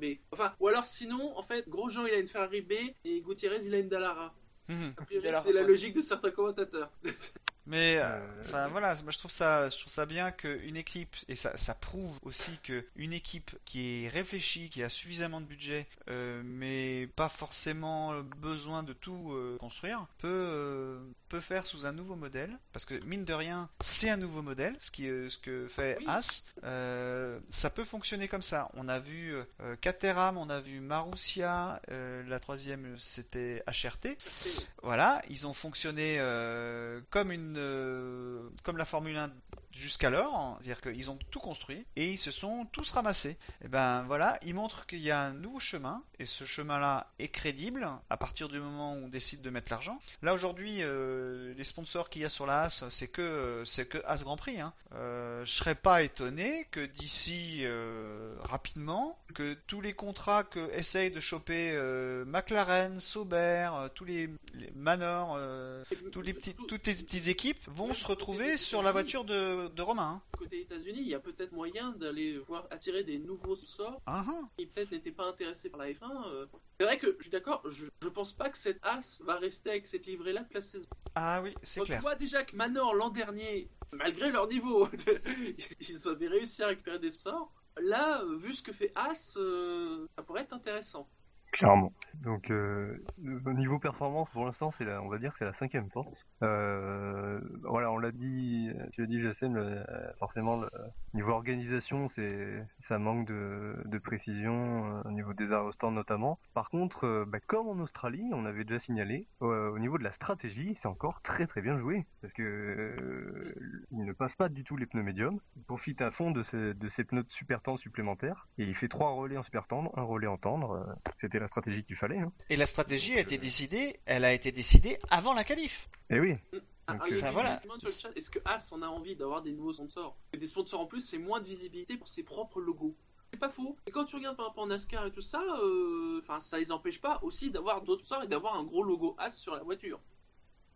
Ou alors sinon, en fait, Grosjean il a une Ferrari B et Gutiérrez il a une Dallara. mhm. A priori, Dallara, C'est la logique de certains commentateurs. Mais euh, Euh, enfin voilà, moi je trouve ça, je trouve ça bien qu'une équipe et ça, ça prouve aussi que une équipe qui est réfléchie, qui a suffisamment de budget, euh, mais pas forcément besoin de tout euh, construire, peut euh, peut faire sous un nouveau modèle. Parce que mine de rien, c'est un nouveau modèle, ce qui euh, ce que fait Oui. As. Euh, ça peut fonctionner comme ça. On a vu euh, Caterham, on a vu Marussia, euh, la troisième c'était HRT. Voilà, ils ont fonctionné euh, comme une euh, comme la Formule 1 jusqu'alors, c'est-à-dire qu'ils ont tout construit et ils se sont tous ramassés. Et ben voilà, ils montrent qu'il y a un nouveau chemin et ce chemin-là est crédible à partir du moment où on décide de mettre l'argent. Là aujourd'hui, euh, les sponsors qu'il y a sur la As, c'est que c'est que As Grand Prix. Hein. Euh, je serais pas étonné que d'ici euh, rapidement, que tous les contrats que essayent de choper euh, McLaren, Sauber, euh, tous les, les Manor, euh, tous les petits, toutes les petites équipes vont se retrouver sur la voiture de, de Romain. hein. Côté États-Unis, il y a peut-être moyen d'aller voir attirer des nouveaux sorts Ah, ah. qui peut-être n'étaient pas intéressés par la F1. euh. C'est vrai que je suis d'accord, je, je pense pas que cette As va rester avec cette livrée-là toute la saison. Ah oui, c'est clair. Tu vois déjà que Manor l'an dernier, malgré leur niveau, ils avaient réussi à récupérer des sorts. Là, vu ce que fait As, euh, ça pourrait être intéressant. Clairement. Donc, euh, au niveau performance, pour l'instant, c'est la, on va dire que c'est la cinquième force. Euh, voilà, on l'a dit, tu l'as dit, Jacen, le- forcément, le niveau organisation, c'est, ça manque de, de précision euh, au niveau des aérostans notamment. Par contre, euh, bah, comme en Australie, on avait déjà signalé, au niveau de la stratégie, c'est encore très très bien joué parce que il ne passe pas du tout les pneus médiums. Il profite à fond de ces, de ces pneus de super tendre supplémentaires et il fait trois relais en super tendre, un relais en tendre. C'était la stratégie qu'il fallait. Hein. Et la stratégie a été décidée, elle a été décidée avant la qualif. Et oui, Ah, Donc, ah, il y a enfin, des voilà. Est-ce que As en a envie d'avoir des nouveaux sponsors Et Des sponsors en plus, c'est moins de visibilité pour ses propres logos. C'est pas faux. Et quand tu regardes par rapport à NASCAR et tout ça, euh, ça les empêche pas aussi d'avoir d'autres sorts et d'avoir un gros logo As sur la voiture.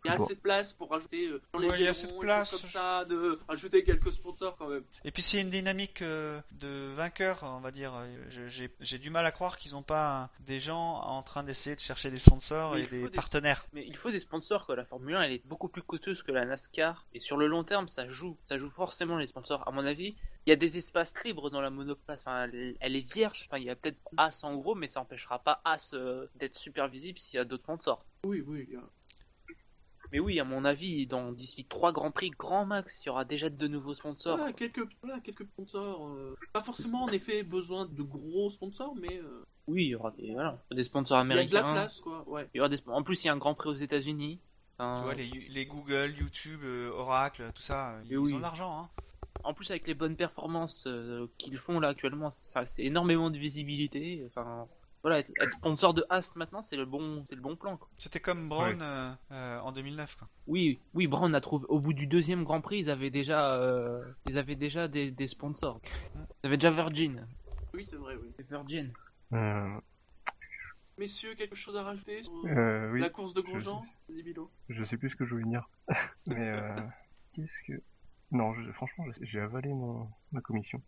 Il y a Bon. assez de place pour rajouter euh, dans les Ouais, il y a assez de place. comme ça, de rajouter quelques sponsors quand même. Et puis c'est une dynamique euh, de vainqueur, on va dire. Je- J'ai du mal à croire qu'ils n'ont pas des gens en train d'essayer de chercher des sponsors Mais et des des- partenaires. Mais il faut des sponsors, quoi. La Formule 1, elle est beaucoup plus coûteuse que la NASCAR. Et sur le long terme, ça joue. Ça joue forcément les sponsors. À mon avis, il y a des espaces libres dans la monoplace. Enfin, elle, elle est vierge. Enfin, il y a peut-être As en gros, mais ça empêchera pas As euh, d'être super visible s'il y a d'autres sponsors. Oui, oui. Mais oui, à mon avis, dans d'ici trois grands prix, grand max, il y aura déjà de nouveaux sponsors. Voilà, quelques, voilà, quelques sponsors. euh, Pas forcément en effet besoin de gros sponsors, mais euh, Oui, il y aura des, voilà, des sponsors il y a de la américains. place quoi. Ouais. Il y aura des En plus, il y a un grand prix aux États-Unis. Enfin, Tu vois, les, les Google, YouTube, euh, Oracle, tout ça, Et ils oui. ont de l'argent. Hein. En plus, avec les bonnes performances euh, qu'ils font là actuellement, ça c'est énormément de visibilité. Enfin, voilà, être, être sponsor de Ast maintenant, c'est le bon, c'est le bon plan. C'était comme Brown euh, euh, en 2009. Quoi. Oui, oui, Brown a trouvé. Au bout du deuxième Grand Prix, ils avaient déjà, euh, ils avaient déjà des, des sponsors. Ils avaient déjà Virgin. Oui, c'est vrai, oui. Virgin. euh, Messieurs, quelque chose à rajouter sur euh, oui. la course de Grosjean. Je sais plus ce que je voulais dire. Mais euh, qu'est-ce que. Non, je- franchement, j'ai avalé mon, ma commission.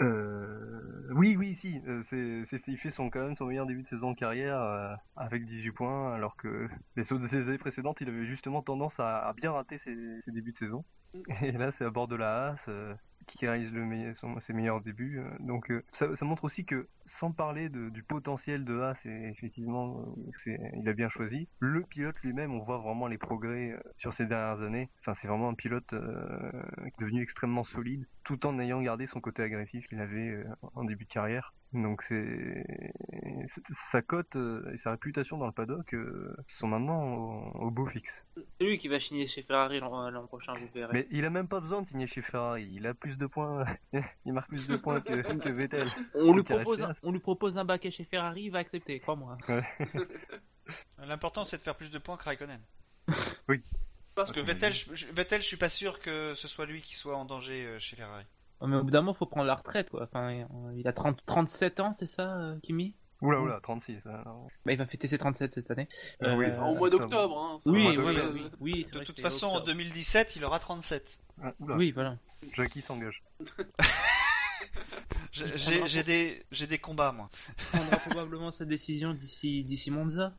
Euh, oui, oui, si. euh, c'est, il fait son, quand même son meilleur début de saison de carrière euh, avec 18 points, alors que les saisons précédentes, il avait justement tendance à, bien rater ses, débuts de saison. Et là, c'est à bord de la Haas euh, qui réalise le meilleur- ses meilleurs débuts. donc, ça montre aussi que, sans parler de- du potentiel de Haas, et effectivement, euh, il a bien choisi. Le pilote lui-même, on voit vraiment les progrès euh, sur ces dernières années. Enfin, c'est vraiment un pilote euh, devenu extrêmement solide, tout en ayant gardé son côté agressif qu'il avait euh, en début de carrière. Donc, c'est, sa cote et sa réputation dans le paddock sont maintenant au, au beau fixe. C'est lui qui va signer chez Ferrari l'an prochain, vous verrez. Mais il a même pas besoin de signer chez Ferrari. Il a plus de points. il marque plus de points que, que Vettel. On lui propose, un, on lui propose un baquet chez Ferrari, il va accepter, crois-moi. L'important, c'est de faire plus de points que Raikkonen. Oui. Parce que Vettel, je, je- Vettel, je suis pas sûr que ce soit lui qui soit en danger euh, chez Ferrari. Ouais, Mais au bout d'un moment, faut prendre la retraite, quoi. Enfin, il a 30, 37 ans, c'est ça, euh, Kimi? Oula, oula, 36. hein, non. bah, Il va fêter ses 37 cette année. Ah oui, Euh, Enfin, au mois d'octobre. Hein, ça Oui, va, oui, oui, euh, oui, oui, c'est De vrai toute que c'est façon, en octobre. 2017, il aura 37. Ah, oula, Oui, voilà. Jackie s'engage. J'ai- des, combats, moi. Il prendra probablement sa décision d'ici d'ici Monza.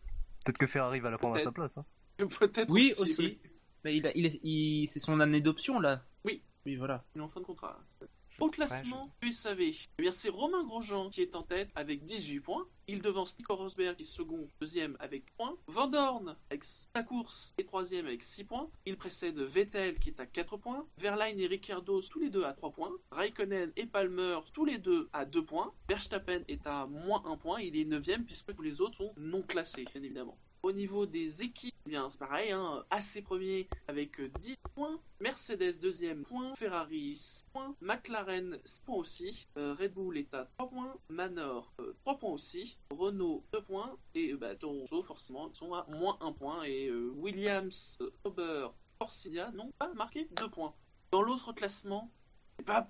Peut-être que Ferrari va la prendre à sa place. Hein. Peut-être Oui, aussi. aussi. oui. Mais il a, il est- il- c'est son année d'option, là. Oui. Oui, voilà. Il est en fin de contrat. c'est- Au classement du SAV, eh bien c'est Romain Grosjean qui est en tête avec 18 points. Il devance Nico Rosberg qui est second, deuxième avec points. Van Dorn avec sa course est troisième avec 6 points. Il précède Vettel qui est à 4 points. Verlaine et Ricciardo tous les deux à 3 points. Raikkonen et Palmer tous les deux à 2 points. Verstappen est à moins 1 point. Il est 9 puisque tous les autres sont non classés, bien évidemment. Au niveau des équipes, eh bien c'est pareil, hein, AC premier avec euh, 10 points, Mercedes deuxième point, Ferrari 6 points, McLaren 6 points aussi, euh, Red Bull est à 3 points, Manor euh, 3 points aussi, Renault 2 points, et euh, bah, Toro forcément sont à moins 1 point, et euh, Williams, euh, Sauber, Forcidia n'ont pas marqué 2 points. Dans l'autre classement, c'est pas,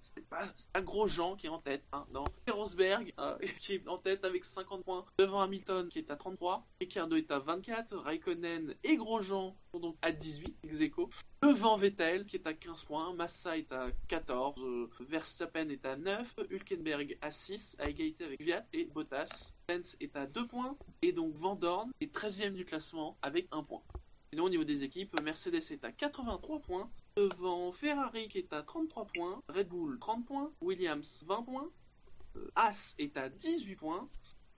c'est pas, Grosjean qui est en tête. Hein, non. C'est Rosberg euh, qui est en tête avec 50 points devant Hamilton qui est à 33. Ricciardo est à 24. Raikkonen et Grosjean sont donc à 18 ex. Devant Vettel qui est à 15 points. Massa est à 14. euh, Verstappen est à 9. Hülkenberg à 6 à égalité avec Viat et Bottas. Sainz est à 2 points. Et donc Van Dorn est 13e du classement avec 1 point. Sinon, au niveau des équipes, Mercedes est à 83 points, devant Ferrari qui est à 33 points, Red Bull 30 points, Williams 20 points, euh, As est à 18 points,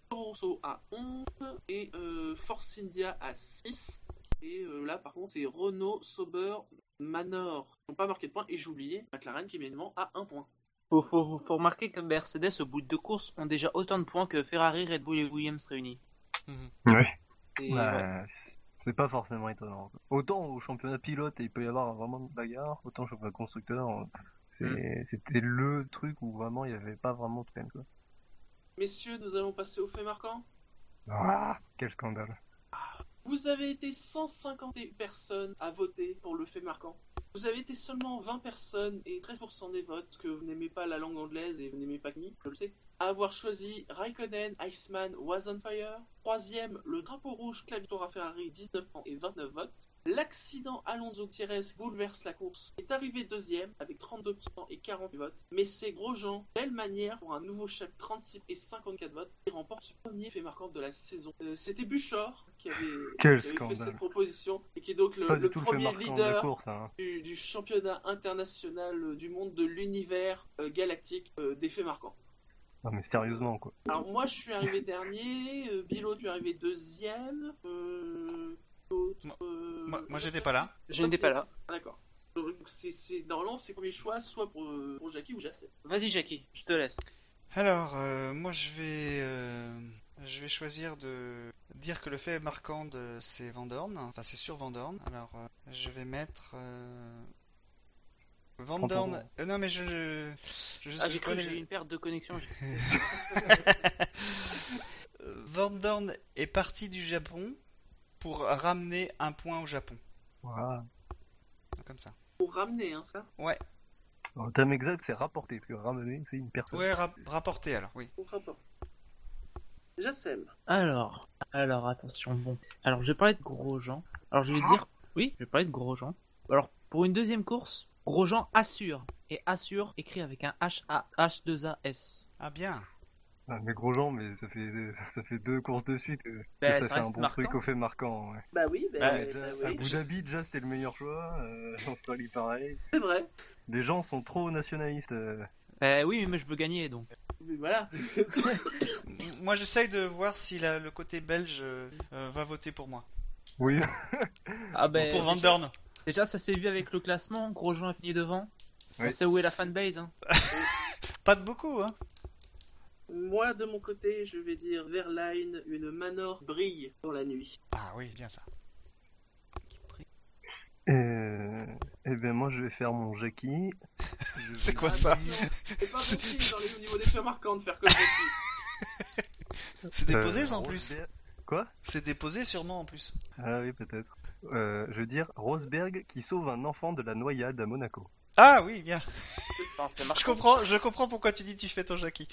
Toro Rosso à 11 et euh, Force India à 6. Et euh, là, par contre, c'est Renault, Sauber, Manor qui n'ont pas marqué de points et j'oubliais McLaren qui est évidemment à 1 point. Faut, faut, faut remarquer que Mercedes, au bout de deux courses, ont déjà autant de points que Ferrari, Red Bull et Williams réunis. Ouais. Et, ouais. C'est pas forcément étonnant. Autant au championnat pilote, il peut y avoir vraiment de bagarre, autant au championnat constructeur, euh, c'est- c'était le truc où vraiment il y avait pas vraiment de peine. Quoi. Messieurs, nous allons passer au fait marquant. Ah, quel scandale. Vous avez été 150 personnes à voter pour le fait marquant. Vous avez été seulement 20 personnes et 13% des votes que vous n'aimez pas la langue anglaise et vous n'aimez pas Kimi, je le sais, avoir choisi Raikkonen, Iceman, Was on Fire. Troisième, le drapeau rouge, la victoire à Ferrari, 19 ans et 29 votes. L'accident Alonso Thierry bouleverse la course. Est arrivé deuxième avec 32% et 48 votes. Mais c'est Grosjean, belle manière pour un nouveau chapitre 36 et 54 votes, qui remporte ce premier fait marquant de la saison. Euh, C'était Buchor qui avait, Quel qui avait fait cette proposition et qui est donc le, premier leader course. Hein. du, du championnat international euh, du monde de l'univers euh, galactique euh, des faits marquants. Non mais sérieusement quoi. Alors moi je suis arrivé dernier, euh, Bilo tu es arrivé deuxième, euh, euh, Moi, moi, j'étais pas là. Je n'étais pas là. Ah, D'accord. Donc c'est normalement c'est premier choix soit pour, euh, pour Jackie ou Jacet. Vas-y, Jackie, je te laisse. Alors, euh, moi je vais, euh, je vais choisir de dire que le fait marquant de c'est Van Dorn, enfin c'est sur Van Dorn. Alors, euh, je vais mettre euh, Van Dorn. euh, non mais je, je, je Ah, j'ai cru que j'ai eu une perte de connexion. Van Dorn est parti du Japon pour ramener un point au Japon, Voilà. comme ça. Pour ramener hein ça? Ouais, Le thème exact c'est rapporter, parce que ramener c'est une personne. ouais, rap- rapporté alors, oui. Pour rapport. Jacem. Alors, alors attention, bon. Alors, je vais parler de Grosjean. Alors, je vais dire, oui, je vais parler de Grosjean. Alors, pour une deuxième course, Grosjean assure. Et assure écrit avec un H A H 2 A S. Ah bien. Ah, mais Grosjean, mais ça fait ça fait deux courses de suite. Ben, que ça ça fait un bon marquant. truc au fait marquant. Ouais. Bah oui, bah, Bah, bah Déjà, oui. Abu Dhabi déjà c'était le meilleur choix. Euh, Australie pareil. C'est vrai. Les gens sont trop nationalistes. euh. Euh, oui, mais je veux gagner donc. Mais voilà. Moi j'essaye de voir si la- le côté belge euh, va voter pour moi. Oui. Ah ben, pour Van déjà, Dorn. Déjà, ça s'est vu avec le classement. Grosjean a fini devant. Oui. On sait où est la fanbase. Hein. Pas de beaucoup, hein. Moi de mon côté je vais dire Verline, une manor brille dans la nuit. Ah oui, bien ça. Euh... Eh ben moi je vais faire mon Jackie. Je C'est quoi ça Attention, C'est pas C'est- possible dans les, au niveau des faits marquants de faire comme Jackie. C'est déposé Euh, ça en plus. Quoi? C'est déposé sûrement en plus. Ah oui peut-être. Euh, je veux dire Rosberg qui sauve un enfant de la noyade à Monaco. Ah oui, bien. Je comprends, je comprends pourquoi tu dis tu fais ton Jackie.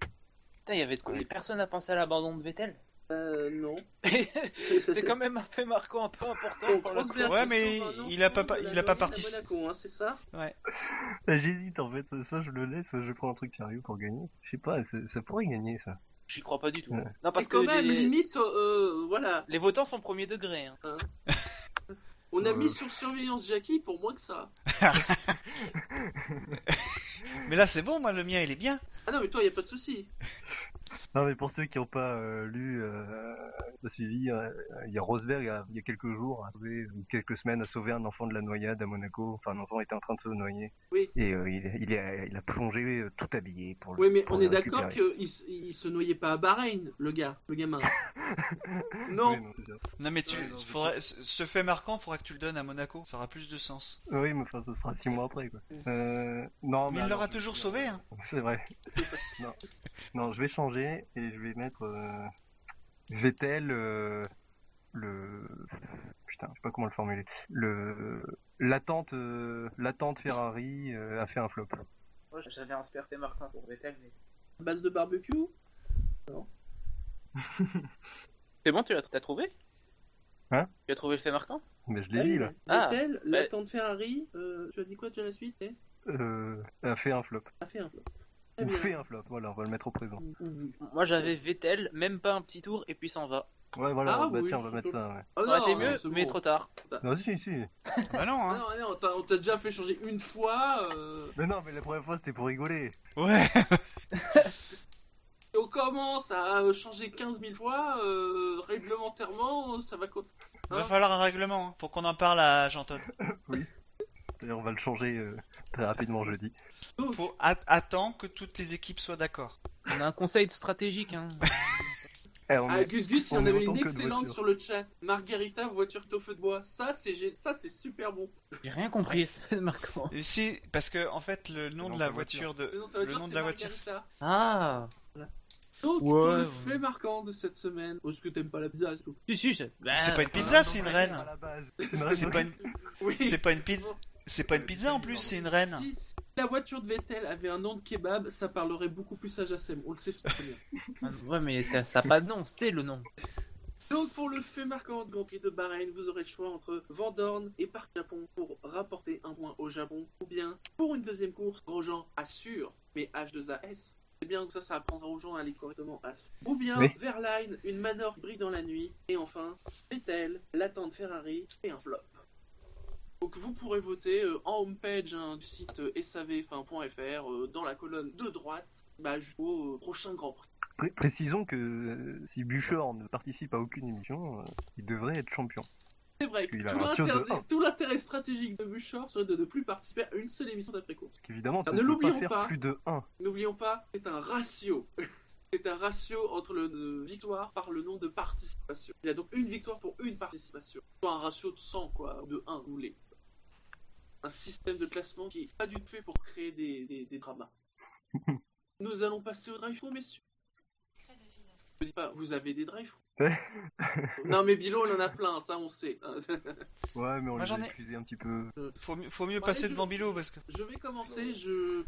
Putain, il y avait de quoi. Personne n'a pensé à l'abandon de Vettel. Euh non. c'est quand même un fait marquant un peu important Donc, pour Rosberg Ouais, qui mais sauve un il a pas- enfant de la il a pas noyade à participé. Monaco, hein, c'est ça? Ouais. J'hésite en fait, soit je le laisse, soit je prends un truc sérieux pour gagner. Je sais pas, ça, ça pourrait gagner ça. J'y crois pas du tout. Ouais. Non, parce Et quand que même, les... limite, euh, voilà. les votants sont premier degré. Hein. On a Euh. mis sur surveillance Jackie pour moins que ça. Mais là c'est bon, moi le mien il est bien. Ah non, mais toi, y a pas de souci. Non, mais pour ceux qui n'ont pas euh, lu, euh, pas suivi, euh, il y a Rosberg, il y a, il y a quelques jours, a sauvé, ou quelques semaines, a sauvé un enfant de la noyade à Monaco. Enfin, un enfant était en train de se noyer. Oui. Et euh, il, il, a, il a plongé euh, tout habillé pour le Oui, mais pour on est d'accord qu'il il se noyait pas à Bahreïn, le gars, le gamin. Non. Oui. Non mais tu, Ouais, non, c'est faudrait, ce fait marquant, faudra que tu le donnes à Monaco. Ça aura plus de sens. Oui, mais enfin, ce sera six mois après, quoi. Euh, non, Mais il l'aura toujours sauvé. Hein. C'est vrai. non. non, je vais changer et je vais mettre euh, Vettel euh, le putain, je sais pas comment le formuler. Le l'attente euh, l'attente Ferrari euh, a fait un flop. Moi, j'avais un super fait marquant pour Vettel, mais. Base de barbecue C'est bon, tu l'as t'as trouvé? Hein? Tu as trouvé le fait marquant Mais je l'ai dit là. Ah, Vettel, l'attente Ferrari, euh, tu as dit quoi déjà la suite eh Euh, a fait un flop. A fait un flop. Ou bien. fait un flop. Voilà, on va le mettre au présent. Moi j'avais Vettel, même pas un petit tour, et puis s'en va. Ouais, voilà. Ah bah oui, tiens, on va mettre ça. Ouais. Oh Ça aurait été non, mieux, mais bon. trop tard. Non, si, si. Bah non, Ah hein. non, ah non, on t'a- déjà fait changer une fois. euh, Mais non, mais la première fois c'était pour rigoler. Ouais. on commence à changer 15 000 fois. euh, réglementairement, ça va quoi? Va Hein? falloir un règlement. hein. Faut qu'on en parle à Jean-Todt. D'ailleurs, on va le changer euh, très rapidement jeudi. Faut at- attendre que toutes les équipes soient d'accord. On a un conseil stratégique, hein. Eh, on Ah, est- Gus Gus, il y en avait une excellente sur le chat. Margarita, voiture au feu de bois. Ça, c'est gé- ça, c'est super bon. J'ai rien compris. Et si, parce que en fait, le nom de la voiture. voiture de, Le nom de sa le voiture, nom de la voiture. Ah Donc, Ouais, pour le ouais. fait marquant de cette semaine. Est-ce que t'aimes pas la pizza Si, si, c'est bah, C'est pas une pizza, c'est une reine. À la base. C'est une reine. C'est pas une, Oui. c'est pas une pizza. C'est pas une pizza en plus, c'est une reine. Si, si la voiture de Vettel avait un nom de kebab, ça parlerait beaucoup plus à Jassem. On le sait très bien. Ouais, mais ça ça a pas de nom, c'est le nom. Donc pour le fait marquant du Grand Prix de Bahreïn, vous aurez le choix entre Van Dorn et Parc Japon pour rapporter un point au Japon, ou bien pour une deuxième course, Grosjean assure, mais H2AS. C'est bien que ça, ça apprendra aux gens à aller correctement As. Ou bien Oui. Verline, une manœuvre brille dans la nuit. Et enfin, Vettel, l'attente Ferrari et un flop. Donc vous pourrez voter euh, en homepage hein, du site euh, savf1.fr euh, dans la colonne de droite bah, jusqu'au euh, prochain Grand Prix. Pré- précisons que si Buchor ne participe à aucune émission, il devrait être champion. C'est vrai que tout de l'intérêt- un. tout l'intérêt stratégique de Bouchard serait de ne plus participer à une seule émission d'après-course. Parce qu'évidemment, tu Ah, ne pas l'oublions faire pas. plus de 1. N'oublions pas, c'est un ratio. C'est un ratio entre le de victoire par le nombre de participations. Il y a donc une victoire pour une participation. Soit un ratio de 100, quoi, de 1 ou les. Un système de classement qui est pas du tout fait pour créer des, des, des dramas. Nous allons passer au drive messieurs. Je dis pas, vous avez des drive Ouais. Non, mais Bilo, on en a plein, ça on sait. Ouais, mais on Moi, les a ai- un petit peu. Faut, mieux- faut mieux passer je- devant Bilo parce que. Je vais commencer. Je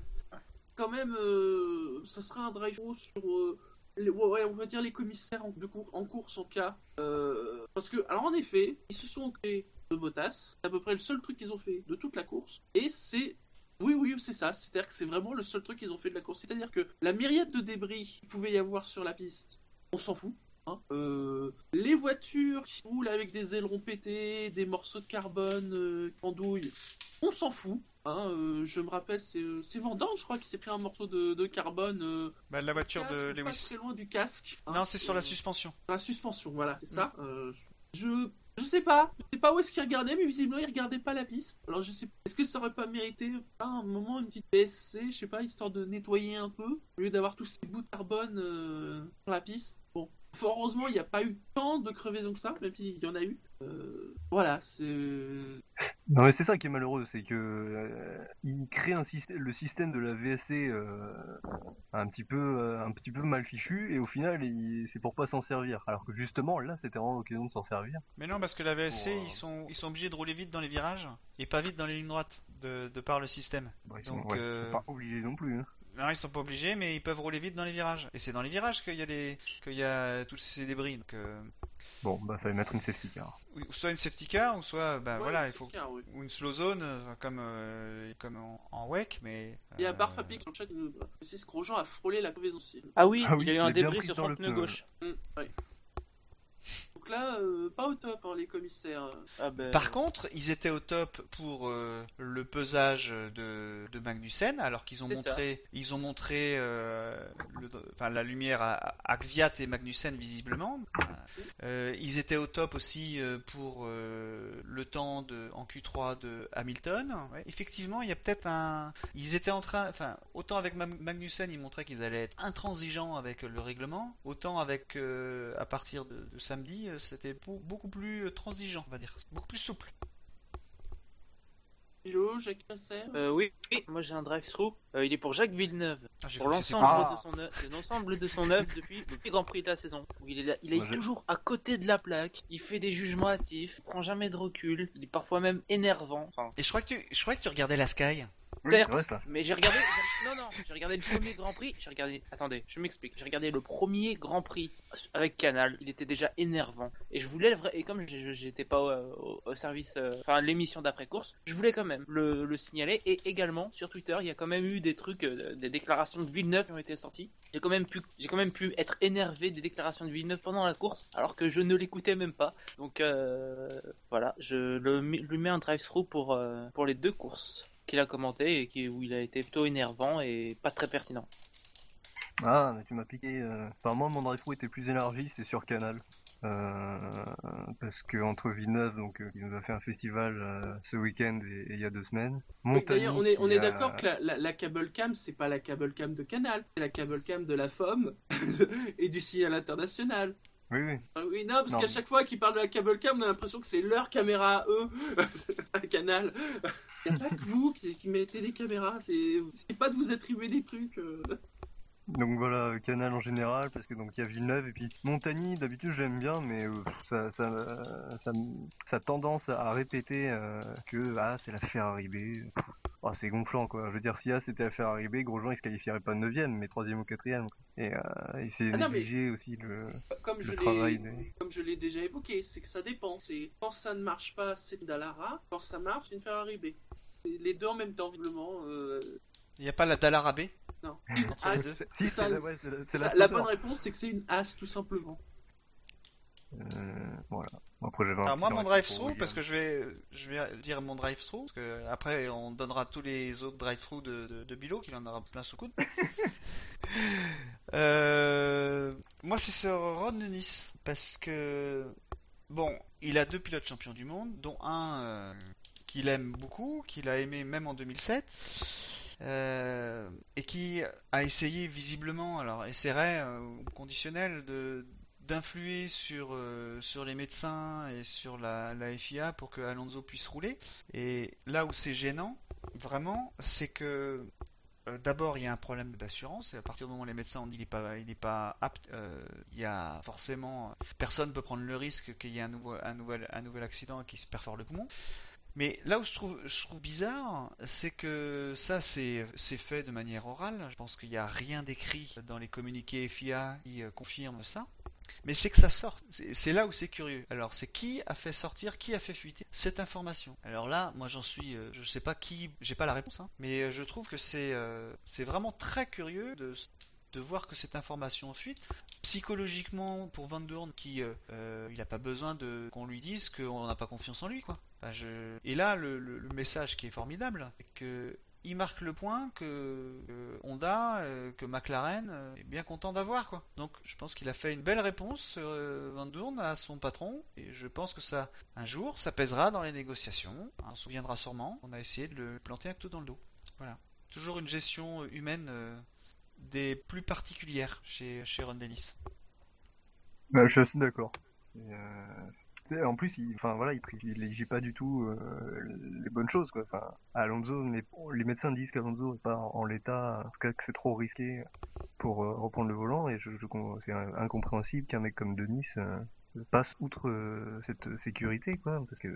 quand même, euh, ça sera un drive sur euh, les- ouais, on va dire les commissaires en, de cour- en course en cas. Euh, parce que, alors en effet, ils se sont occupés de Bottas. C'est à peu près le seul truc qu'ils ont fait de toute la course. Et c'est oui, oui, c'est ça. C'est-à-dire que c'est vraiment le seul truc qu'ils ont fait de la course. C'est-à-dire que la myriade de débris qu'il pouvait y avoir sur la piste, on s'en fout. hein. Euh, les voitures qui roulent avec des ailerons pétés, des morceaux de carbone euh, qui pendouillent, on s'en fout. hein. Euh, je me rappelle, c'est euh, Dorn, je crois, qui s'est pris un morceau de, de carbone. Bah, la voiture casque, de pas Lewis. très loin du casque. hein. Non, c'est sur la suspension. la suspension, voilà, c'est ça. Euh, je je sais pas, je sais pas où est-ce qu'il regardait, mais visiblement il regardait pas la piste. Alors je sais, est-ce que ça aurait pas mérité un moment une petite PSC, je sais pas, histoire de nettoyer un peu, au lieu d'avoir tous ces bouts de carbone euh, sur la piste? Bon, fort heureusement il n'y a pas eu tant de crevaisons que ça, même s'il y en a eu. Euh, voilà, c'est Non, mais c'est ça qui est malheureux, c'est que euh, il crée un système, le système de la VSC euh, un petit peu, euh, un petit peu mal fichu, et au final, il- c'est pour pas s'en servir. Alors que justement, là, c'était vraiment l'occasion de s'en servir. Mais non, parce que la VSC, Pour, ils sont, ils sont obligés de rouler vite dans les virages et pas vite dans les lignes droites, de, de par le système. Ils sont, Donc, ouais, euh, pas obligés non plus. Hein. Non, ils sont pas obligés, mais ils peuvent rouler vite dans les virages. Et c'est dans les virages qu'il y a les, qu'il y a tous ces débris. Donc, euh, Bon, bah, fallait mettre une safety car. ou soit une safety car, ou soit, bah Ouais, voilà, il faut, oui. ou une slow zone, euh, comme, euh, comme en, en WEC, mais. Il y a euh, Barfapic sur le chat qui nous précise que Grosjean a frôlé la crevaison aussi. Ah oui, Ah oui, il y a eu un débris sur son pneu pneu, gauche. Mm, ouais. Donc là, euh, pas au top, hein, les commissaires. Ah ben, Par contre, ils étaient au top pour euh, le pesage de, de Magnussen, alors qu'ils ont montré, ils ont montré euh, la lumière à, à Kvyat et Magnussen visiblement. Euh, ils étaient au top aussi euh, pour euh, le temps de, en Q3 de Hamilton. Ouais, effectivement, il y a peut-être un, ils étaient en train, enfin, autant avec Mag- Magnussen, ils montraient qu'ils allaient être intransigeants avec le règlement, autant avec euh, à partir de, de samedi, c'était beau- beaucoup plus euh, transigeant, on va dire, beaucoup plus souple. Philo, Jacques euh, oui, oui, moi j'ai un drive-through. Euh, il est pour Jacques Villeneuve. Ah, Pour l'ensemble de son œuvre, de l'ensemble de son œuvre depuis le Grand Prix de la saison. Où il est, là- il est toujours à côté de la plaque. Il fait des jugements hâtifs. Il prend jamais de recul. Il est parfois même énervant. Enfin, Et je crois que tu, je crois que tu regardais la Sky. Certes, mais j'ai regardé. Non, non, j'ai regardé le premier Grand Prix. J'ai regardé. Attendez, je m'explique. J'ai regardé le premier Grand Prix avec Canal. Il était déjà énervant. Et je voulais. Et comme j'étais pas au, service, euh, enfin l'émission d'après course, je voulais quand même le, le signaler. Et également sur Twitter, il y a quand même eu des trucs, euh, des déclarations de Villeneuve qui ont été sorties. J'ai quand même pu, quand même pu être énervé des déclarations de Villeneuve pendant la course, alors que je ne l'écoutais même pas. Donc euh, voilà, je le, lui mets un drive-through pour pour les deux courses qu'il a commenté et qui, où il a été plutôt énervant et pas très pertinent. Ah, mais tu m'as piqué. euh, Enfin, moi, mon drive était plus élargi, c'est sur Canal. Euh, parce que entre Villeneuve, donc, euh, qui nous a fait un festival euh, ce week-end et, et il y a deux semaines. D'ailleurs, on est, on est a- d'accord que la, la, la cable cam, c'est pas la cable cam de Canal, c'est la cable cam de la FOM et du signal international. Oui, oui. Ah Oui, non, parce qu'à chaque fois qu'ils parlent de la cable cam, on a l'impression que c'est leur caméra à eux, à Canal. Il n'y a pas que vous qui, qui mettez des caméras, c'est c'est pas de vous attribuer des trucs. Euh. Donc voilà, euh, Canal en général, parce que donc il y a Villeneuve et puis Montagny. D'habitude, j'aime bien, mais euh, ça, ça, euh, ça, tendance à répéter euh, que ah c'est la Ferrari B. Oh, c'est gonflant quoi. Je veux dire, si A c'était la Ferrari B, Grosjean il se qualifierait pas 9 mais 3 ou 4 Et, euh, et c'est Ah mais- aussi le, Comme je le travail comme je l'ai déjà évoqué, c'est que ça dépend. C'est quand ça ne marche pas, c'est une Dallara. Quand ça marche, c'est une Ferrari B. Les deux en même temps, visiblement. Il n'y a pas la Dallara B non. Entre les As. deux. C'est- Si, c'est la, ouais, c'est la, c'est Ça- la la Sauber. bonne réponse, c'est que c'est une As, tout simplement. Euh, voilà. Après, j'avais un Alors moi petit mon pour drive-through vous parce dire. que je vais je vais dire mon drive-through parce que après on donnera tous les autres drive-through de, de, de Bilo qu'il en aura plein sous coude. Euh, moi c'est sur Ron Dennis parce que bon il a deux pilotes champions du monde dont un euh, qu'il aime beaucoup qu'il a aimé même en 2007 euh, et qui a essayé visiblement alors essaierait euh, au conditionnel de d'influer sur, euh, sur les médecins et sur la, la FIA pour que Alonso puisse rouler. Et là où c'est gênant, vraiment, c'est que euh, d'abord il y a un problème d'assurance. Et à partir du moment où les médecins ont dit qu'il n'est pas, il pas apte, euh, il y a forcément personne peut prendre le risque qu'il y ait un nouvel, un nouvel accident et qu'il se perfore le poumon. Mais là où je trouve, bizarre, c'est que ça, c'est fait de manière orale. Je pense qu'il n'y a rien d'écrit dans les communiqués FIA qui euh, confirme ça. Mais c'est que ça sort. C'est là où c'est curieux. Alors, c'est qui a fait sortir, qui a fait fuiter cette information? Alors là, moi, j'en suis. euh, je sais pas qui. J'ai pas la réponse, hein, mais euh, je trouve que c'est euh, vraiment très curieux de voir que cette information fuite psychologiquement pour Van Dorn qui euh, il n'a pas besoin qu'on lui dise qu'on n'a pas confiance en lui quoi Et là le, message qui est formidable c'est que il marque le point que euh, Honda, euh, que McLaren euh, est bien content d'avoir. Donc je pense qu'il a fait une belle réponse Van Dorn à son patron et je pense que ça un jour ça pèsera dans les négociations. On se souviendra sûrement. On a essayé de le planter un couteau dans le dos. Voilà. Toujours une gestion humaine des plus particulières chez chez Ron Dennis. Bah, je suis d'accord. En plus, il, enfin voilà, il privilégie pas du tout euh, les bonnes choses quoi. Enfin, Alonso, les, les médecins disent qu'Alonso est pas en, l'état, en tout cas que c'est trop risqué pour euh, reprendre le volant, et je, c'est incompréhensible qu'un mec comme Denis euh, passe outre cette sécurité quoi, parce que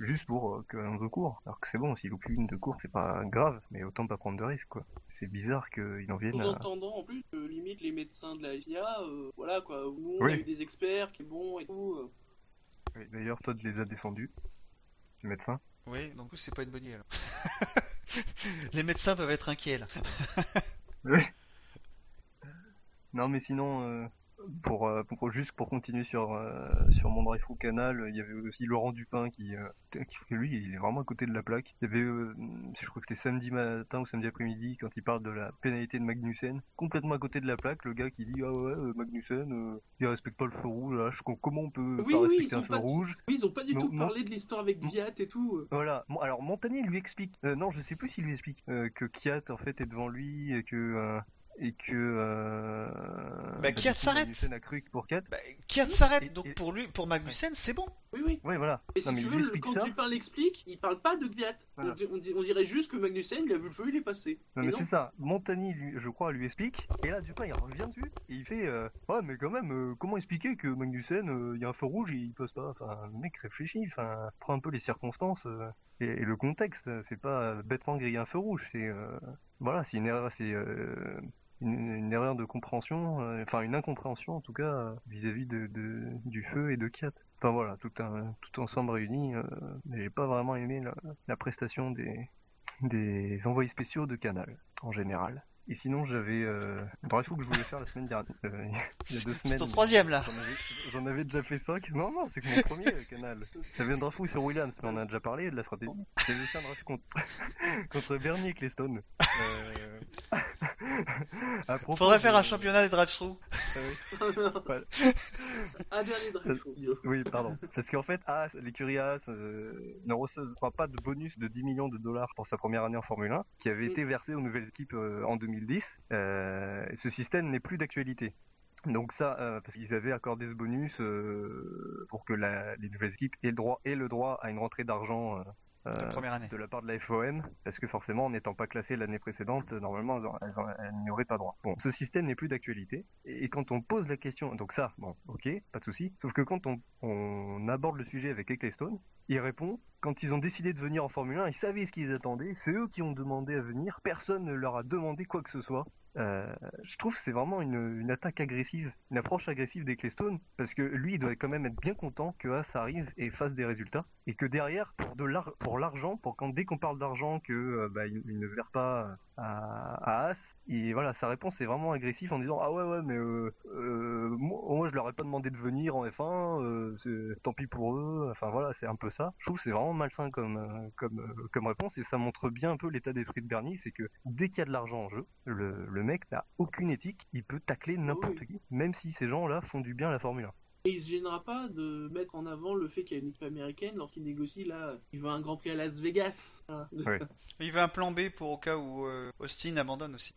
juste pour euh, que Alonso court. Alors que c'est bon, s'il loupe une de cours, c'est pas grave, mais autant pas prendre de risques quoi. C'est bizarre qu'il en vienne à... Sous-entendant en plus que limite les médecins de la FIA, voilà quoi, nous on Oui. a eu des experts qui bon et tout. Oui, D'ailleurs, Todd les a défendus, les médecins. Oui, donc c'est pas une bonne idée alors. les médecins doivent être inquiets là. Oui. Non, mais sinon, euh, pour, euh, pour juste pour continuer sur euh, sur mon drive canal, il y avait aussi Laurent Dupin qui, euh, qui lui il est vraiment à côté de la plaque. Il y avait je crois que c'était samedi matin ou samedi après-midi quand il parle de la pénalité de Magnussen, complètement à côté de la plaque, le gars qui dit ah ouais Magnussen il respecte pas le feu rouge, là, je, comment on peut Oui, pas oui, respecter un feu pas rouge? Oui, ils ont pas du Non, tout non. parlé de l'histoire avec. Viat et tout. Voilà. Alors Montagnier lui explique. euh, non, je sais plus s'il lui explique euh, que Kiat en fait est devant lui et que euh, et que. Euh, Bah, du Kiat coup, s'arrête. Magnussen a cru que pour Kiat. Bah, Kiat s'arrête, donc et- pour lui, pour Magnussen, c'est bon. Oui, oui. Ouais, voilà. Et Non, si mais tu veux, le- quand ça. Dupin l'explique, il parle pas de Gviat. Voilà. On, on di- on dirait juste que Magnussen, il a vu le feu, il est passé. Non, Et mais c'est ça. Montagny, lui, je crois, lui explique. Et là, Dupin, il revient dessus. Et il fait euh, Ouais, mais quand même, euh, comment expliquer que Magnussen, euh, il y a un feu rouge et il passe pas? Enfin, le mec réfléchit. Enfin, prend un peu les circonstances euh, et, et le contexte. C'est pas bêtement griller un feu rouge. C'est. euh, voilà, c'est une erreur. C'est. Une, erreur de compréhension, euh, enfin une incompréhension en tout cas euh, vis-à-vis de, du feu et de Kiat. Enfin voilà, tout un tout ensemble réuni. Euh, j'ai pas vraiment aimé la, la prestation des, des envoyés spéciaux de Canal en général. Et sinon, j'avais euh, un que je voulais faire la semaine dernière, euh, il y a deux C'est semaines. ton troisième là. J'en avais, déjà fait 5. Non, non, c'est que mon premier euh, canal. J'avais un drive sur Williams, mais on a déjà parlé de la stratégie. J'avais fait un drive contre, contre Bernie et Cleston. Euh... à propos Faudrait faire un championnat des drive-through. Euh, Ouais. un dernier Yo. Oui, pardon. Parce qu'en fait, Haas, l'écurie Haas euh, ne recevra pas de bonus de 10 millions de dollars pour sa première année en Formule 1, qui avait Mm. été versé aux nouvelles équipes euh, en 2010. Euh, ce système n'est plus d'actualité. Donc ça, euh, parce qu'ils avaient accordé ce bonus euh, pour que les nouvelles équipes aient le droit, à une rentrée d'argent La euh, première année. de la part de la FOM, parce que forcément, en n'étant pas classées l'année précédente, euh, normalement, elles, n'y auraient pas droit. Bon, ce système n'est plus d'actualité, et, et quand on pose la question, donc ça, bon, ok, pas de souci, sauf que quand on, on aborde le sujet avec Ecclestone, il répond, quand ils ont décidé de venir en Formule 1, ils savaient ce qu'ils attendaient, c'est eux qui ont demandé à venir, personne ne leur a demandé quoi que ce soit. Euh, je trouve que c'est vraiment une, une attaque agressive, une approche agressive d'Ecclestone, parce que lui, il doit quand même être bien content que Haas arrive et fasse des résultats, et que derrière, pour de l'ar- pour l'argent, pour quand dès qu'on parle d'argent, que euh, bah, il, il ne verre pas à, à Haas, et voilà, sa réponse est vraiment agressive en disant ah ouais ouais mais euh, euh, moi, moi, je leur ai pas demandé de venir en F1, euh, c'est- tant pis pour eux, enfin voilà, c'est un peu ça. Je trouve que c'est vraiment malsain comme comme comme réponse et ça montre bien un peu l'état d'esprit de Bernie, c'est que dès qu'il y a de l'argent en jeu, le, le mec n'a aucune éthique, il peut tacler n'importe Oui. qui, même si ces gens-là font du bien à la Formule 1. Et il se gênera pas de mettre en avant le fait qu'il y a une équipe américaine lorsqu'il négocie là, il veut un Grand Prix à Las Vegas. Ouais. Il veut un plan B pour au cas où euh, Austin abandonne aussi.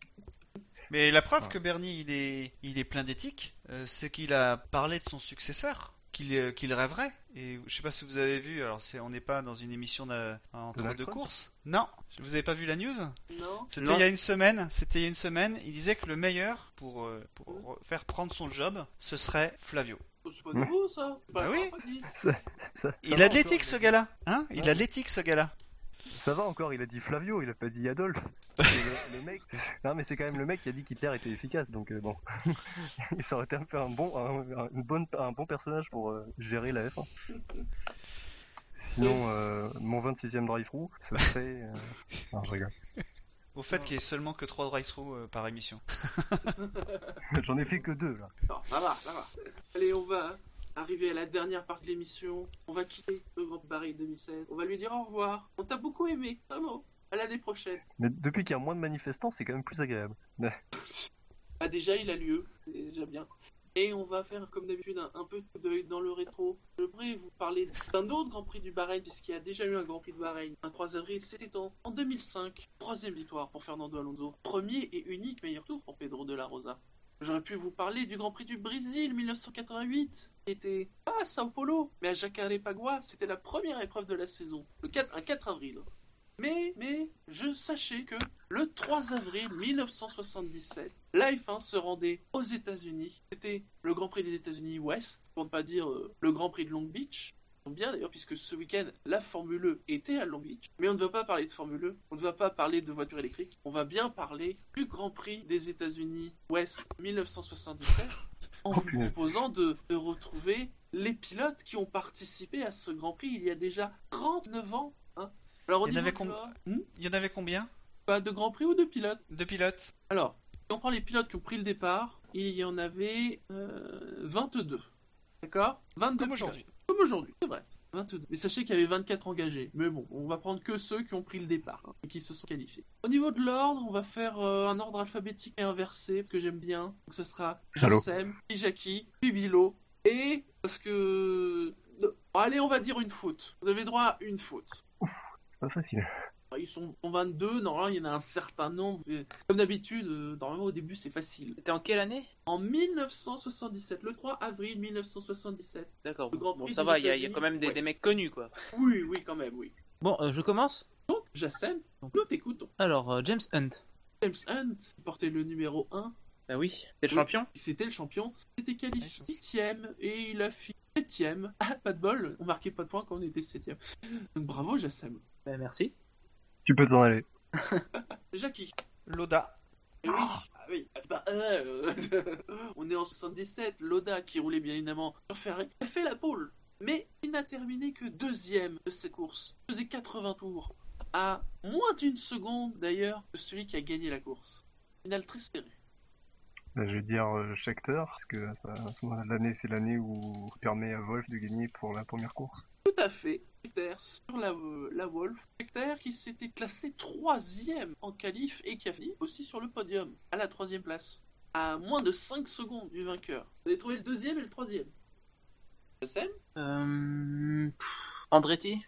Mais la preuve Ouais. que Bernie il est, il est plein d'éthique, euh, c'est qu'il a parlé de son successeur, qu'il euh, qu'il rêverait. Et je sais pas si vous avez vu, alors c'est, on n'est pas dans une émission Donald deux Trump courses. Non, vous avez pas vu la news? Non C'était Non. il y a une semaine. C'était il y a une semaine. Il disait que le meilleur pour, euh, pour faire prendre son job, ce serait Flavio. Oh, C'est pas nouveau ça Bah la oui. Ça, ça- ça Il a de l'éthique ce gars-là, hein? Il Ouais. a de l'éthique ce gars-là. Ça va encore, il a dit Flavio, il a pas dit Adolphe. Le, le mec, non mais c'est quand même le mec qui a dit qu'Hitler était efficace, donc euh, bon, ça aurait été un peu un bon, un, un- une bonne, un bon personnage pour euh, gérer la F1. Sinon, euh, mon 26e drive-through, ce serait, euh... non, je rigole. Au fait qu'il y ait seulement que 3 drive-through euh, par émission. J'en ai fait que deux là. Non, ça va, ça va. Allez, on va arriver à la dernière partie de l'émission. On va quitter le Grand Paris 2016. On va lui dire au revoir. On t'a beaucoup aimé, vraiment. À l'année prochaine. Mais depuis qu'il y a moins de manifestants, c'est quand même plus agréable. Ah, déjà, il a lieu. C'est déjà bien. Et on va faire, comme d'habitude, un, un peu d'œil dans le rétro. Je voudrais vous parler d'un autre Grand Prix du Bahreïn, puisqu'il y a déjà eu un Grand Prix de Bahreïn. Un 3 avril, c'était en, en 2005. Troisième victoire pour Fernando Alonso. Premier et unique meilleur tour pour Pedro de la Rosa. J'aurais pu vous parler du Grand Prix du Brésil 1988, qui était pas à Sao Paulo, mais à Jacarepaguá. C'était la première épreuve de la saison, le 4, un 4 avril. Mais, mais, je sachez que le 3 avril 1977, la F1 se rendait aux États-Unis. C'était le Grand Prix des États-Unis Ouest, pour ne pas dire euh, le Grand Prix de Long Beach. Bien d'ailleurs, puisque ce week-end, la Formule E était à Long Beach. Mais on ne va pas parler de Formule E, on ne va pas parler de voitures électriques, on va bien parler du Grand Prix des États-Unis Ouest 1977, en Oh, vous proposant de, de retrouver les pilotes qui ont participé à ce Grand Prix il y a déjà 39 ans. hein. Alors, Il y avait com- Hmm Il y en avait combien? Pas de Grand Prix ou de pilotes? De pilotes alors, Si on prend les pilotes qui ont pris le départ, il y en avait euh, 22. D'accord 22 Comme aujourd'hui. Comme aujourd'hui, c'est vrai. 22. Mais sachez qu'il y avait 24 engagés. Mais bon, on va prendre que ceux qui ont pris le départ hein, et qui se sont qualifiés. Au niveau de l'ordre, on va faire euh, un ordre alphabétique et inversé que j'aime bien. Donc ce sera. Jassem, puis Jackie, puis Bilo. Et parce que. Allez, on va dire une faute. Vous avez droit à une faute. C'est pas facile. Ils sont 22, normalement il y en a un certain nombre. Comme d'habitude, euh, normalement au début c'est facile. C'était en quelle année? En 1977, le 3 avril 1977. D'accord. Le Grand Bon, ça va, il y, a- il y a États-Unis, quand même des, mecs connus, quoi. Oui, oui, quand même, oui. Bon, euh, je commence Donc, Jassem, nous t'écoutons. Alors, euh, James Hunt. James Hunt, qui portait le numéro 1, Bah oui, c'est le Oui. champion? c'était le champion, s'était qualifié Ouais, 8ème et il a fini 7ème. Ah, pas de bol, on marquait pas de points quand on était 7ème. Donc bravo Jassem. Bah, merci. Tu peux t'en aller. Jackie. Loda. Eh oui, ah oui. Bah, euh, on est en 77. Loda, qui roulait bien évidemment sur Ferrari, a fait la pole. Mais il n'a terminé que deuxième de cette course. Il faisait 80 tours. À moins d'une seconde d'ailleurs de celui qui a gagné la course. Finale très serrée. Bah, je vais dire euh, Scheckter, parce que l'année, c'est l'année où on permet à Wolf de gagner pour la première course. Tout à fait. Hector sur la, euh, la Wolf. Hector qui s'était classé troisième en qualif et qui a fini aussi sur le podium, à la troisième place. À moins de 5 secondes du vainqueur. Vous avez trouvé le deuxième et le troisième. Sam Euh... Andretti?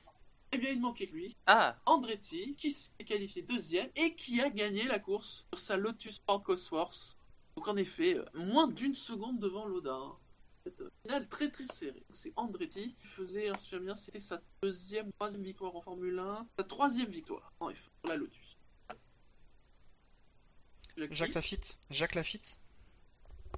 Eh bien, il manquait que lui. Ah, Andretti, qui s'est qualifié deuxième et qui a gagné la course sur sa Lotus Sport Cosworth. Donc en effet, euh, moins d'une seconde devant Loda. hein. C'est une finale très très serrée. C'est Andretti qui faisait, je me souviens bien, c'était sa deuxième, troisième victoire en Formule 1, sa troisième victoire en F1 sur la Lotus. Jacques Lafitte. Jacques Lafitte.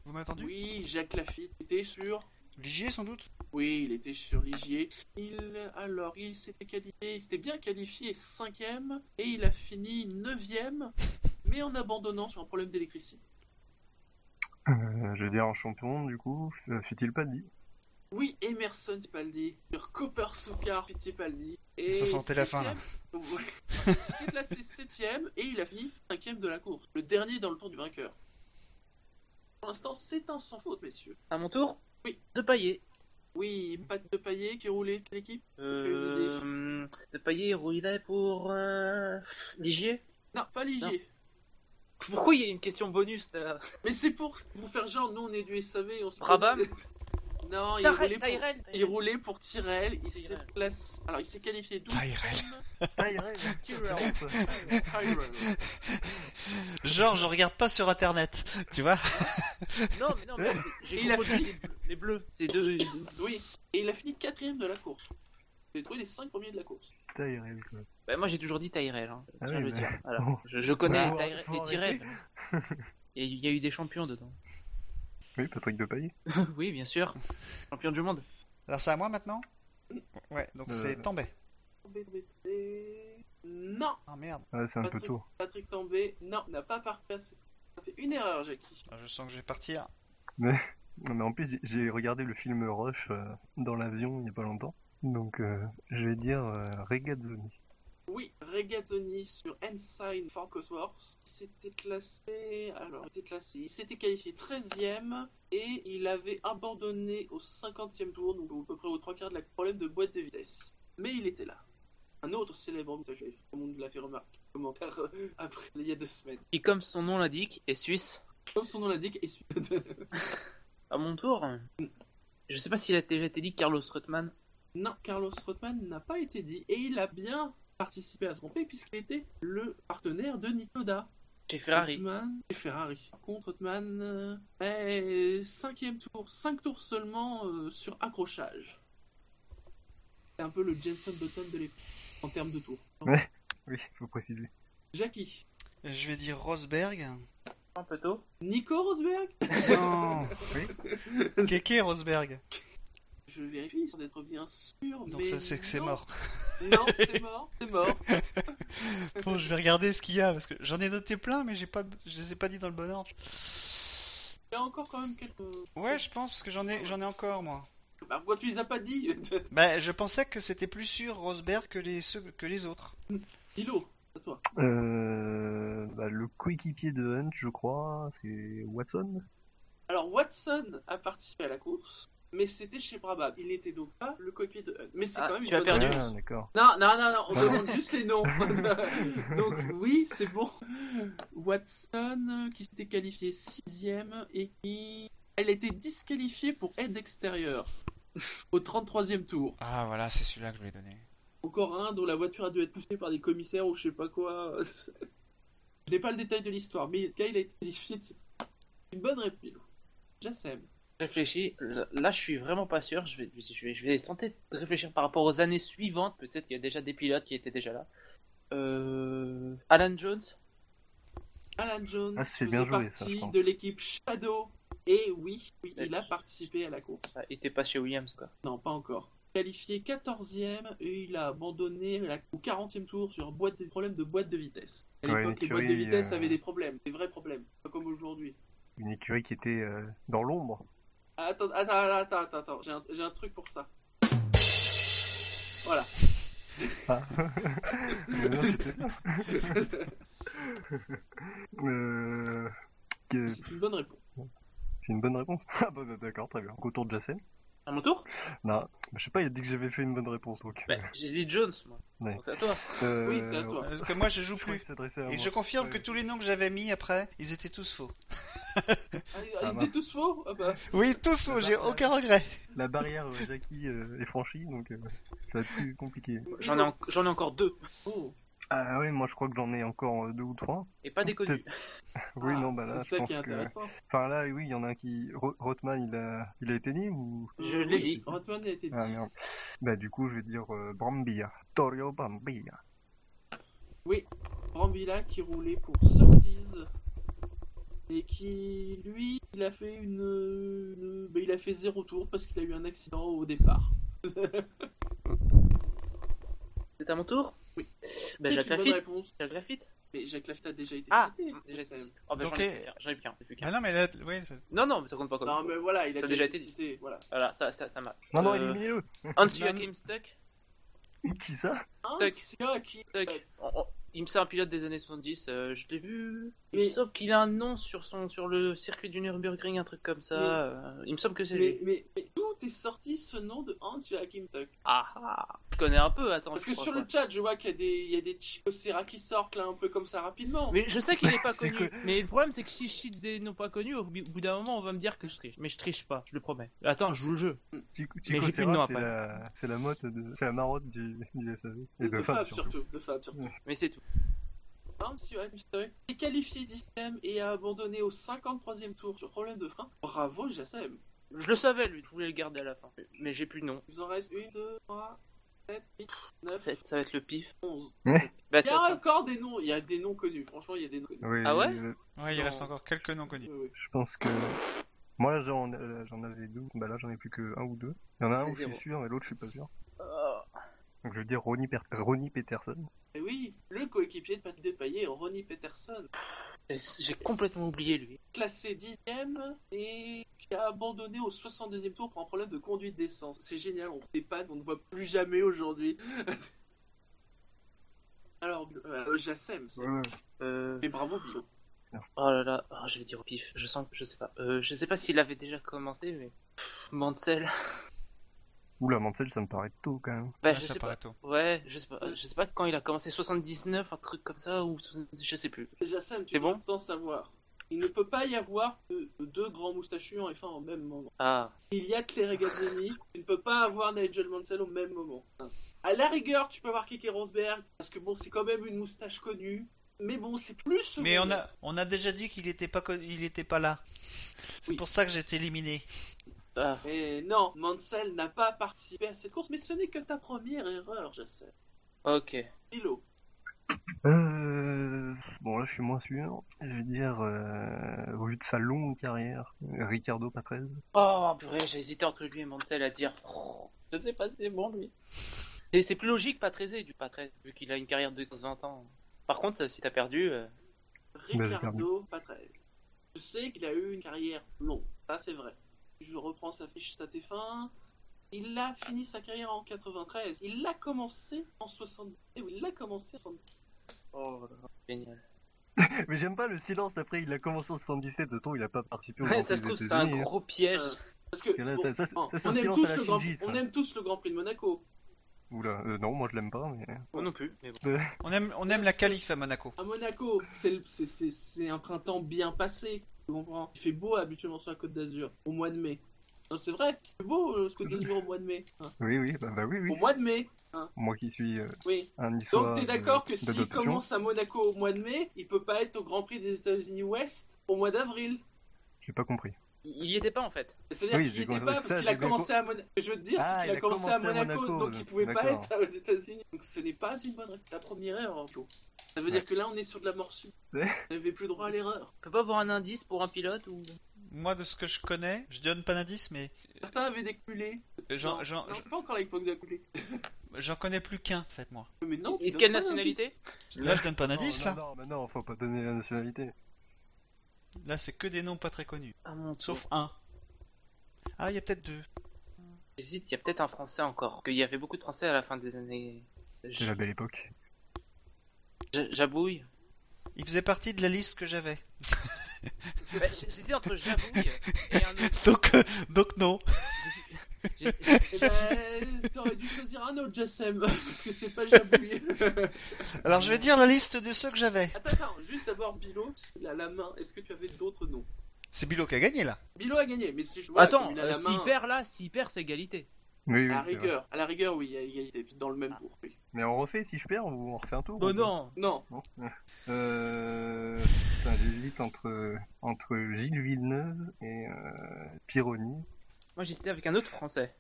Vous entendu? Oui, Jacques Lafitte était sur Ligier sans doute? Oui, il était sur Ligier. Il, alors, il s'était qualifié, il s'était bien qualifié cinquième et il a fini neuvième, mais en abandonnant sur un problème d'électricité. Euh, je vais dire en champion, du coup, euh, dit Oui, Emerson Fittipaldi sur Copper Sukar Fittipaldi. Et Ça sentait la fin, là. Il est classé septième et il a fini cinquième de la course. Le dernier dans le tour du vainqueur. Pour l'instant, c'est un sans faute, messieurs. à mon tour Oui. De pailler. Oui, pas de paillet qui roulait l'équipe Euh... De pailler roulait pour... Euh... Ligier? Non, pas Ligier. Pourquoi il y a une question bonus là Mais c'est pour vous faire genre, nous on est du SAV et on se. Brabham Non, il roulait, pour... Tyrell, il roulait pour Tyrell. Il s'est Tyrell. classé. Alors il s'est qualifié 12 Tyrell. Tyrell. Genre, je regarde pas sur internet, tu vois Non, mais non, mais j'ai Il a fini. les, bleus- les bleus. C'est deux... Oui, et il a fini quatrième de la course. J'ai trouvé les 5 premiers de la course. Tyrell, quoi. Bah, moi j'ai toujours dit Tyrell. Hein. Ah oui, je mais- dire. Voilà. Bon. Je, je connais Faut Tyrell- les. Tyrell. Et Il y a eu des champions dedans. Oui, Patrick Depailler. oui, bien sûr. Champion du monde. Alors c'est à moi maintenant? Ouais, donc Euh. c'est Tambay. Non, Ah merde. Ah, c'est un peu Patrick, tôt. Patrick Tambay, non, n'a pas participé. Ça fait une erreur, Jackie. Ah, Je sens que je vais partir. Non, mais en plus, j'ai- regardé le film Rush euh, dans l'avion il y a pas longtemps. Donc, euh, je vais dire euh, Regazzoni. Oui, Regazzoni sur Ensign Ford Cosworth s'était classé. Alors, il était classé. Il s'était qualifié 13ème et il avait abandonné au 50e tour, donc à peu près aux trois quarts de la problème de boîte de vitesse. Mais il était là. Un autre célèbre montage, comme on l'a fait remarquer. Commentaire euh, après, il y a deux semaines. Qui, comme son nom l'indique, est suisse. Comme son nom l'indique, et suite. À mon tour, je sais pas s'il a déjà été dit Carlos Reutemann. non, Carlos Rothman n'a pas été dit et il a bien participé à ce Grand Prix puisqu'il était le partenaire de Nicoda. Chez Ferrari. Et Ferrari. Contre, Rothman, euh, est cinquième tour, 5 tours seulement euh, sur accrochage. C'est un peu le Jenson Button de l'époque en termes de tours. Ouais. Oui, faut préciser. Jackie. Je vais dire Rosberg. Un peu tôt. Nico Rosberg? Non Keke Rosberg. Je vérifie, sans être bien sûr. Donc mais ça c'est que c'est mort. Non, c'est mort, c'est mort. Bon, je vais regarder ce qu'il y a parce que j'en ai noté plein mais j'ai pas je les ai pas dit dans le bon ordre. Il y a encore quand même quelques. Ouais, je pense parce que j'en ai j'en ai encore moi. Bah, pourquoi tu les as pas dit Bah, je pensais que c'était plus sûr Rosberg que les ceux, que les autres. Hilo, à toi. Euh, bah, le coéquipier de Hunt, je crois, c'est Watson? Alors Watson a participé à la course, mais c'était chez Brabham. Il n'était donc pas le coéquipier de Hunt. Mais c'est Ah, quand même tu une as perdu. Ah, d'accord. Non, non, non, non, on demande juste les noms. Donc oui, c'est bon. Watson qui s'était qualifié sixième et qui... Elle a été disqualifiée pour aide extérieure au 33e tour. Ah voilà, c'est celui-là que je lui ai donné. Encore un dont la voiture a dû être poussée par des commissaires ou je sais pas quoi. Je n'ai pas le détail de l'histoire, mais le gars il a été qualifié de... Une bonne réplique. Jassem. Je réfléchis. Là, je suis vraiment pas sûr. Je vais, je vais, je vais tenter de réfléchir par rapport aux années suivantes. Peut-être qu'il y a déjà des pilotes qui étaient déjà là. Euh... Alan Jones. Alan Jones Ah, c'est faisait bien joué, partie ça, je pense. de l'équipe Shadow. Et oui, oui, il a participé à la course. Ça était pas chez Williams, quoi. Non, pas encore. Qualifié 14e et il a abandonné la- au 40e tour sur boîte de problème de boîte de vitesse. À l'époque, une les boîtes de écurie, vitesse euh, avaient des problèmes, des vrais problèmes, pas comme aujourd'hui. Une écurie qui était euh, dans l'ombre. Attends, attends, attends, attends, attends, j'ai un, j'ai un truc pour ça. Voilà. Ah. Mais non, c'était ça. Euh, que- C'est une bonne réponse. C'est une bonne réponse. Ah bah, bah, d'accord, très bien. Autour de Jassen. À mon tour Non, bah, je sais pas, il a dit que j'avais fait une bonne réponse donc. bah, J'ai dit Jones, moi. Ouais. Donc c'est à toi. euh, Oui, c'est à toi. Parce que moi, je joue Je plus. Et moi. je confirme que tous les noms que j'avais mis après, ils étaient tous faux. Ah, ils Ah, étaient tous faux Ah bah, Oui, tous faux, j'ai aucun regret. La barrière euh, Jackie euh, est franchie, donc euh, ça va être plus compliqué. J'en ai, en- j'en ai encore deux. Oh. Ah oui, moi je crois que j'en ai encore euh, deux ou trois. Et pas des connus. Oui, Ah, non, bah là, c'est je ça pense qui est que... intéressant. Enfin là, oui, il y en a un qui... Ro- Rothman, il a... il a été né ou... Je l'ai Oui, dit. Rothman a été dit. Ah merde. Bah du coup, je vais dire euh, Brambilla. Torio Brambilla. Oui, Brambilla qui roulait pour Surtees et qui, lui, il a fait une, une- bah, il a fait zéro tour parce qu'il a eu un accident au départ. C'est à mon tour Oui. C'est Jacques une bonne Lafitte. réponse. Jacques Lafitte Mais Jacques Lafitte a déjà été Ah cité. Dit. Oh, bah, Donc, j'en ai plus qu'un. Ah non, mais là, oui, c'est- Non, non, mais ça compte pas comme Non, mais voilà, il a déjà, été cité. Voilà. Voilà, ça, ça, ça marche. Non, non, Euh, éliminez-le Hans Non, Joachim Stuck. Qui ça? Stuck. On- on- Il me semble un pilote des années 70, euh, je l'ai vu. Il Mais- me semble qu'il a un nom sur, son, sur le circuit du Nürburgring, un truc comme ça. Mais- euh, il me semble que c'est Mais, lui. mais, mais d'où est sorti ce nom de Hans Joachim Tuck Ah ah connais un peu, attends. Parce que sur le chat, je vois qu'il y a des, il y a des qui sortent là un peu comme ça rapidement. Mais je sais qu'il est pas connu. Mais le problème, c'est que si je cite des noms pas connus, au bout d'un moment, on va me dire que je triche. Mais je triche pas, je le promets. Attends, je joue le jeu. Chico, Mais j'ai plus de nom après. c'est la motte de... C'est la marotte du, du SAV. Et de, de, Fab, Fab surtout. surtout. De Fab surtout. Mais c'est tout. Hans Joachim Stuck est qualifié 10ème et a abandonné au 53e tour sur problème de frein. Bravo Jassem. Je le savais, lui, je voulais le garder à la fin. Mais j'ai plus de nom. Il vous en reste 1, 2, 3, 7, 8, 9, Ça, ça va être le pif. 11. Bah, Il y ça- a encore des noms, il y a des noms connus. Franchement, il y a des noms connus. Oui, Ah ouais euh, ouais, il Non. reste encore quelques noms connus. Oui, oui. Je pense que... Moi, j'en euh, j'en avais deux. Bah là, j'en ai plus que un ou deux. Il y en a un où je suis sûr et l'autre, je suis pas sûr. Ah. Donc je vais dire Ronnie, Per- Ronnie Peterson. Et oui, le coéquipier de Patrick Despaillé, Ronnie Peterson, J'ai- complètement oublié lui. classé 10ème et qui a abandonné au 62e tour pour un problème de conduite d'essence. C'est génial, on dépanne, on ne voit plus jamais aujourd'hui. Alors, euh, Jassem, c'est- Euh... mais bravo Bilo. Oh là là, oh, je vais dire au pif. Je sens que je sais pas. Euh, je sais pas s'il avait déjà commencé, mais Pff, Mansell. Oula, Mansell, ça me paraît tôt quand même. Bah, Ouais, je ça sais paraît pas. tôt. Ouais, je sais pas. Je sais pas quand il a commencé. 79, un truc comme ça ou 70, je sais plus. Jassem, tu C'est dois bon pourtant savoir. Il ne peut pas y avoir deux grands moustachus en F1 au même moment. Ah, Il y a Claire Regazzini, tu ne peux pas avoir Nigel Mansell au même moment. À la rigueur, tu peux avoir Keke Rosberg, parce que bon, c'est quand même une moustache connue. Mais bon, c'est plus. Mais on a, on a déjà dit qu'il était pas, il était pas là. C'est Oui. pour ça que j'ai été éliminé. Ah. Et non, Mansell n'a pas participé à cette course, mais ce n'est que ta première erreur, Jassem. ok. Philo. Euh... Bon, là, je suis moins sûr. Je vais dire, euh... au vu de sa longue carrière, Ricardo Patrese. Oh, purée, j'ai hésité entre lui et Mansell à dire. Oh, je sais pas si c'est bon lui. C'est- plus logique, pas très du pas très, vu qu'il a une carrière de 20 ans. Par contre, ça, si t'as perdu. euh, j'ai Ricardo Patrese. Je sais qu'il a eu une carrière longue, ça c'est vrai. Je reprends sa fiche stat F1. Il a fini sa carrière en 93. Il l'a commencé en 70. Eh oui, il l'a commencé en 70. Oh là là, génial. Mais j'aime pas le silence après, il a commencé en 77, de il a pas participé au Ouais, ça se trouve, c'est un hein. gros piège. Euh, Parce que bon, ça- ça- ça, aime tous le grand, on aime tous le Grand Prix de Monaco. Oula, euh, non, moi je l'aime pas, mais... Moi non plus. Mais bon. On aime, on aime la qualif à Monaco. À Monaco, c'est le- c'est- c'est- c'est un printemps bien passé. Tu comprends Il fait beau habituellement sur la Côte d'Azur au mois de mai. Non, C'est vrai, c'est beau euh, ce Côte d'Azur au mois de mai. hein. Oui, oui, bah, bah oui, oui. Au mois de mai, Moi qui suis euh, oui. un Donc t'es d'accord que s'il commence à Monaco au mois de mai, il peut pas être au Grand Prix des États-Unis Ouest au mois d'avril? J'ai pas compris. Il y était pas en fait. C'est-à-dire Oui, qu'il n'y était pas parce qu'il a commencé à Monaco. Je veux te dire, Ah, c'est qu'il il a a commencé à commencé à Monaco, Monaco, donc il pouvait pas être aux États-Unis. Donc ce n'est pas une bonne la première erreur, Flo. Ça veut dire que là on est sur de la. Ouais. On n'avait plus droit à l'erreur. On peut pas avoir un indice pour un pilote ou? Moi, de ce que je connais, je donne pas d'indice, mais Certains avaient des culés. j'en, non, j'en, non, c'est pas encore l'époque des culés. j'en connais plus qu'un, en fait, moi. Mais non, tu Et donnes quelle pas nationalité? Là, je donne pas Non, d'indice, non, là. non, mais non, faut pas donner la nationalité. Là, c'est que des noms pas très connus. Ah mon Sauf un. Ah, il y a peut-être deux. J'hésite, il y a peut-être un français encore. Qu'il y avait beaucoup de français à la fin des années. C'est la belle époque. Jabouille. Il faisait partie de la liste que j'avais. Bah, J'étais entre Jabouille et un autre. Donc, euh, donc non. J'ai- Eh ben, t'aurais dû choisir un autre Jassem, parce que c'est pas Jabouille. Alors, je vais dire la liste de ceux que j'avais. attends, attends, juste d'abord Bilo, parce qu'il a la main. Est-ce que tu avais d'autres noms? C'est Bilo qui a gagné, là. Bilo a gagné, mais si je vois Attends, comme il a euh, s'il main. perd là, s'il perd, c'est égalité. Oui, oui, À rigueur, à la rigueur, oui, il y a égalité, puis dans le même tour. Oui. Mais on refait si je perds ou on refait un tour Oh ou pas? non Non, Bon. Euh... J'hésite entre, entre Gilles Villeneuve et euh, Pironi. Moi j'hésitais avec un autre français.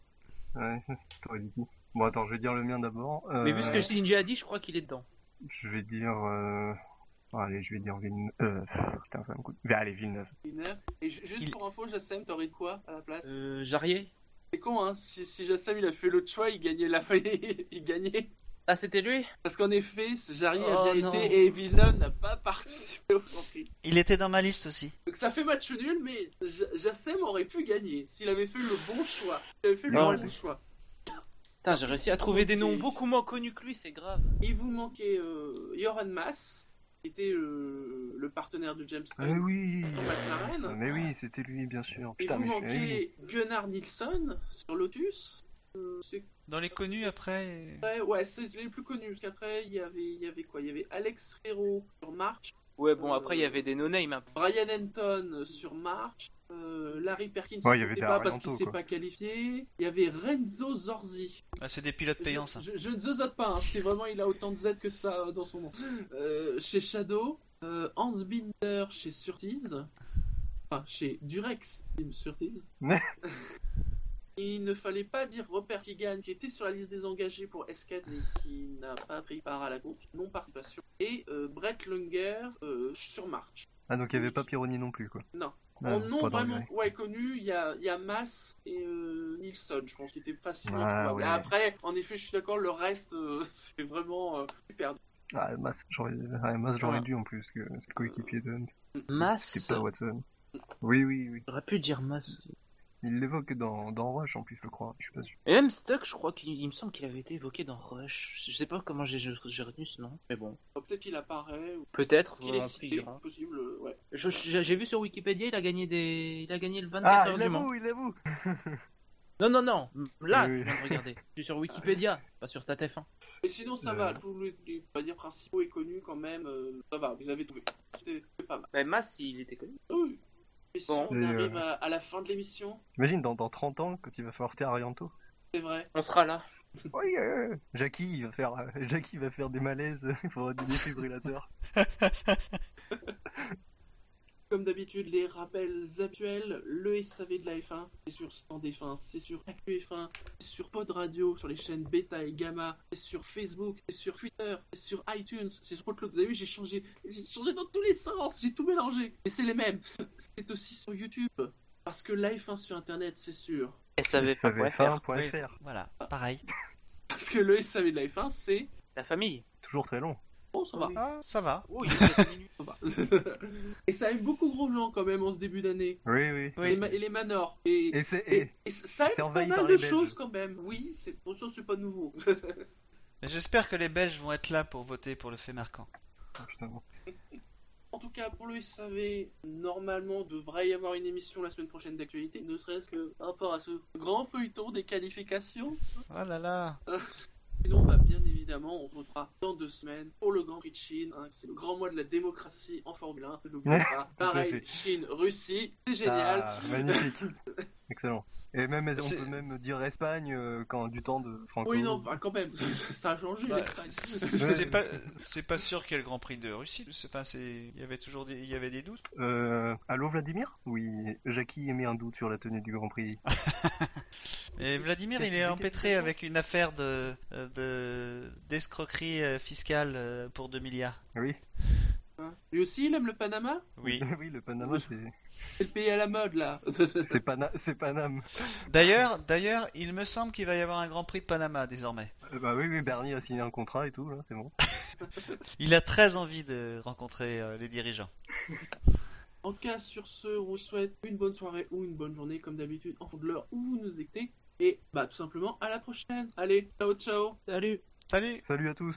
Ouais, t'aurais dit qui? Bon, attends, je vais dire le mien d'abord. Euh, Mais vu ce que Shinji a dit, je crois qu'il est dedans. Je vais dire... Euh... Allez, je vais dire Villeneuve. Euh... Putain, ça me coûte. Mais allez, Villeneuve. Villeneuve. Et ju- juste Il- pour info, Jassem, t'aurais de quoi à la place? Euh, Jarrier C'est con, hein Si, si Jassem il a fait l'autre choix, il gagnait la il gagnait. Ah, c'était lui Parce qu'en effet, ce Jarry Oh, a bien non. été et Villeneuve n'a pas participé au Grand Prix. Il était dans ma liste aussi. Donc ça fait match nul, mais J- Jassem aurait pu gagner s'il avait fait le bon choix. Il avait fait le bon choix. Putain, j'ai réussi à trouver des noms beaucoup moins connus que lui, c'est grave. Il vous manquait euh, Joran Mass, qui était euh, le partenaire de James Hunt oui. Mais oui, c'était lui, bien sûr. Et Putain, vous mais manquez Gunnar Nilsson sur Lotus. Euh, Dans les connus, après... ouais, ouais, c'est les plus connus. Parce qu'après, il y avait, il y avait quoi? Il y avait Alex Rero sur March, Ouais, bon, Euh, après, il y avait des no-names. hein. Brian Anton sur March, euh, Larry Perkins Ouais, il y avait pas parce qu'il s'est pas qualifié. Il y avait Renzo Zorzi. Ah, c'est des pilotes payants, ça. Je, je ne zozote pas, hein, c'est vraiment il a autant de Z que ça euh, dans son nom. Euh, chez Shadow, euh, Hans Binder chez Surtees, enfin chez Durex Team Surtees. Il ne fallait pas dire Robert Keegan qui était sur la liste des engagés pour S4 mais qui n'a pas pris part à la course, non participation. Et euh, Brett Lunger euh, sur March. Ah, donc il n'y avait pas Pironi non plus, quoi. Non. Ah, en nom vraiment ouais, connu, il y a, il y a Mass et euh, Nilsson, je pense, qui étaient facilement Ah, trouvables. ouais. Après, en effet, je suis d'accord, le reste, euh, c'est vraiment euh, super. Ah, Mas, j'aurais Ah. dû en plus, que c'est le coéquipier de Hunt. Mass C'est pas Watson. Oui, oui, oui. J'aurais pu dire Mass. Il l'évoque dans, dans Rush en plus, je crois. Je suis pas sûr. Et même Stuck, je crois qu'il il me semble qu'il avait été évoqué dans Rush. Je sais pas comment j'ai j'ai retenu ce nom, mais bon. Oh, Peut-être qu'il apparaît, ou Peut-être. qu'il est cité, possible, euh, ouais. J'ai vu sur Wikipédia, il a gagné des, il a gagné le 24 Ah, heures il du Mans. l'avoue, il l'avoue Non, non, non. Là, Oui, tu viens de regarder. Je suis sur Wikipédia, pas sur StatF1. Et sinon, ça Euh. va, tous les, les principaux et connus quand même, euh, ça va, vous avez trouvé. C'était c'était pas mal. Mais Mass, il était connu. Oui. Et si Bon. on arrive euh, à, à la fin de l'émission, T'imagines, dans, dans 30 ans, quand il va falloir faire Arianto c'est vrai. On sera là. Oui, euh, Jackie, il va faire, euh, Jackie va faire des malaises, il faudra des défibrillateurs. Comme d'habitude, les rappels actuels, le SAV de la F1, c'est sur Stand F1, c'est sur Actu F1, c'est sur Pod Radio, sur les chaînes Beta et Gamma, c'est sur Facebook, c'est sur Twitter, c'est sur iTunes, c'est sur Outlook. Vous avez vu, j'ai changé, j'ai changé dans tous les sens, j'ai tout mélangé. Mais c'est les mêmes. C'est aussi sur YouTube. Parce que la F1 sur Internet, c'est sûr. SAV.fr. Oui, voilà, pareil. Parce que le SAV de la F1, c'est... La famille. Toujours très long. Bon, ça va. Ah, ça va. Oui, il est minutes. Ça va. et ça aime beaucoup gros gens quand même en ce début d'année. Oui, oui. Et, les Manors. Et, Et et- et- et ça aime pas mal de choses quand même. Oui, c'est bon, ça c'est pas nouveau. J'espère que les Belges vont être là pour voter pour le fait marquant. oh, putain. cas, pour le SAV, normalement, devrait y avoir une émission la semaine prochaine d'actualité, ne serait-ce que par rapport à ce grand feuilleton des qualifications. Oh là là. Sinon, bah, bien évidemment, on retrouvera dans deux semaines pour le Grand Prix de Chine. hein, c'est le grand mois de la démocratie en Formule 1. Ne l'oubliez pas. Pareil. Chine, Russie, c'est génial. Ah, magnifique. Excellent. Et même, on peut même dire Espagne euh, quand du temps de Franco. Oui, non, enfin, quand même, ça a changé Ouais. l'Espagne. C'est pas, c'est pas sûr qu'il y ait le Grand Prix de Russie. Enfin, c'est, il y avait toujours des, il y avait des doutes. Euh, allô Vladimir? Oui, Jackie émet un doute sur la tenue du Grand Prix. Et Vladimir, il est empêtré avec une affaire de, de d'escroquerie euh, fiscale euh, pour 2 milliards. Oui. Lui aussi, il aime le Panama? Oui. oui, le Panama, c'est C'est le pays à la mode, là. c'est Pana... c'est Paname. D'ailleurs, d'ailleurs, il me semble qu'il va y avoir un Grand Prix de Panama désormais. Euh, bah oui, oui, Bernie a signé un contrat et tout, là, c'est bon. Il a très envie de rencontrer euh, les dirigeants. En cas, sur ce, on vous souhaite une bonne soirée ou une bonne journée, comme d'habitude, en fonction de l'heure où vous nous écoutez. Et bah, tout simplement, à la prochaine. Allez, ciao, ciao. Salut Salut Salut à tous